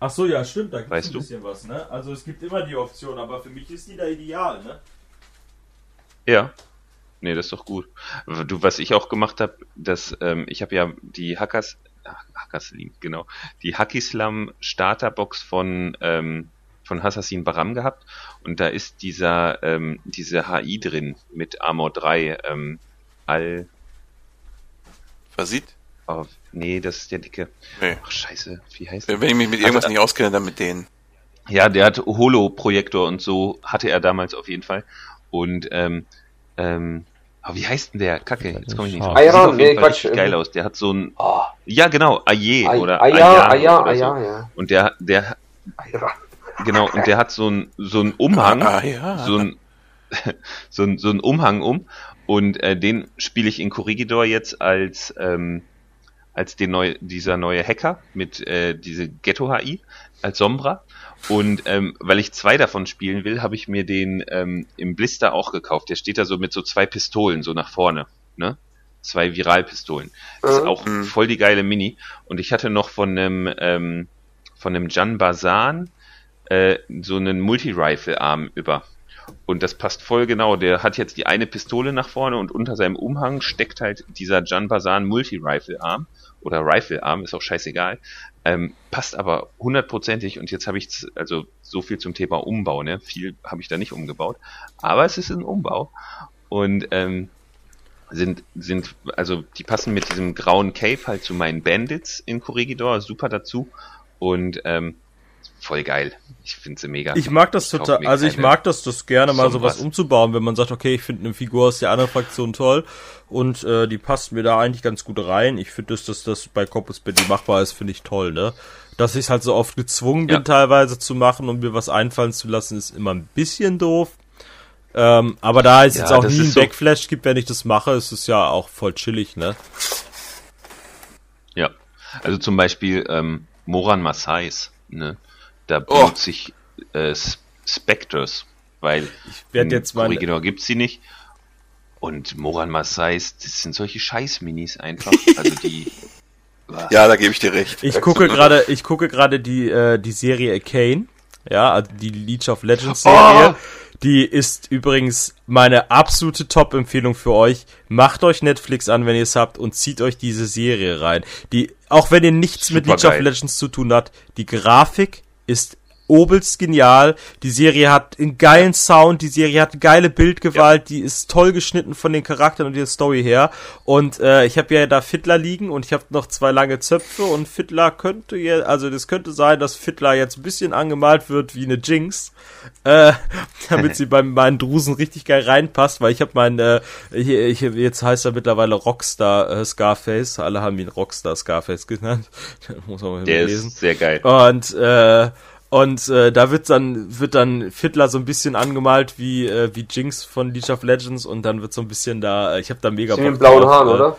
Ach so, ja, stimmt, da gibt es ein bisschen was, ne? Also es gibt immer die Option, aber für mich ist die da ideal, ne? Ja. Nee, das ist doch gut. Du, was ich auch gemacht habe, dass ähm, ich habe ja die Hackers, Hackerslim, genau, die Hackislam Starterbox von ähm, von Hassassin Baram gehabt und da ist dieser ähm, diese HI drin mit Armor 3 ähm, Al Versieht? Oh, nee, das ist der dicke. Nee. Ach scheiße, wie heißt der? Wenn ich mich mit irgendwas also, nicht auskenne, dann mit denen. Ja, der hat Holo-Projektor und so hatte er damals auf jeden Fall. Und ähm, ähm, oh, wie heißt denn der? Kacke, jetzt komme ich nicht. Iron, nee, Quatsch. geil aus. Der hat so ein, oh. ja genau, Aye oder Aya, Aya, Aya, ja. Und der, der, genau, und der hat so ein, so ein Umhang, ah, ja. so ein, [laughs] so ein, so ein Umhang um. Und äh, den spiele ich in Corrigidor jetzt als, ähm, als den neu, dieser neue Hacker mit äh, diese Ghetto-HI als Sombra. Und ähm, weil ich zwei davon spielen will, habe ich mir den ähm, im Blister auch gekauft. Der steht da so mit so zwei Pistolen so nach vorne, ne? Zwei Viralpistolen. Das ist auch mhm. voll die geile Mini. Und ich hatte noch von einem ähm, von einem Jan Bazan äh, so einen Multi-Rifle-Arm über. Und das passt voll genau. Der hat jetzt die eine Pistole nach vorne und unter seinem Umhang steckt halt dieser Jan Bazan Multi-Rifle-Arm oder Rifle-Arm, ist auch scheißegal. Ähm, passt aber hundertprozentig und jetzt habe ich also so viel zum Thema Umbau, ne? Viel habe ich da nicht umgebaut, aber es ist ein Umbau und ähm, sind sind also die passen mit diesem grauen Cape halt zu meinen Bandits in Corregidor super dazu und ähm, voll geil. Ich finde sie mega. Ich mag das total, also ich mag das, das gerne mal sowas was. umzubauen, wenn man sagt, okay, ich finde eine Figur aus der anderen Fraktion toll und äh, die passt mir da eigentlich ganz gut rein. Ich finde, dass das, das bei Corpus Belli machbar ist, finde ich toll, ne? Dass ich halt so oft gezwungen bin, ja. teilweise zu machen und mir was einfallen zu lassen, ist immer ein bisschen doof. Ähm, aber da es ja, jetzt auch nie einen Backflash gibt, wenn ich das mache, ist es ja auch voll chillig, ne? Ja. Also zum Beispiel ähm, Moran Massais, ne? Da oh. benutze ich äh, Spectres, weil ich werde jetzt mal Original gibt's sie nicht. Und Moran Massais, das sind solche Scheiß-Minis einfach. Also die. [laughs] ja, da gebe ich dir recht. Ich gucke gerade, ich gucke gerade die äh, die Serie Arcane, ja, also die Leech of Legends Serie. Oh. Die ist übrigens meine absolute Top-Empfehlung für euch. Macht euch Netflix an, wenn ihr es habt, und zieht euch diese Serie rein. Die, auch wenn ihr nichts Super mit Leech geil. of Legends zu tun habt, die Grafik ist obelst genial. Die Serie hat einen geilen Sound, die Serie hat geile Bildgewalt, ja. die ist toll geschnitten von den Charakteren und der Story her. Und äh, ich habe ja da Fiddler liegen und ich habe noch zwei lange Zöpfe und Fiddler könnte ja, also das könnte sein, dass Fiddler jetzt ein bisschen angemalt wird wie eine Jinx, äh, [laughs] damit sie bei meinen Drusen richtig geil reinpasst, weil ich habe mein, äh, hier, ich, jetzt heißt er mittlerweile Rockstar äh, Scarface, alle haben ihn Rockstar Scarface genannt. [laughs] Muss man mal der lesen. Ist sehr geil. Und äh, und äh, da wird dann wird dann Fiddler so ein bisschen angemalt wie äh, wie Jinx von League of Legends und dann wird so ein bisschen da äh, ich habe da mega Bock mit blauen Haaren, äh, oder?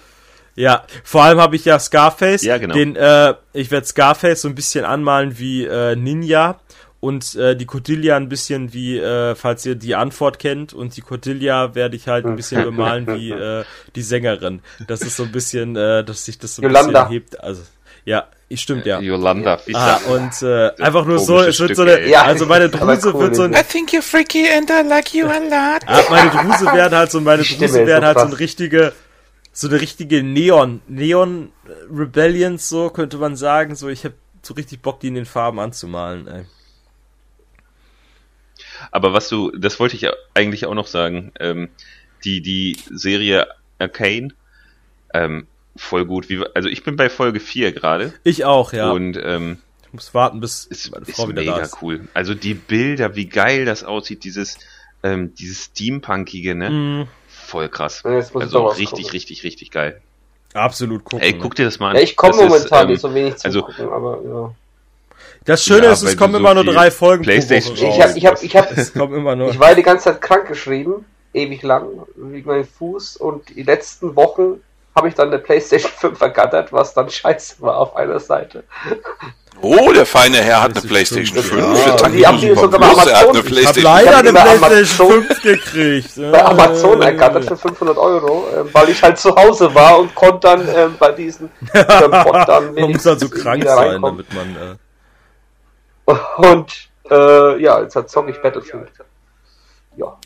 Ja, vor allem habe ich ja Scarface, ja, genau. den äh, ich werde Scarface so ein bisschen anmalen wie äh, Ninja und äh, die Cordelia ein bisschen wie äh, falls ihr die Antwort kennt und die Cordelia werde ich halt ein bisschen bemalen wie [laughs] äh, die Sängerin. Das ist so ein bisschen äh, dass sich das so ein Yolanda. bisschen hebt, also ja, stimmt, ja. Yolanda Fischer. Ah, und äh, einfach nur so, es wird so eine, ja, also meine [laughs] Druse cool, wird so ein... I think you're freaky and I like you a lot. Ah, meine Druse werden halt so, meine Druse werden halt so eine richtige, so eine richtige Neon, Neon Rebellions, so könnte man sagen. So, ich habe so richtig Bock, die in den Farben anzumalen, ey. Aber was du, das wollte ich eigentlich auch noch sagen, ähm, die, die Serie Arcane, ähm, voll gut. Wie, also ich bin bei Folge 4 gerade. Ich auch, ja. Und ähm, ich muss warten, bis ist, meine Frau ist wieder mega da ist. cool. Also die Bilder, wie geil das aussieht, dieses ähm, dieses Steampunkige, ne? Mm. Voll krass. Ja, also richtig, richtig, richtig geil. Absolut gucken. Ey, guck dir das mal an. Ja, ich komme momentan ist, ähm, nicht so wenig zu also, gucken, aber ja. Das Schöne ja, ist, es kommen so immer nur drei Folgen PlayStation pro Woche. Ich hab, ich hab, ich hab, [laughs] es kommen immer nur. Ich war die ganze Zeit krank geschrieben ewig lang, wie mein Fuß. Und die letzten Wochen habe ich dann eine PlayStation 5 ergattert, was dann scheiße war auf einer Seite. Oh, der feine Herr hat eine PlayStation 5. Ja. Die haben die sogar bei Amazon. Eine ich habe leider eine PlayStation 5 gekriegt. Bei Amazon [laughs] ergattert für 500 Euro, äh, weil ich halt zu Hause war und konnte dann äh, bei diesen [laughs] Bot dann Man muss also krank sein, damit man... Äh... Und äh, ja, jetzt hat zocke ich Battlefield. Ja.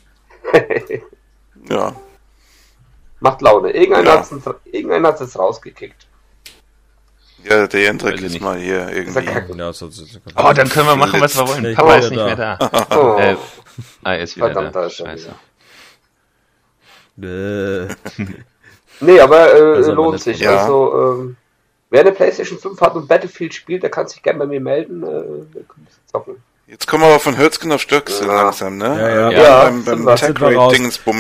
ja. Macht Laune. Irgendeiner ja. hat es rausgekickt. Ja, der Jendrik ist mal hier irgendwie. Ja, so, so, so, oh, dann können wir machen, was wir wollen. Papa ist nicht mehr da. [laughs] Oh. Äh, ah, er ist wieder Verdammt, da. Scheiße. [laughs] nee, aber äh, lohnt sich. Ja. Also, ähm, wer eine PlayStation 5 hat und Battlefield spielt, der kann sich gerne bei mir melden. Äh, zocken. Jetzt kommen wir aber von Hölzgen auf Stöcksel ja. langsam, ne? Ja, ja. ja, beim, beim Tech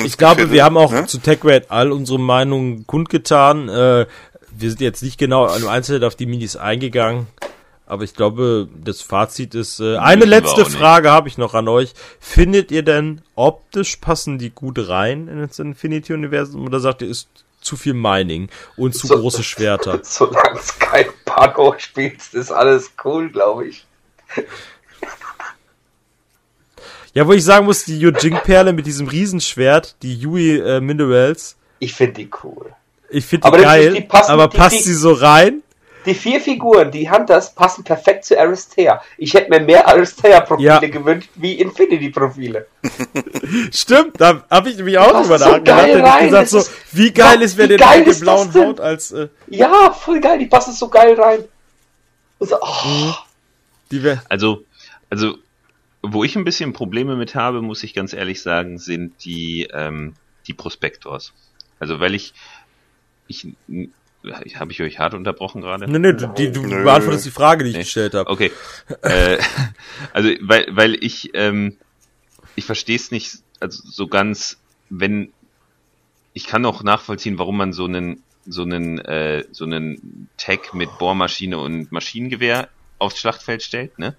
Ich glaube, wir haben auch ne? zu TechRate all unsere Meinungen kundgetan. Äh, wir sind jetzt nicht genau im Einzelnen auf die Minis eingegangen, aber ich glaube, das Fazit ist, äh, eine letzte Frage habe ich noch an euch. Findet ihr denn optisch passen die gut rein in das Infinity-Universum oder sagt ihr, ist zu viel Mining und zu so, große Schwerter? [laughs] Solange es kein Paco spielst, ist alles cool, glaube ich. Ja, wo ich sagen muss, die Yujing-Perle mit diesem Riesenschwert, die Yui äh, Minerals. Ich finde die cool. Ich finde die geil, die passen, aber die, passt die, sie so rein? Die vier Figuren, die Hunters, passen perfekt zu Aristea. Ich hätte mir mehr Aristea-Profile ja. gewünscht wie Infinity-Profile. [laughs] Stimmt, da habe ich nämlich auch drüber so nachgedacht. Ich gesagt, so, wie geil ist, wer den mit blauen Haut als. Äh, ja, voll geil, die passen so geil rein. So, oh. mhm. also, also, wo ich ein bisschen Probleme mit habe, muss ich ganz ehrlich sagen, sind die, ähm, die Prospektors. Also, weil ich, ich habe ich euch hart unterbrochen gerade? Nee, nee, du, die, du Nö. beantwortest die Frage, die ich nee. gestellt habe. Okay. äh, [laughs] also, weil, weil ich, ähm, ich verstehe es nicht also so ganz, wenn ich kann auch nachvollziehen, warum man so einen so einen äh, so einen Tag mit Bohrmaschine und Maschinengewehr aufs Schlachtfeld stellt, ne?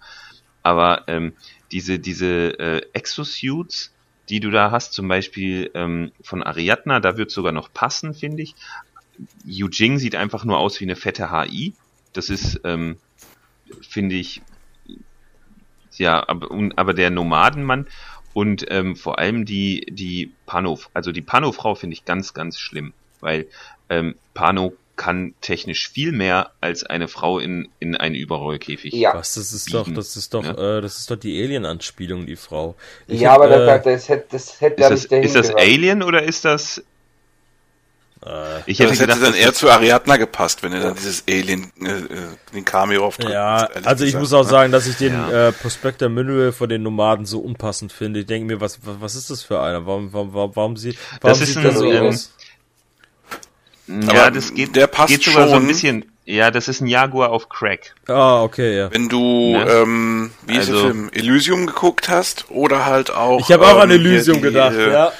Aber ähm, diese diese äh, Exosuits, die du da hast, zum Beispiel ähm, von Ariadna, da wird sogar noch passen, finde ich. Yu Jing sieht einfach nur aus wie eine fette HI. Das ist, ähm, finde ich, ja, aber, aber der Nomadenmann und ähm, vor allem die, die Pano, also die Pano-Frau finde ich ganz, ganz schlimm, weil ähm, Pano kann technisch viel mehr als eine Frau in, in einen Überrollkäfig. Ja. Was, das ist doch, das ist doch, ja? äh, das ist doch die Alien-Anspielung, die Frau. Ich ja, hab, aber äh, das, das, hätte, das hätte ist das, ist das Alien oder ist das äh, ich hätte das gedacht, hätte dann eher zu Ariadna gepasst, wenn er dann dieses Alien, äh, äh den Cameo auftritt. Ja, also ich muss auch sagen, dass ich den ja. äh, Prospector Mineral von den Nomaden so unpassend finde. Ich denke mir, was, was, was ist das für einer? Warum, warum, warum, warum, sie, warum das sieht das so ähm, aus? Ja, das geht, der passt geht sogar schon. so ein bisschen. Ja, das ist ein Jaguar auf Crack. Ah, okay, ja. Wenn du, ja. ähm, wie also, ist der Film, Elysium geguckt hast oder halt auch. Ich habe auch an ähm, Elysium die, gedacht, äh, ja.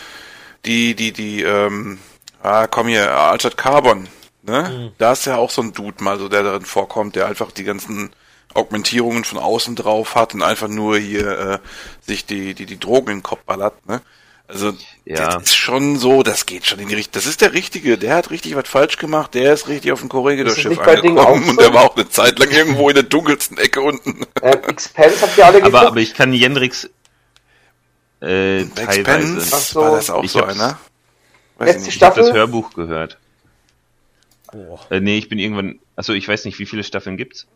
Die, die, die, ähm, ah, komm hier, Altered Carbon, ne? Mhm. Da ist ja auch so ein Dude mal so, der darin vorkommt, der einfach die ganzen Augmentierungen von außen drauf hat und einfach nur hier äh, sich die, die, die Drogen in den Kopf ballert, ne? Also, ja. das ist schon so, das geht schon in die Richtung. Das ist der Richtige, der hat richtig was falsch gemacht, der ist richtig auf dem Corregidor-Schiff angekommen und der war auch eine Zeit lang irgendwo in der dunkelsten Ecke unten. Äh, Expense habt ihr alle geguckt? Aber, aber ich kann Jendrix äh, teilweise. So. war das auch ich so einer? Weiß Letzte ich Staffel? Ich habe das Hörbuch gehört. Oh. Äh, nee, ich bin irgendwann. Achso, ich weiß nicht, wie viele Staffeln gibt's?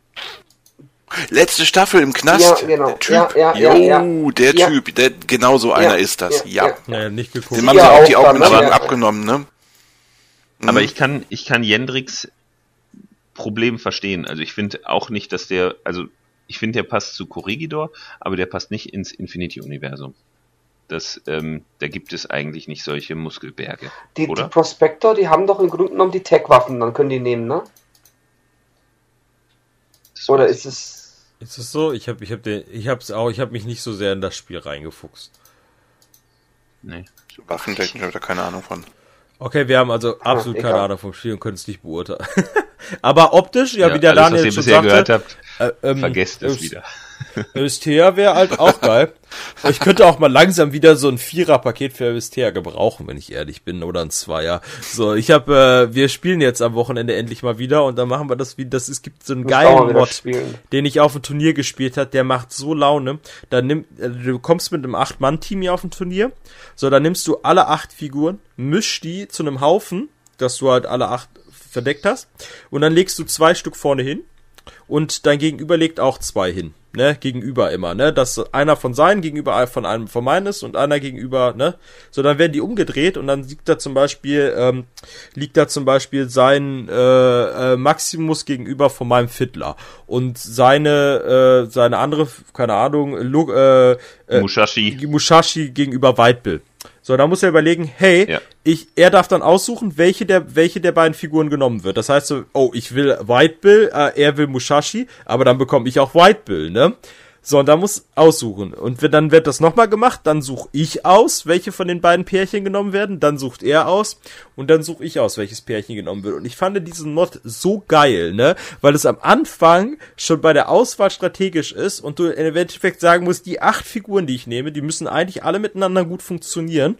Letzte Staffel im Knast. Ja, genau. Der Typ. Ja, ja, ja, jo, der Typ, der, genau so einer ist das. Ja. ja. nicht geguckt. Dem haben sie auch die Augmentierung ne? abgenommen, ne? Mhm. Aber ich kann, ich kann Jendricks Problem verstehen. Also ich finde auch nicht, dass der, also ich finde, der passt zu Corregidor, aber der passt nicht ins Infinity-Universum das, ähm, da gibt es eigentlich nicht solche Muskelberge. Die, oder? die Prospector, die haben doch im Grunde genommen die Tech-Waffen, dann können die nehmen, ne? Das oder ist es. Ist es so? Ich habe ich hab den, ich hab's auch, ich habe mich nicht so sehr in das Spiel reingefuchst. Nee. Waffentechnisch habe ich da keine Ahnung von. Okay, wir haben also absolut ah, keine Ahnung vom Spiel und können es nicht beurteilen. [laughs] Aber optisch, ja, ja wie der alles, Daniel schon sagte, Äh, ähm, Vergesst es wieder. Eustea wäre halt auch geil. Ich könnte auch mal langsam wieder so ein Vierer-Paket für Eustea gebrauchen, wenn ich ehrlich bin, oder ein Zweier. So, ich habe, äh, wir spielen jetzt am Wochenende endlich mal wieder und dann machen wir das wie, das es gibt so einen geilen Mod, den ich auf dem Turnier gespielt hat, der macht so Laune. Dann nimm, äh, du kommst mit einem Acht-Mann-Team hier auf dem Turnier, so, dann nimmst du alle acht Figuren, misch die zu einem Haufen, dass du halt alle acht verdeckt hast, und dann legst du zwei Stück vorne hin und dein Gegenüber legt auch zwei hin ne, gegenüber immer, ne, dass einer von seinen gegenüber von einem von meinen ist und einer gegenüber, ne, so dann werden die umgedreht und dann liegt da zum Beispiel, ähm, liegt da zum Beispiel sein äh, äh, Maximus gegenüber von meinem Fiddler und seine äh, seine andere, keine Ahnung, Lu äh, äh, Mushashi. Mushashi gegenüber Whitebill. So, da muss er überlegen, hey, ja. ich, er darf dann aussuchen, welche der, welche der beiden Figuren genommen wird. Das heißt so, oh, ich will White Bill, äh, er will Mushashi, aber dann bekomme ich auch White Bill, ne? So, und da muss aussuchen. Und dann wird das nochmal gemacht, dann suche ich aus, welche von den beiden Pärchen genommen werden, dann sucht er aus und dann suche ich aus, welches Pärchen genommen wird. Und ich fand diesen Mod so geil, ne? Weil es am Anfang schon bei der Auswahl strategisch ist und du im Endeffekt sagen musst, die acht Figuren, die ich nehme, die müssen eigentlich alle miteinander gut funktionieren.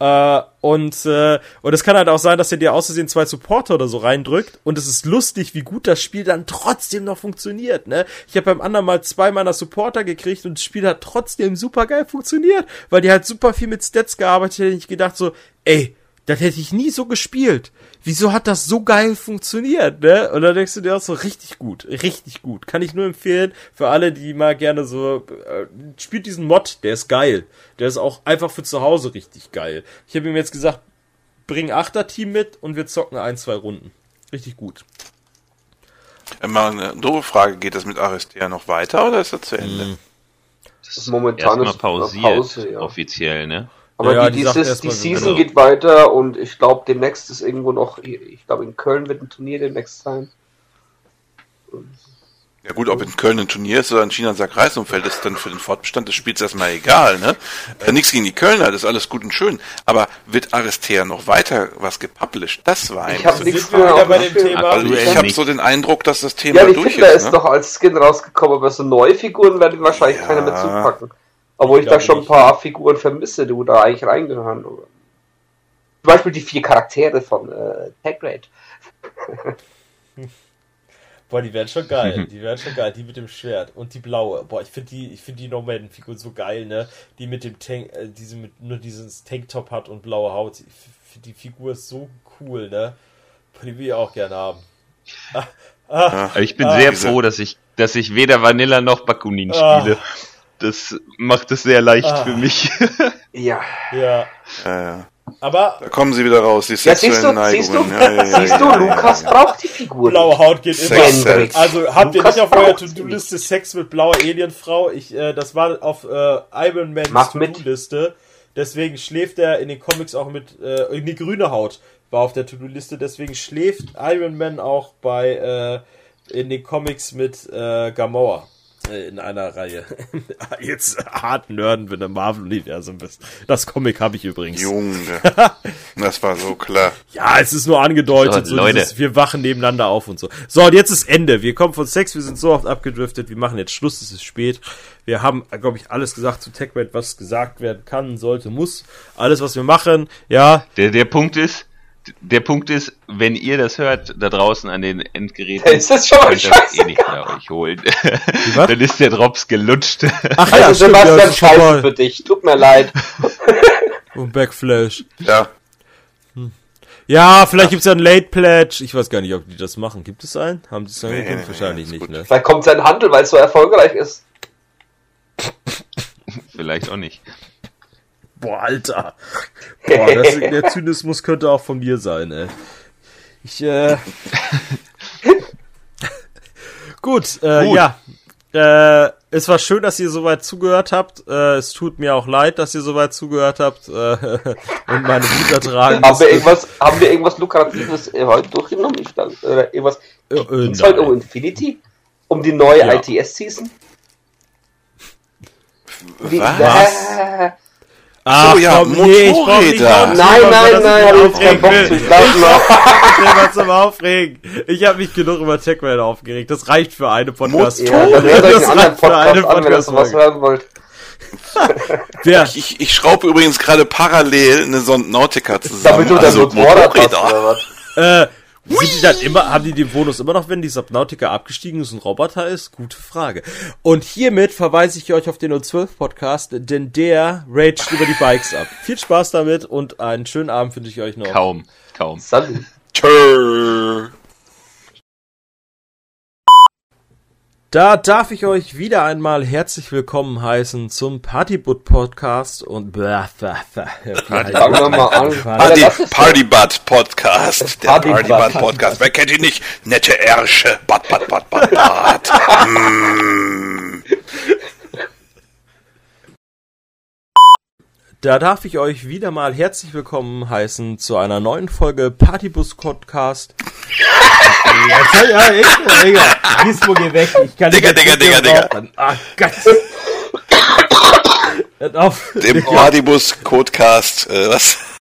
Äh, und, äh, und es kann halt auch sein, dass er dir außersehen zwei Supporter oder so reindrückt und es ist lustig, wie gut das Spiel dann trotzdem noch funktioniert, ne? Ich habe beim anderen mal zwei meiner Supporter gekriegt und das Spiel hat trotzdem super geil funktioniert, weil die halt super viel mit Stats gearbeitet hätten. Ich gedacht so, ey, das hätte ich nie so gespielt. Wieso hat das so geil funktioniert, ne? Und dann denkst du dir auch so, richtig gut, richtig gut. Kann ich nur empfehlen für alle, die mal gerne so, äh, spielt diesen Mod, der ist geil. Der ist auch einfach für zu Hause richtig geil. Ich habe ihm jetzt gesagt, bring Achter-Team mit und wir zocken ein, zwei Runden. Richtig gut. Immer eine doofe Frage, geht das mit Aristea noch weiter oder ist das zu Ende? Hm. Das ist momentan erstmal pausiert, Pause, ja. offiziell, ne? Aber ja, die, die, dieses, die Season geht weiter und ich glaube, demnächst ist irgendwo noch, ich glaube, in Köln wird ein Turnier demnächst sein. Ja gut, ob in Köln ein Turnier ist oder in China ein Sack Reisumfeld, ist dann für den Fortbestand des Spiels erstmal egal, ne? Äh, nichts gegen die Kölner, das ist alles gut und schön. Aber wird Aristea noch weiter was gepublished? Das war eigentlich ich hab nichts mehr bei dem Thema. Also ich habe so den Eindruck, dass das Thema ja, durch Finder ist. Ja, ist doch als Skin rausgekommen, aber so neue Figuren werden wahrscheinlich ja. keiner mehr zupacken. Obwohl ich, ich da schon ein paar Figuren vermisse, die da eigentlich reingehören. Zum Beispiel die vier Charaktere von äh, Tag Raid. [laughs] Boah, die werden schon geil. [laughs] Die werden schon geil. Die mit dem Schwert und die blaue. Boah, ich finde die, ich finde die Nomaden-Figur so geil, ne? Die mit dem Tank, äh, diese mit nur dieses Tanktop hat und blaue Haut. Ich finde die Figur ist so cool, ne? Boah, die will ich auch gerne haben. Ah, ah, ich bin ah, sehr froh, dass ich, dass ich weder Vanilla noch Bakunin ah. spiele. Das macht es sehr leicht ah. für mich. [laughs] ja. Ja. ja, ja. Aber. Da kommen sie wieder raus, die sexuellen ja, siehst du, Neigungen. Siehst du, ja, ja, siehst du Lukas braucht die Figur. Blaue Haut geht immer. Also habt ihr nicht auf eurer To-Do-Liste Sex mit blauer Alienfrau? Ich, äh, das war auf äh, Iron Man's To-Do-Liste. Deswegen schläft er in den Comics auch mit, äh, irgendwie grüne Haut war auf der To-Do-Liste. Deswegen schläft Iron Man auch bei, äh, in den Comics mit äh, Gamora. Äh, in einer Reihe. [laughs] Jetzt hart nerden, wenn du im Marvel-Universum bist. Das Comic habe ich übrigens. Junge, [laughs] das war so klar. Ja, es ist nur angedeutet, so, so Leute. Dieses, wir wachen nebeneinander auf und so. So, und jetzt ist Ende. Wir kommen von Sex, wir sind so oft abgedriftet, wir machen jetzt Schluss, es ist spät. Wir haben, glaube ich, alles gesagt zu TechRed, was gesagt werden kann, sollte, muss. Alles, was wir machen, ja. Der, der Punkt ist, der Punkt ist, wenn ihr das hört, da draußen an den Endgeräten, ist das schon könnt das eh nicht mehr euch holen. Dann ist der Drops gelutscht. Ach also ja, Sebastian, ja, scheiße für dich. Tut mir leid. [laughs] Und Backflash. Ja. Hm. Ja, vielleicht gibt's ja einen Late Pledge. Ich weiß gar nicht, ob die das machen. Gibt es einen? Haben die es nee, nee, Wahrscheinlich nee, nicht, ne? Vielleicht kommt sein Handel, weil es so erfolgreich ist. [laughs] vielleicht auch nicht. Boah, Alter. Boah, das, [laughs] der Zynismus könnte auch von mir sein, ey. Ich, äh. [laughs] Gut, äh, Gut. ja. Äh, es war schön, dass ihr soweit zugehört habt. Äh, es tut mir auch leid, dass ihr soweit zugehört habt äh, [laughs] und meine Wut ertragen haben wir irgendwas, Haben wir irgendwas Lukratives äh, heute durchgenommen? Ich dachte, äh, irgendwas. Äh, äh, heute um Infinity? Um die neue ja. ITS-Season? Was? Ach, so, ja, komm, Motorräder. Nee, nein, nein, nein, hab ich keinen Bock zu. Ich lass zum Aufregen. Ich habe mich genug über Techman aufgeregt. Das reicht für eine podcast Ja, das reicht für eine Podcast an, wenn ihr sowas hören wollt. [laughs] ja. ich, ich schraube übrigens gerade parallel eine Sondnautica zusammen. Damit du also das Motorräder hast, oder was? Äh, sind die dann immer, haben die den Bonus immer noch, wenn die Subnautica abgestiegen ist und Roboter ist? Gute Frage. Und hiermit verweise ich euch auf den O12 Podcast, denn der raged über die Bikes ab. Viel Spaß damit und einen schönen Abend wünsche ich euch noch. Kaum, kaum. Salut. Tschö. Da darf ich euch wieder einmal herzlich willkommen heißen zum Partybutt Podcast und. Party, Fangen wir mal an. Party, Partybutt Podcast. Der Partybutt Podcast. Wer kennt ihn nicht? Nette Ärsche. Bad, bad, bad, bad, bad. mm. Da darf ich euch wieder mal herzlich willkommen heißen zu einer neuen Folge Partybus Podcast. Ja, ja, echt, Digga. Gizmo, geh weg. Ich kann Digga, Digga, Digga, Digga. Ah, Gott. Auf. Dem Partybus Codecast, äh, was?